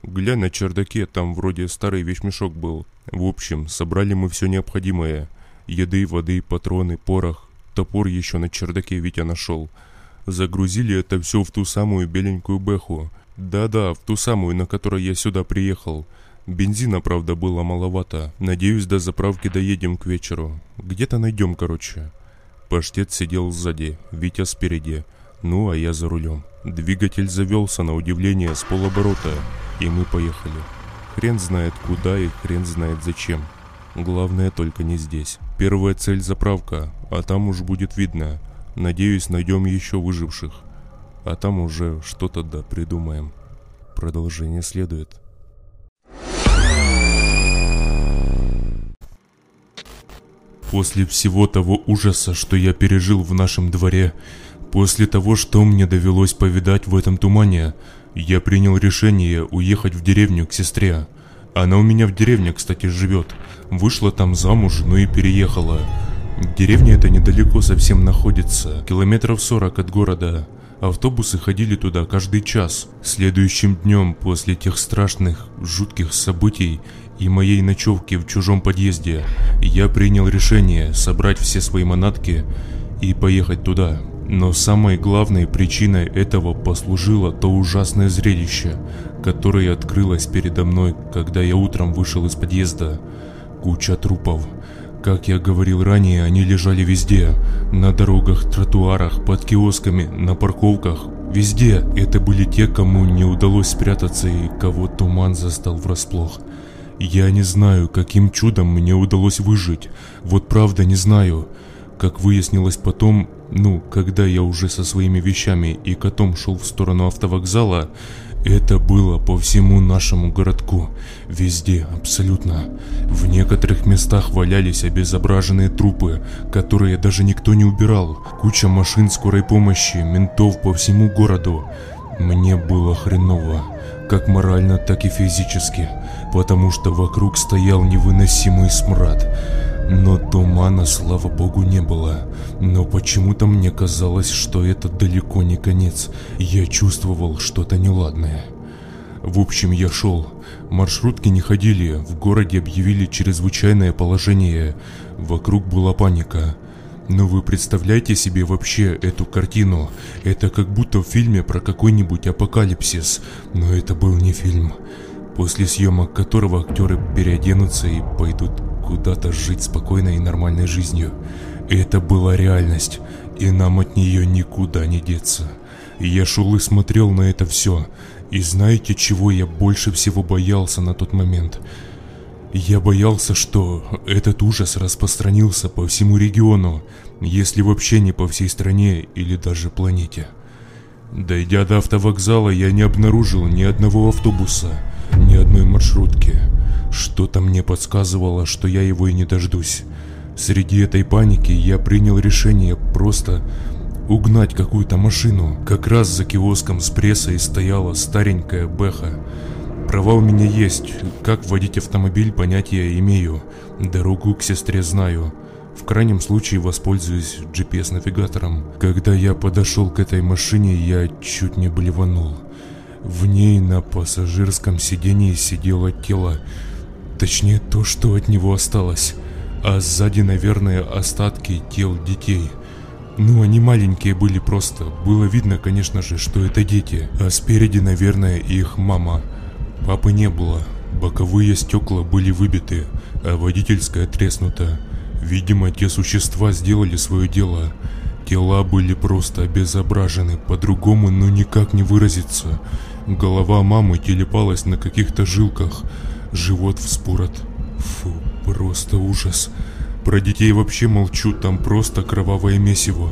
[SPEAKER 1] Глянь на чердаке, там вроде старый вещмешок был. В общем, собрали мы все необходимое. Еды, воды, патроны, порох. Топор еще на чердаке Витя нашел. Загрузили это все в ту самую беленькую бэху. Да-да, в ту самую, на которой я сюда приехал. Бензина, правда, было маловато. Надеюсь, до заправки доедем к вечеру. Где-то найдем, короче. Паштет сидел сзади, Витя спереди. Ну, а я за рулем. Двигатель завелся на удивление с полоборота, и мы поехали. Хрен знает куда и хрен знает зачем. Главное только не здесь. Первая цель заправка, а там уж будет видно. Надеюсь, найдем еще выживших. А там уже что-то да придумаем. Продолжение следует. После всего того ужаса, что я пережил в нашем дворе, После того, что мне довелось повидать в этом тумане, я принял решение уехать в деревню к сестре. Она у меня в деревне, кстати, живет. Вышла там замуж, ну и переехала. Деревня эта недалеко совсем находится, километров 40 от города. Автобусы ходили туда каждый час. Следующим днем после тех страшных, жутких событий и моей ночевки в чужом подъезде, я принял решение собрать все свои манатки и поехать туда. Но самой главной причиной этого послужило то ужасное зрелище, которое открылось передо мной, когда я утром вышел из подъезда. Куча трупов. Как я говорил ранее, они лежали везде. На дорогах, тротуарах, под киосками, на парковках. Везде. Это были те, кому не удалось спрятаться и кого туман застал врасплох. Я не знаю, каким чудом мне удалось выжить. Вот правда не знаю. Как выяснилось потом, ну, когда я уже со своими вещами и котом шел в сторону автовокзала, это было по всему нашему городку. Везде, абсолютно. В некоторых местах валялись обезображенные трупы, которые даже никто не убирал. Куча машин скорой помощи, ментов по всему городу. Мне было хреново, как морально, так и физически, потому что вокруг стоял невыносимый смрад. Но тумана, слава богу, не было. Но почему-то мне казалось, что это далеко не конец. Я чувствовал что-то неладное. В общем, я шел. Маршрутки не ходили, в городе объявили чрезвычайное положение. Вокруг была паника. Но вы представляете себе вообще эту картину? Это как будто в фильме про какой-нибудь апокалипсис. Но это был не фильм. После съемок которого актеры переоденутся и пойдут куда-то жить спокойной и нормальной жизнью. Это была реальность, и нам от нее никуда не деться. я шел и смотрел на это все. И знаете, чего я больше всего боялся на тот момент? Я боялся, что этот ужас распространился по всему региону, если вообще не по всей стране или даже планете. Дойдя до автовокзала, я не обнаружил ни одного автобуса, ни одной маршрутки. Что-то мне подсказывало, что я его и не дождусь. Среди этой паники я принял решение просто угнать какую-то машину. Как раз за киоском с прессой стояла старенькая Бэха. Права у меня есть, как водить автомобиль понятия имею, дорогу к сестре знаю. В крайнем случае воспользуюсь GPS-навигатором. Когда я подошел к этой машине, я чуть не блеванул. В ней на пассажирском сидении сидело тело, точнее то, что от него осталось, а сзади, наверное, остатки тел детей. Ну, они маленькие были просто, было видно, конечно же, что это дети, а спереди, наверное, их мама. Папы не было, боковые стекла были выбиты, а водительская треснута. Видимо, те существа сделали свое дело. Тела были просто обезображены, по-другому ну никак не выразиться. Голова мамы телепалась на каких-то жилках, живот вспорот. Фу, просто ужас. Про детей вообще молчу, там просто кровавое месиво.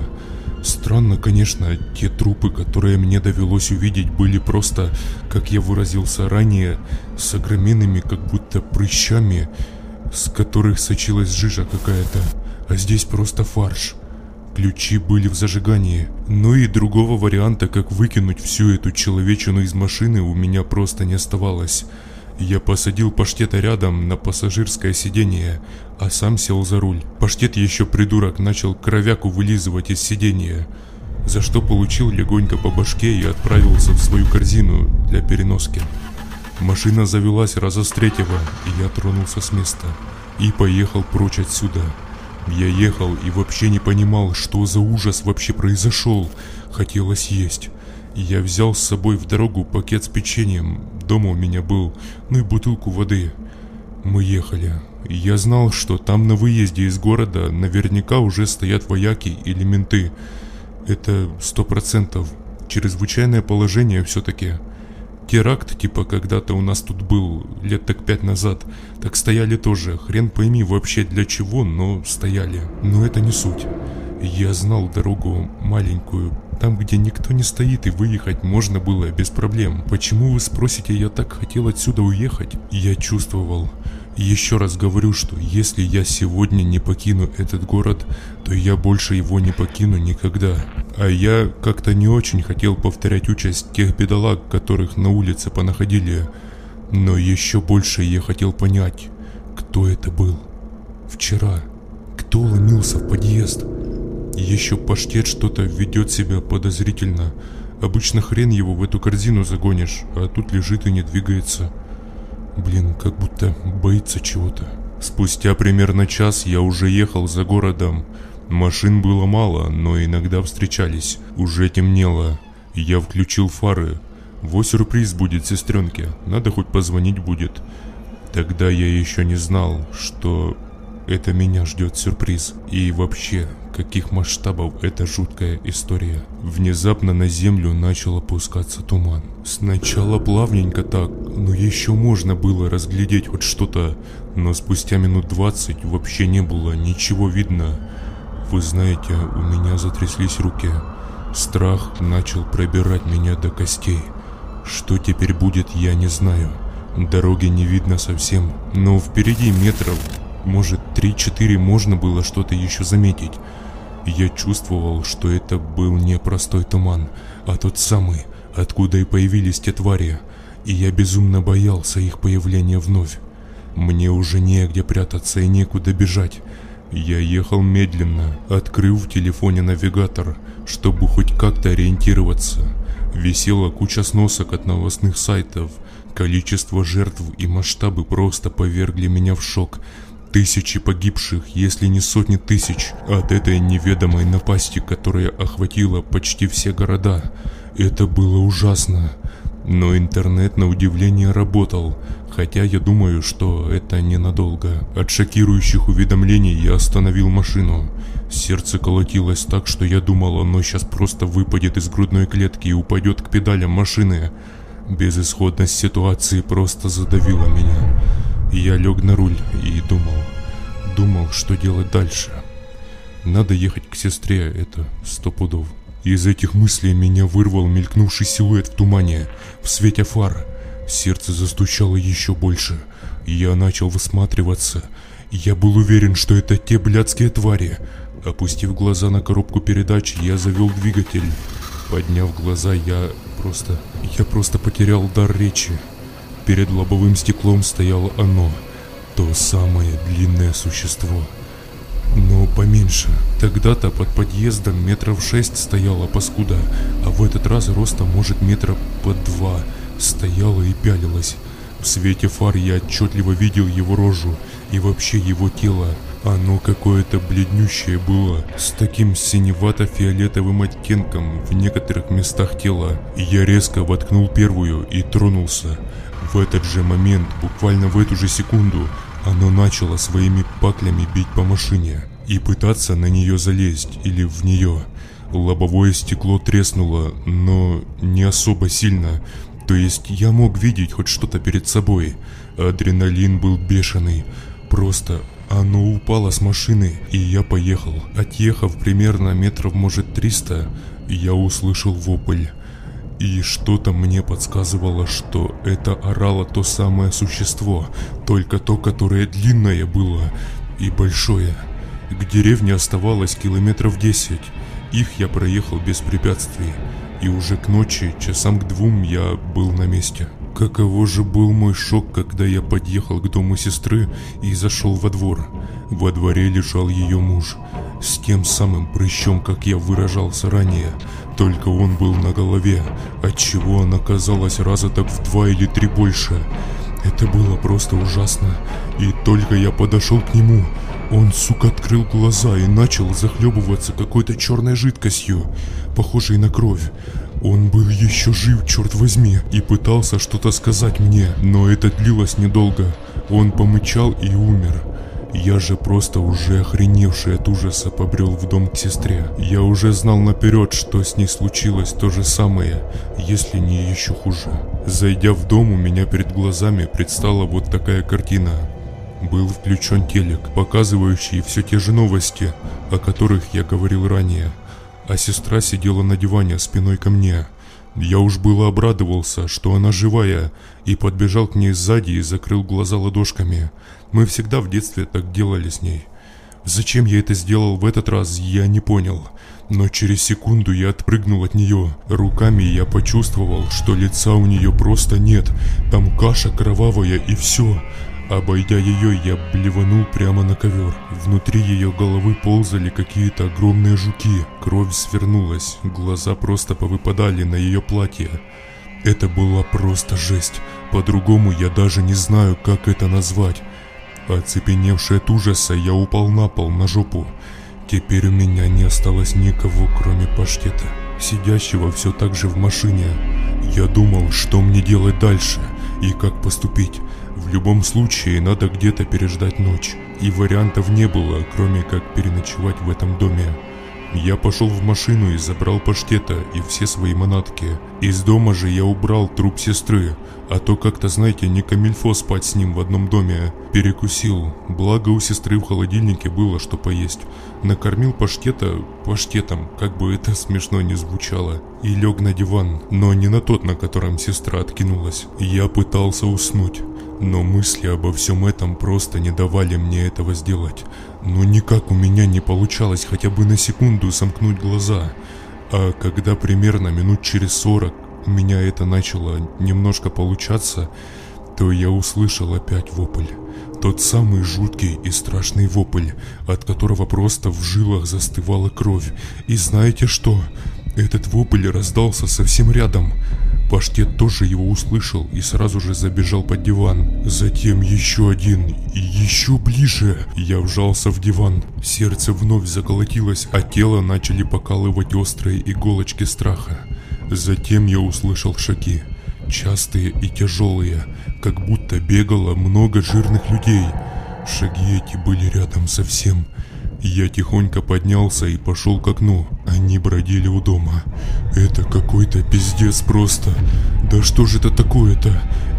[SPEAKER 1] Странно, конечно, те трупы, которые мне довелось увидеть, были просто, как я выразился ранее, с огроменными как будто прыщами, с которых сочилась жижа какая-то. А здесь просто фарш. Ключи были в зажигании. Но и другого варианта, как выкинуть всю эту человечину из машины, у меня просто не оставалось. Я посадил паштета рядом на пассажирское сиденье, а сам сел за руль. Паштет еще придурок начал кровяку вылизывать из сидения, за что получил легонько по башке и отправился в свою корзину для переноски. Машина завелась раза с третьего, и я тронулся с места и поехал прочь отсюда. Я ехал и вообще не понимал, что за ужас вообще произошел. Хотелось есть. Я взял с собой в дорогу пакет с печеньем, дома у меня был, ну и бутылку воды. Мы ехали. Я знал, что там на выезде из города наверняка уже стоят вояки или менты. Это сто процентов. Чрезвычайное положение все-таки. Теракт, типа когда-то у нас тут был, лет так пять назад, так стояли тоже, хрен пойми вообще для чего, но стояли. Но это не суть. Я знал дорогу маленькую, там, где никто не стоит и выехать можно было без проблем. Почему вы спросите, я так хотел отсюда уехать? Я чувствовал. Еще раз говорю, что если я сегодня не покину этот город, то я больше его не покину никогда. А я как-то не очень хотел повторять участь тех бедолаг, которых на улице понаходили. Но еще больше я хотел понять, кто это был. Вчера. Кто ломился в подъезд? Еще паштет что-то ведет себя подозрительно. Обычно хрен его в эту корзину загонишь, а тут лежит и не двигается. Блин, как будто боится чего-то. Спустя примерно час я уже ехал за городом. Машин было мало, но иногда встречались. Уже темнело. Я включил фары. Во сюрприз будет сестренке. Надо хоть позвонить будет. Тогда я еще не знал, что это меня ждет сюрприз. И вообще, каких масштабов эта жуткая история. Внезапно на землю начал опускаться туман. Сначала плавненько так, но еще можно было разглядеть хоть что-то, но спустя минут двадцать вообще не было ничего видно. Вы знаете, у меня затряслись руки. Страх начал пробирать меня до костей. Что теперь будет, я не знаю. Дороги не видно совсем, но впереди метров, может 3-4 можно было что-то еще заметить. Я чувствовал, что это был не простой туман, а тот самый, откуда и появились те твари, и я безумно боялся их появления вновь. Мне уже негде прятаться и некуда бежать. Я ехал медленно, открыв в телефоне навигатор, чтобы хоть как-то ориентироваться. Висела куча сносок от новостных сайтов. Количество жертв и масштабы просто повергли меня в шок. Тысячи погибших, если не сотни тысяч, от этой неведомой напасти, которая охватила почти все города. Это было ужасно. Но интернет на удивление работал, хотя я думаю, что это ненадолго. От шокирующих уведомлений я остановил машину. Сердце колотилось так, что я думал, оно сейчас просто выпадет из грудной клетки и упадет к педалям машины. Безысходность ситуации просто задавила меня. Я лег на руль и думал, думал, что делать дальше. Надо ехать к сестре, это сто пудов. Из этих мыслей меня вырвал мелькнувший силуэт в тумане, в свете фар. Сердце застучало еще больше. Я начал высматриваться. Я был уверен, что это те блядские твари. Опустив глаза на коробку передач, я завел двигатель. Подняв глаза, я просто... Я просто потерял дар речи. Перед лобовым стеклом стояло оно, то самое длинное существо. Но поменьше. Тогда-то под подъездом метров шесть стояла паскуда, а в этот раз роста может метра под два. Стояла и пялилась. В свете фар я отчетливо видел его рожу и вообще его тело. Оно какое-то бледнющее было, с таким синевато-фиолетовым оттенком в некоторых местах тела. Я резко воткнул первую и тронулся. В этот же момент, буквально в эту же секунду, оно начало своими паклями бить по машине и пытаться на нее залезть или в нее. Лобовое стекло треснуло, но не особо сильно, то есть я мог видеть хоть что-то перед собой. Адреналин был бешеный, просто оно упало с машины, и я поехал. Отъехав примерно метров может 300, я услышал вопль. И что-то мне подсказывало, что это орало то самое существо, только то, которое длинное было и большое. К деревне оставалось километров десять. Их я проехал без препятствий, и уже к ночи, часам к двум, я был на месте. Каково же был мой шок, когда я подъехал к дому сестры и зашел во двор. Во дворе лежал ее муж, с тем самым прыщом, как я выражался ранее, только он был на голове, отчего она казалась раза так в два или три больше. Это было просто ужасно, и только я подошел к нему, он, сука, открыл глаза и начал захлебываться какой-то черной жидкостью, похожей на кровь. Он был еще жив, черт возьми, и пытался что-то сказать мне, но это длилось недолго. Он помычал и умер. Я же просто уже охреневший от ужаса побрел в дом к сестре. Я уже знал наперед, что с ней случилось то же самое, если не еще хуже. Зайдя в дом, у меня перед глазами предстала вот такая картина. Был включен телек, показывающий все те же новости, о которых я говорил ранее. А сестра сидела на диване спиной ко мне. Я уж было обрадовался, что она живая, и подбежал к ней сзади и закрыл глаза ладошками. Мы всегда в детстве так делали с ней. Зачем я это сделал в этот раз, я не понял. Но через секунду я отпрыгнул от нее. Руками я почувствовал, что лица у нее просто нет. Там каша кровавая и все. Обойдя ее, я блеванул прямо на ковер. Внутри ее головы ползали какие-то огромные жуки. Кровь свернулась, глаза просто повыпадали на ее платье. Это была просто жесть. По-другому я даже не знаю, как это назвать. Оцепеневший от ужаса, я упал на пол на жопу. Теперь у меня не осталось никого, кроме паштета, сидящего все так же в машине. Я думал, что мне делать дальше и как поступить. В любом случае, надо где-то переждать ночь. И вариантов не было, кроме как переночевать в этом доме. Я пошел в машину и забрал паштета и все свои манатки. Из дома же я убрал труп сестры, а то как-то, знаете, не камильфо спать с ним в одном доме. Перекусил, благо у сестры в холодильнике было что поесть. Накормил паштета паштетом, как бы это смешно не звучало, и лег на диван, но не на тот, на котором сестра откинулась. Я пытался уснуть. Но мысли обо всем этом просто не давали мне этого сделать. Но никак у меня не получалось хотя бы на секунду сомкнуть глаза. А когда примерно минут через сорок у меня это начало немножко получаться, то я услышал опять вопль. Тот самый жуткий и страшный вопль, от которого просто в жилах застывала кровь. И знаете что? Этот вопль раздался совсем рядом. Паштет тоже его услышал и сразу же забежал под диван. Затем еще один и еще ближе. Я вжался в диван. Сердце вновь заколотилось, а тело начали покалывать острые иголочки страха. Затем я услышал шаги. Частые и тяжелые, как будто бегало много жирных людей. Шаги эти были рядом совсем. Я тихонько поднялся и пошел к окну. Они бродили у дома. Это какой-то пиздец просто. Да что же это такое-то?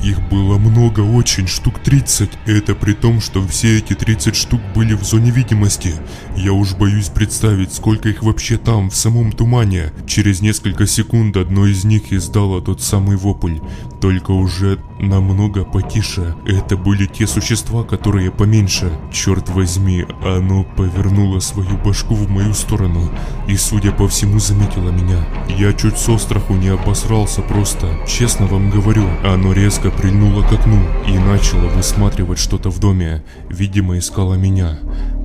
[SPEAKER 1] Их было много, очень, штук 30. Это при том, что все эти 30 штук были в зоне видимости. Я уж боюсь представить, сколько их вообще там, в самом тумане. Через несколько секунд одно из них издало тот самый вопль. Только уже намного потише. Это были те существа, которые поменьше. Черт возьми, оно повернуло свою башку в мою сторону и, судя по всему, заметило меня. Я чуть со страху не обосрался просто. Честно вам говорю, оно резко прильнуло к окну и начало высматривать что-то в доме. Видимо, искало меня.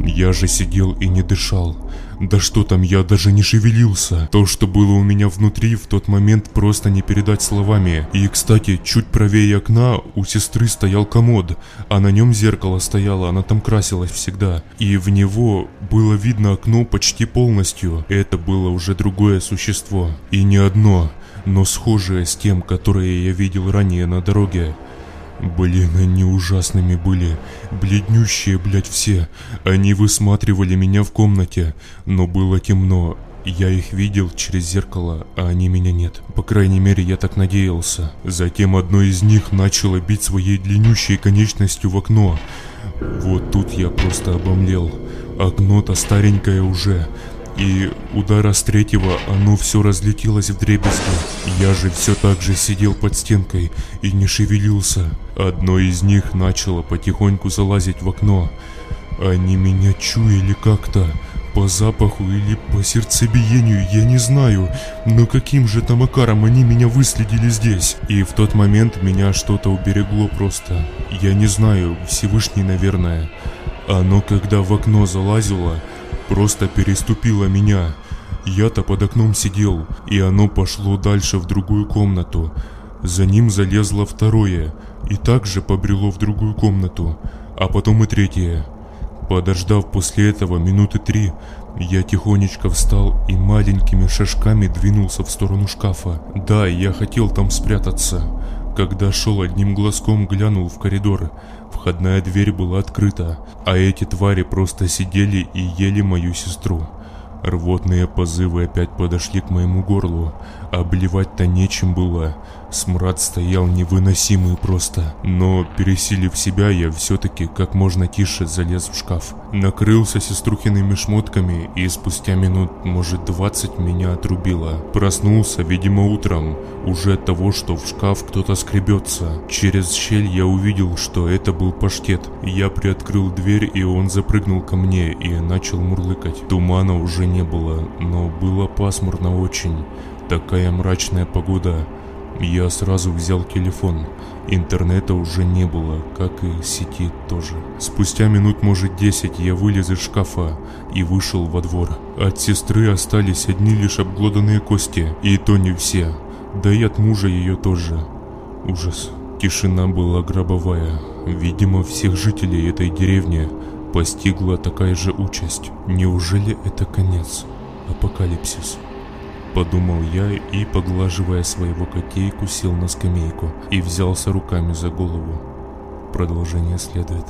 [SPEAKER 1] Я же сидел и не дышал. Да что там, я даже не шевелился. То, что было у меня внутри, в тот момент просто не передать словами. И, кстати, чуть правее окна у сестры стоял комод, а на нем зеркало стояло, она там красилась всегда. И в него было видно окно почти полностью. Это было уже другое существо. И не одно, но схожее с тем, которое я видел ранее на дороге. Блин, они ужасными были. Бледнющие, блядь, все. Они высматривали меня в комнате, но было темно. Я их видел через зеркало, а они меня нет. По крайней мере, я так надеялся. Затем одно из них начало бить своей длиннющей конечностью в окно. Вот тут я просто обомлел. Окно-то старенькое уже, и удара с третьего оно все разлетелось в дребезги. Я же все так же сидел под стенкой и не шевелился. Одно из них начало потихоньку залазить в окно. Они меня чуяли как-то. По запаху или по сердцебиению, я не знаю, но каким же там макаром они меня выследили здесь? И в тот момент меня что-то уберегло просто. Я не знаю, Всевышний, наверное. Оно когда в окно залазило, просто переступило меня. Я-то под окном сидел, и оно пошло дальше в другую комнату. За ним залезло второе, и также побрело в другую комнату, а потом и третье. Подождав после этого минуты три, я тихонечко встал и маленькими шажками двинулся в сторону шкафа. Да, я хотел там спрятаться. Когда шел одним глазком, глянул в коридор. Входная дверь была открыта, а эти твари просто сидели и ели мою сестру. Рвотные позывы опять подошли к моему горлу, обливать-то нечем было. Смрад стоял невыносимый просто, но пересилив себя, я все-таки как можно тише залез в шкаф. Накрылся сеструхиными шмотками и спустя минут, может 20 меня отрубило. Проснулся, видимо, утром, уже от того, что в шкаф кто-то скребется. Через щель я увидел, что это был паштет. Я приоткрыл дверь и он запрыгнул ко мне и начал мурлыкать. Тумана уже не было, но было пасмурно очень. Такая мрачная погода. Я сразу взял телефон. Интернета уже не было, как и сети тоже. Спустя минут, может, десять я вылез из шкафа и вышел во двор. От сестры остались одни лишь обглоданные кости, и то не все. Да и от мужа ее тоже. Ужас. Тишина была гробовая. Видимо, всех жителей этой деревни постигла такая же участь. Неужели это конец? Апокалипсис. Подумал я и, поглаживая своего котейку, сел на скамейку и взялся руками за голову. Продолжение следует.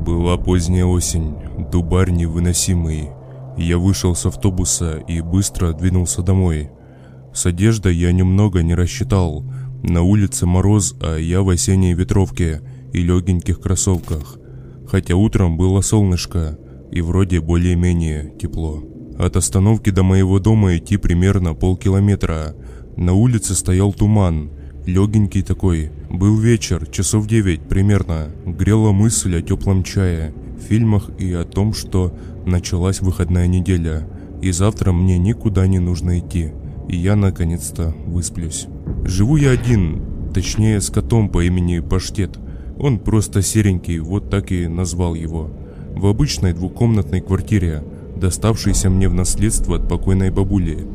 [SPEAKER 1] Была поздняя осень, дубарь невыносимый. Я вышел с автобуса и быстро двинулся домой. С одеждой я немного не рассчитал. На улице мороз, а я в осенней ветровке и легеньких кроссовках хотя утром было солнышко и вроде более-менее тепло. От остановки до моего дома идти примерно полкилометра. На улице стоял туман, легенький такой. Был вечер, часов девять примерно. Грела мысль о теплом чае, фильмах и о том, что началась выходная неделя. И завтра мне никуда не нужно идти. И я наконец-то высплюсь. Живу я один, точнее с котом по имени Паштет. Он просто серенький, вот так и назвал его. В обычной двухкомнатной квартире, доставшейся мне в наследство от покойной бабули.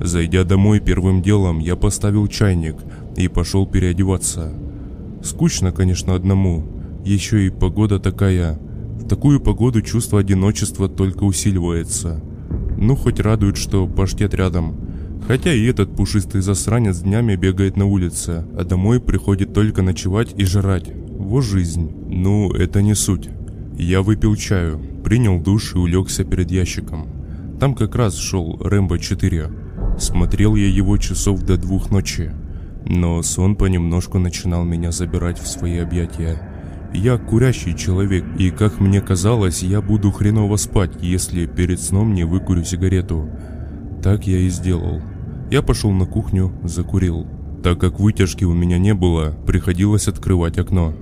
[SPEAKER 1] Зайдя домой первым делом, я поставил чайник и пошел переодеваться. Скучно, конечно, одному. Еще и погода такая. В такую погоду чувство одиночества только усиливается. Ну, хоть радует, что паштет рядом. Хотя и этот пушистый засранец днями бегает на улице, а домой приходит только ночевать и жрать его жизнь. Ну, это не суть. Я выпил чаю, принял душ и улегся перед ящиком. Там как раз шел Рэмбо 4. Смотрел я его часов до двух ночи. Но сон понемножку начинал меня забирать в свои объятия. Я курящий человек, и как мне казалось, я буду хреново спать, если перед сном не выкурю сигарету. Так я и сделал. Я пошел на кухню, закурил. Так как вытяжки у меня не было, приходилось открывать окно.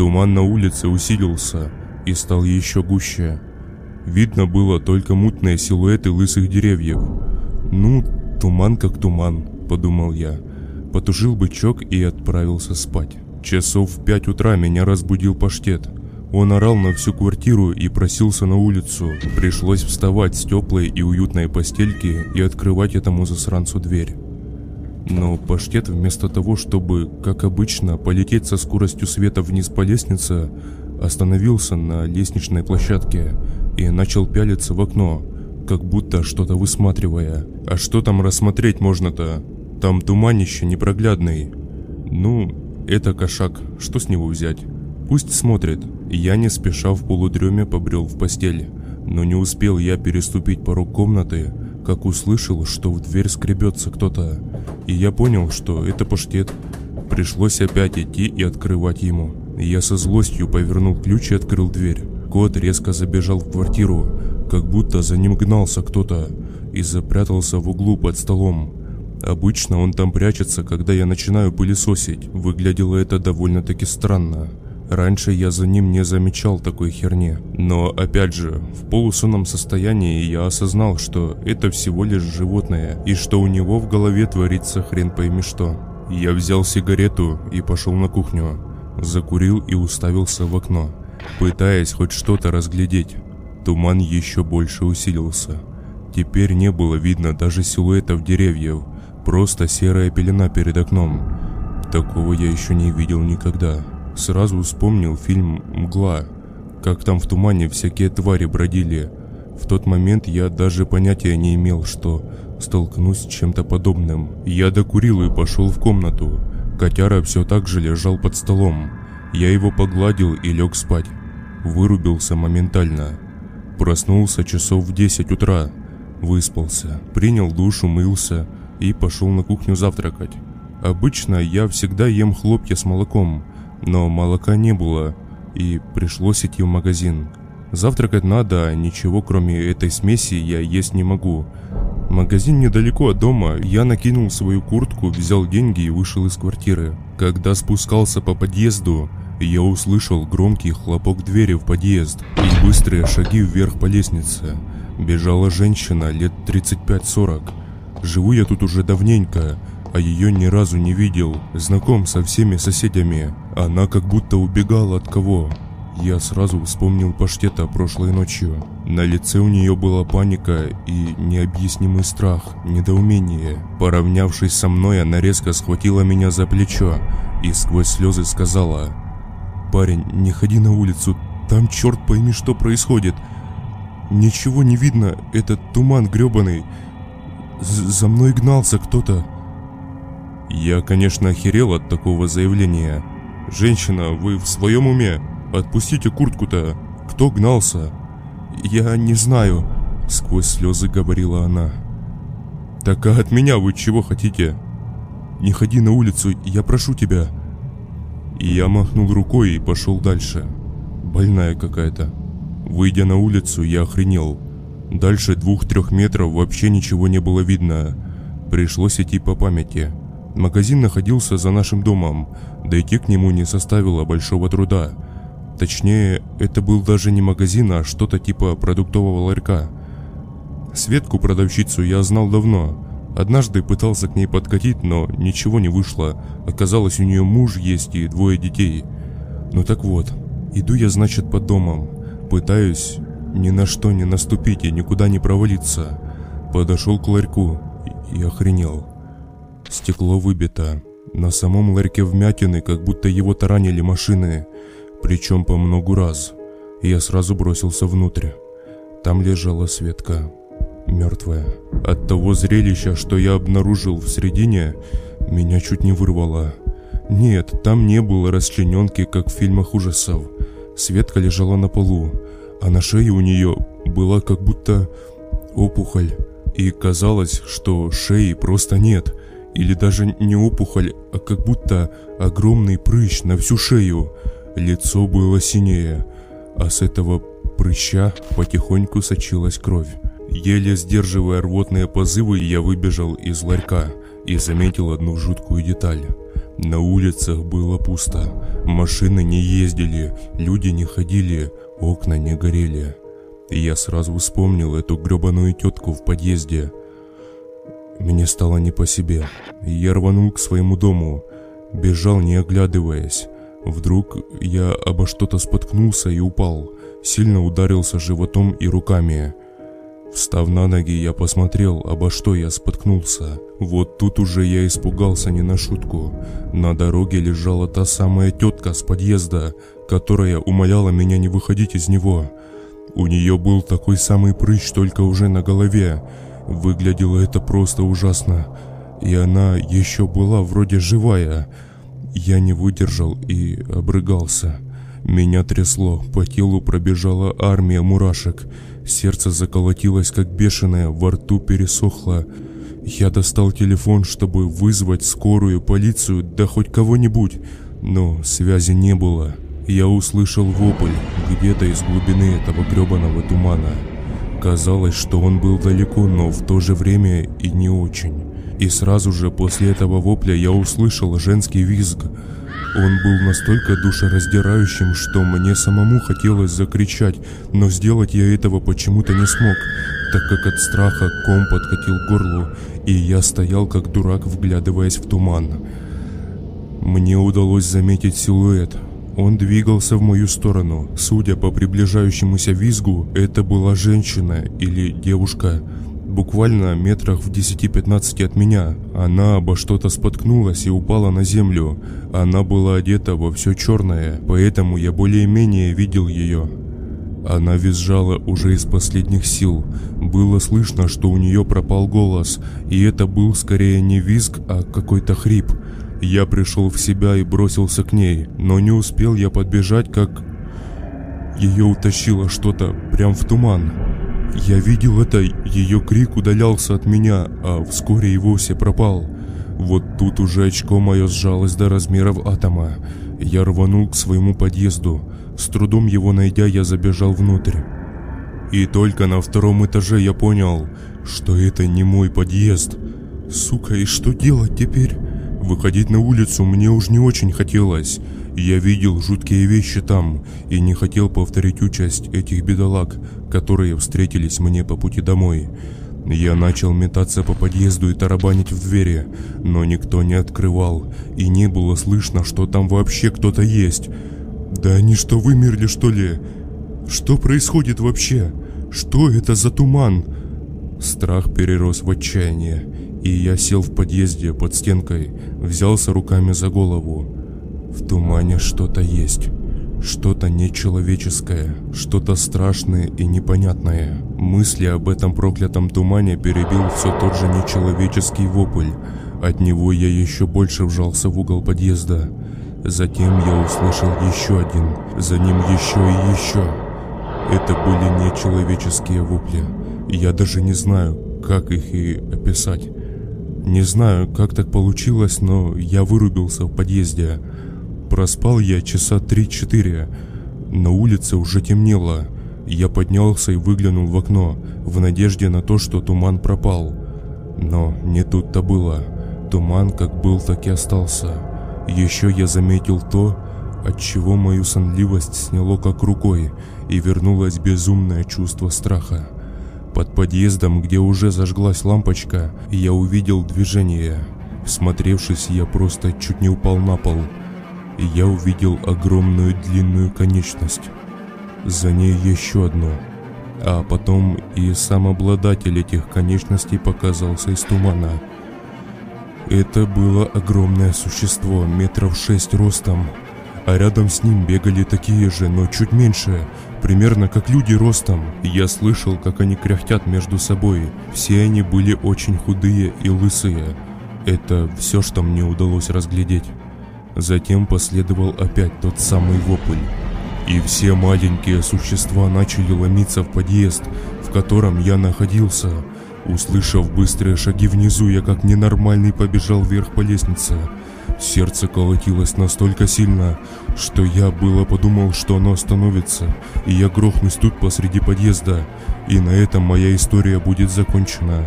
[SPEAKER 1] Туман на улице усилился и стал еще гуще. Видно было только мутные силуэты лысых деревьев. «Ну, туман как туман», — подумал я. Потушил бычок и отправился спать. Часов в пять утра меня разбудил паштет. Он орал на всю квартиру и просился на улицу. Пришлось вставать с теплой и уютной постельки и открывать этому засранцу дверь. Но паштет вместо того, чтобы, как обычно, полететь со скоростью света вниз по лестнице, остановился на лестничной площадке и начал пялиться в окно, как будто что-то высматривая. А что там рассмотреть можно-то? Там туманище непроглядный. Ну, это кошак, что с него взять? Пусть смотрит. Я не спеша в полудреме побрел в постель. Но не успел я переступить порог комнаты, как услышал, что в дверь скребется кто-то, и я понял, что это паштет. Пришлось опять идти и открывать ему. Я со злостью повернул ключ и открыл дверь. Кот резко забежал в квартиру, как будто за ним гнался кто-то, и запрятался в углу под столом. Обычно он там прячется, когда я начинаю пылесосить. Выглядело это довольно-таки странно. Раньше я за ним не замечал такой херни. Но опять же, в полусонном состоянии я осознал, что это всего лишь животное, и что у него в голове творится хрен пойми что. Я взял сигарету и пошел на кухню. Закурил и уставился в окно, пытаясь хоть что-то разглядеть. Туман еще больше усилился. Теперь не было видно даже силуэтов деревьев, просто серая пелена перед окном. Такого я еще не видел никогда. Сразу вспомнил фильм «Мгла», как там в тумане всякие твари бродили. В тот момент я даже понятия не имел, что столкнусь с чем-то подобным. Я докурил и пошел в комнату. Котяра все так же лежал под столом. Я его погладил и лег спать. Вырубился моментально. Проснулся часов в 10 утра. Выспался, принял душ, умылся и пошел на кухню завтракать. Обычно я всегда ем хлопья с молоком, но молока не было, и пришлось идти в магазин. Завтракать надо, а ничего кроме этой смеси я есть не могу. Магазин недалеко от дома, я накинул свою куртку, взял деньги и вышел из квартиры. Когда спускался по подъезду, я услышал громкий хлопок двери в подъезд и быстрые шаги вверх по лестнице. Бежала женщина лет 35-40. Живу я тут уже давненько, а ее ни разу не видел. Знаком со всеми соседями. Она как будто убегала от кого. Я сразу вспомнил паштета прошлой ночью. На лице у нее была паника и необъяснимый страх, недоумение. Поравнявшись со мной, она резко схватила меня за плечо и сквозь слезы сказала «Парень, не ходи на улицу, там черт пойми что происходит. Ничего не видно, этот туман гребаный. За мной гнался кто-то». Я, конечно, охерел от такого заявления. «Женщина, вы в своем уме? Отпустите куртку-то! Кто гнался?» «Я не знаю», — сквозь слезы говорила она. «Так а от меня вы чего хотите? Не ходи на улицу, я прошу тебя». И я махнул рукой и пошел дальше. Больная какая-то. Выйдя на улицу, я охренел. Дальше двух-трех метров вообще ничего не было видно. Пришлось идти по памяти. Магазин находился за нашим домом, дойти к нему не составило большого труда. Точнее, это был даже не магазин, а что-то типа продуктового ларька. Светку продавщицу я знал давно. Однажды пытался к ней подкатить, но ничего не вышло. Оказалось, у нее муж есть и двое детей. Ну так вот, иду я, значит, под домом. Пытаюсь ни на что не наступить и никуда не провалиться. Подошел к ларьку и охренел. Стекло выбито. На самом ларьке вмятины, как будто его таранили машины. Причем по многу раз. Я сразу бросился внутрь. Там лежала Светка. Мертвая. От того зрелища, что я обнаружил в середине, меня чуть не вырвало. Нет, там не было расчлененки, как в фильмах ужасов. Светка лежала на полу, а на шее у нее была как будто опухоль. И казалось, что шеи просто нет – или даже не опухоль, а как будто огромный прыщ на всю шею. Лицо было синее, а с этого прыща потихоньку сочилась кровь. Еле сдерживая рвотные позывы, я выбежал из ларька и заметил одну жуткую деталь. На улицах было пусто, машины не ездили, люди не ходили, окна не горели. Я сразу вспомнил эту гребаную тетку в подъезде – мне стало не по себе. Я рванул к своему дому. Бежал, не оглядываясь. Вдруг я обо что-то споткнулся и упал. Сильно ударился животом и руками. Встав на ноги, я посмотрел, обо что я споткнулся. Вот тут уже я испугался не на шутку. На дороге лежала та самая тетка с подъезда, которая умоляла меня не выходить из него. У нее был такой самый прыщ, только уже на голове. Выглядело это просто ужасно. И она еще была вроде живая. Я не выдержал и обрыгался. Меня трясло, по телу пробежала армия мурашек. Сердце заколотилось как бешеное, во рту пересохло. Я достал телефон, чтобы вызвать скорую, полицию, да хоть кого-нибудь, но связи не было. Я услышал вопль где-то из глубины этого гребаного тумана. Казалось, что он был далеко, но в то же время и не очень. И сразу же после этого вопля я услышал женский визг. Он был настолько душераздирающим, что мне самому хотелось закричать, но сделать я этого почему-то не смог, так как от страха ком подкатил горлу, и я стоял как дурак, вглядываясь в туман. Мне удалось заметить силуэт, он двигался в мою сторону. Судя по приближающемуся визгу, это была женщина или девушка. Буквально метрах в 10-15 от меня. Она обо что-то споткнулась и упала на землю. Она была одета во все черное, поэтому я более-менее видел ее. Она визжала уже из последних сил. Было слышно, что у нее пропал голос, и это был скорее не визг, а какой-то хрип – я пришел в себя и бросился к ней, но не успел я подбежать, как... Ее утащило что-то прям в туман. Я видел это, ее крик удалялся от меня, а вскоре и вовсе пропал. Вот тут уже очко мое сжалось до размеров атома. Я рванул к своему подъезду. С трудом его найдя, я забежал внутрь. И только на втором этаже я понял, что это не мой подъезд. Сука, и что делать теперь? Выходить на улицу мне уж не очень хотелось. Я видел жуткие вещи там и не хотел повторить участь этих бедолаг, которые встретились мне по пути домой. Я начал метаться по подъезду и тарабанить в двери, но никто не открывал, и не было слышно, что там вообще кто-то есть. Да они что, вымерли что ли? Что происходит вообще? Что это за туман? Страх перерос в отчаяние, и я сел в подъезде под стенкой, взялся руками за голову. В тумане что-то есть. Что-то нечеловеческое, что-то страшное и непонятное. Мысли об этом проклятом тумане перебил все тот же нечеловеческий вопль. От него я еще больше вжался в угол подъезда. Затем я услышал еще один, за ним еще и еще. Это были нечеловеческие вопли. Я даже не знаю, как их и описать. Не знаю, как так получилось, но я вырубился в подъезде. Проспал я часа 3-4. На улице уже темнело. Я поднялся и выглянул в окно, в надежде на то, что туман пропал. Но не тут-то было. Туман как был, так и остался. Еще я заметил то, от чего мою сонливость сняло как рукой, и вернулось безумное чувство страха. Под подъездом, где уже зажглась лампочка, я увидел движение. Всмотревшись, я просто чуть не упал на пол – я увидел огромную длинную конечность. За ней еще одну. А потом и сам обладатель этих конечностей показался из тумана. Это было огромное существо, метров шесть ростом, а рядом с ним бегали такие же, но чуть меньше, примерно как люди ростом. Я слышал, как они кряхтят между собой. Все они были очень худые и лысые. Это все, что мне удалось разглядеть. Затем последовал опять тот самый вопль. И все маленькие существа начали ломиться в подъезд, в котором я находился. Услышав быстрые шаги внизу, я как ненормальный побежал вверх по лестнице. Сердце колотилось настолько сильно, что я было подумал, что оно остановится, и я грохнусь тут посреди подъезда, и на этом моя история будет закончена.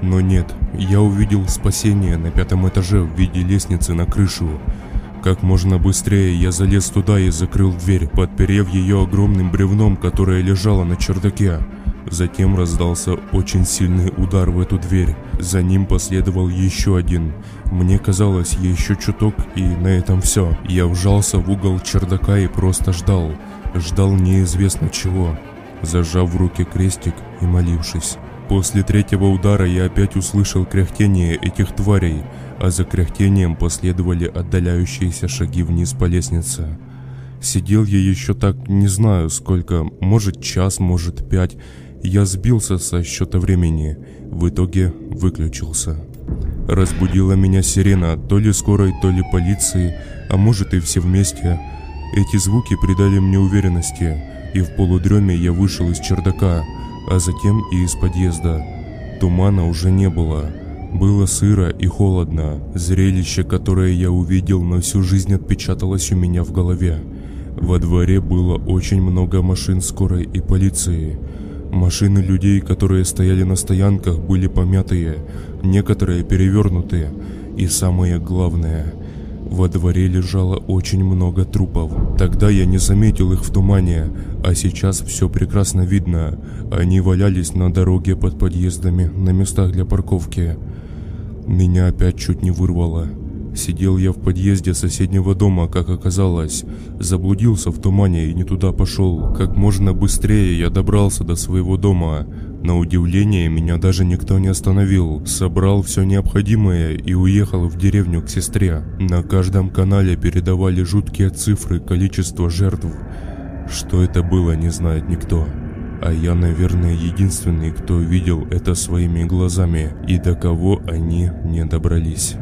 [SPEAKER 1] Но нет, я увидел спасение на пятом этаже в виде лестницы на крышу. Как можно быстрее я залез туда и закрыл дверь, подперев ее огромным бревном, которое лежало на чердаке. Затем раздался очень сильный удар в эту дверь. За ним последовал еще один. Мне казалось, еще чуток, и на этом все. Я вжался в угол чердака и просто ждал. Ждал неизвестно чего, зажав в руки крестик и молившись. После третьего удара я опять услышал кряхтение этих тварей, а за кряхтением последовали отдаляющиеся шаги вниз по лестнице. Сидел я еще так, не знаю сколько, может час, может пять. Я сбился со счета времени, в итоге выключился. Разбудила меня сирена, то ли скорой, то ли полиции, а может и все вместе. Эти звуки придали мне уверенности, и в полудреме я вышел из чердака, а затем и из подъезда. Тумана уже не было. Было сыро и холодно. Зрелище, которое я увидел, на всю жизнь отпечаталось у меня в голове. Во дворе было очень много машин скорой и полиции. Машины людей, которые стояли на стоянках, были помятые, некоторые перевернутые. И самое главное, во дворе лежало очень много трупов. Тогда я не заметил их в тумане, а сейчас все прекрасно видно. Они валялись на дороге под подъездами, на местах для парковки. Меня опять чуть не вырвало. Сидел я в подъезде соседнего дома, как оказалось. Заблудился в тумане и не туда пошел. Как можно быстрее я добрался до своего дома. На удивление, меня даже никто не остановил. Собрал все необходимое и уехал в деревню к сестре. На каждом канале передавали жуткие цифры количества жертв. Что это было, не знает никто. А я, наверное, единственный, кто видел это своими глазами и до кого они не добрались.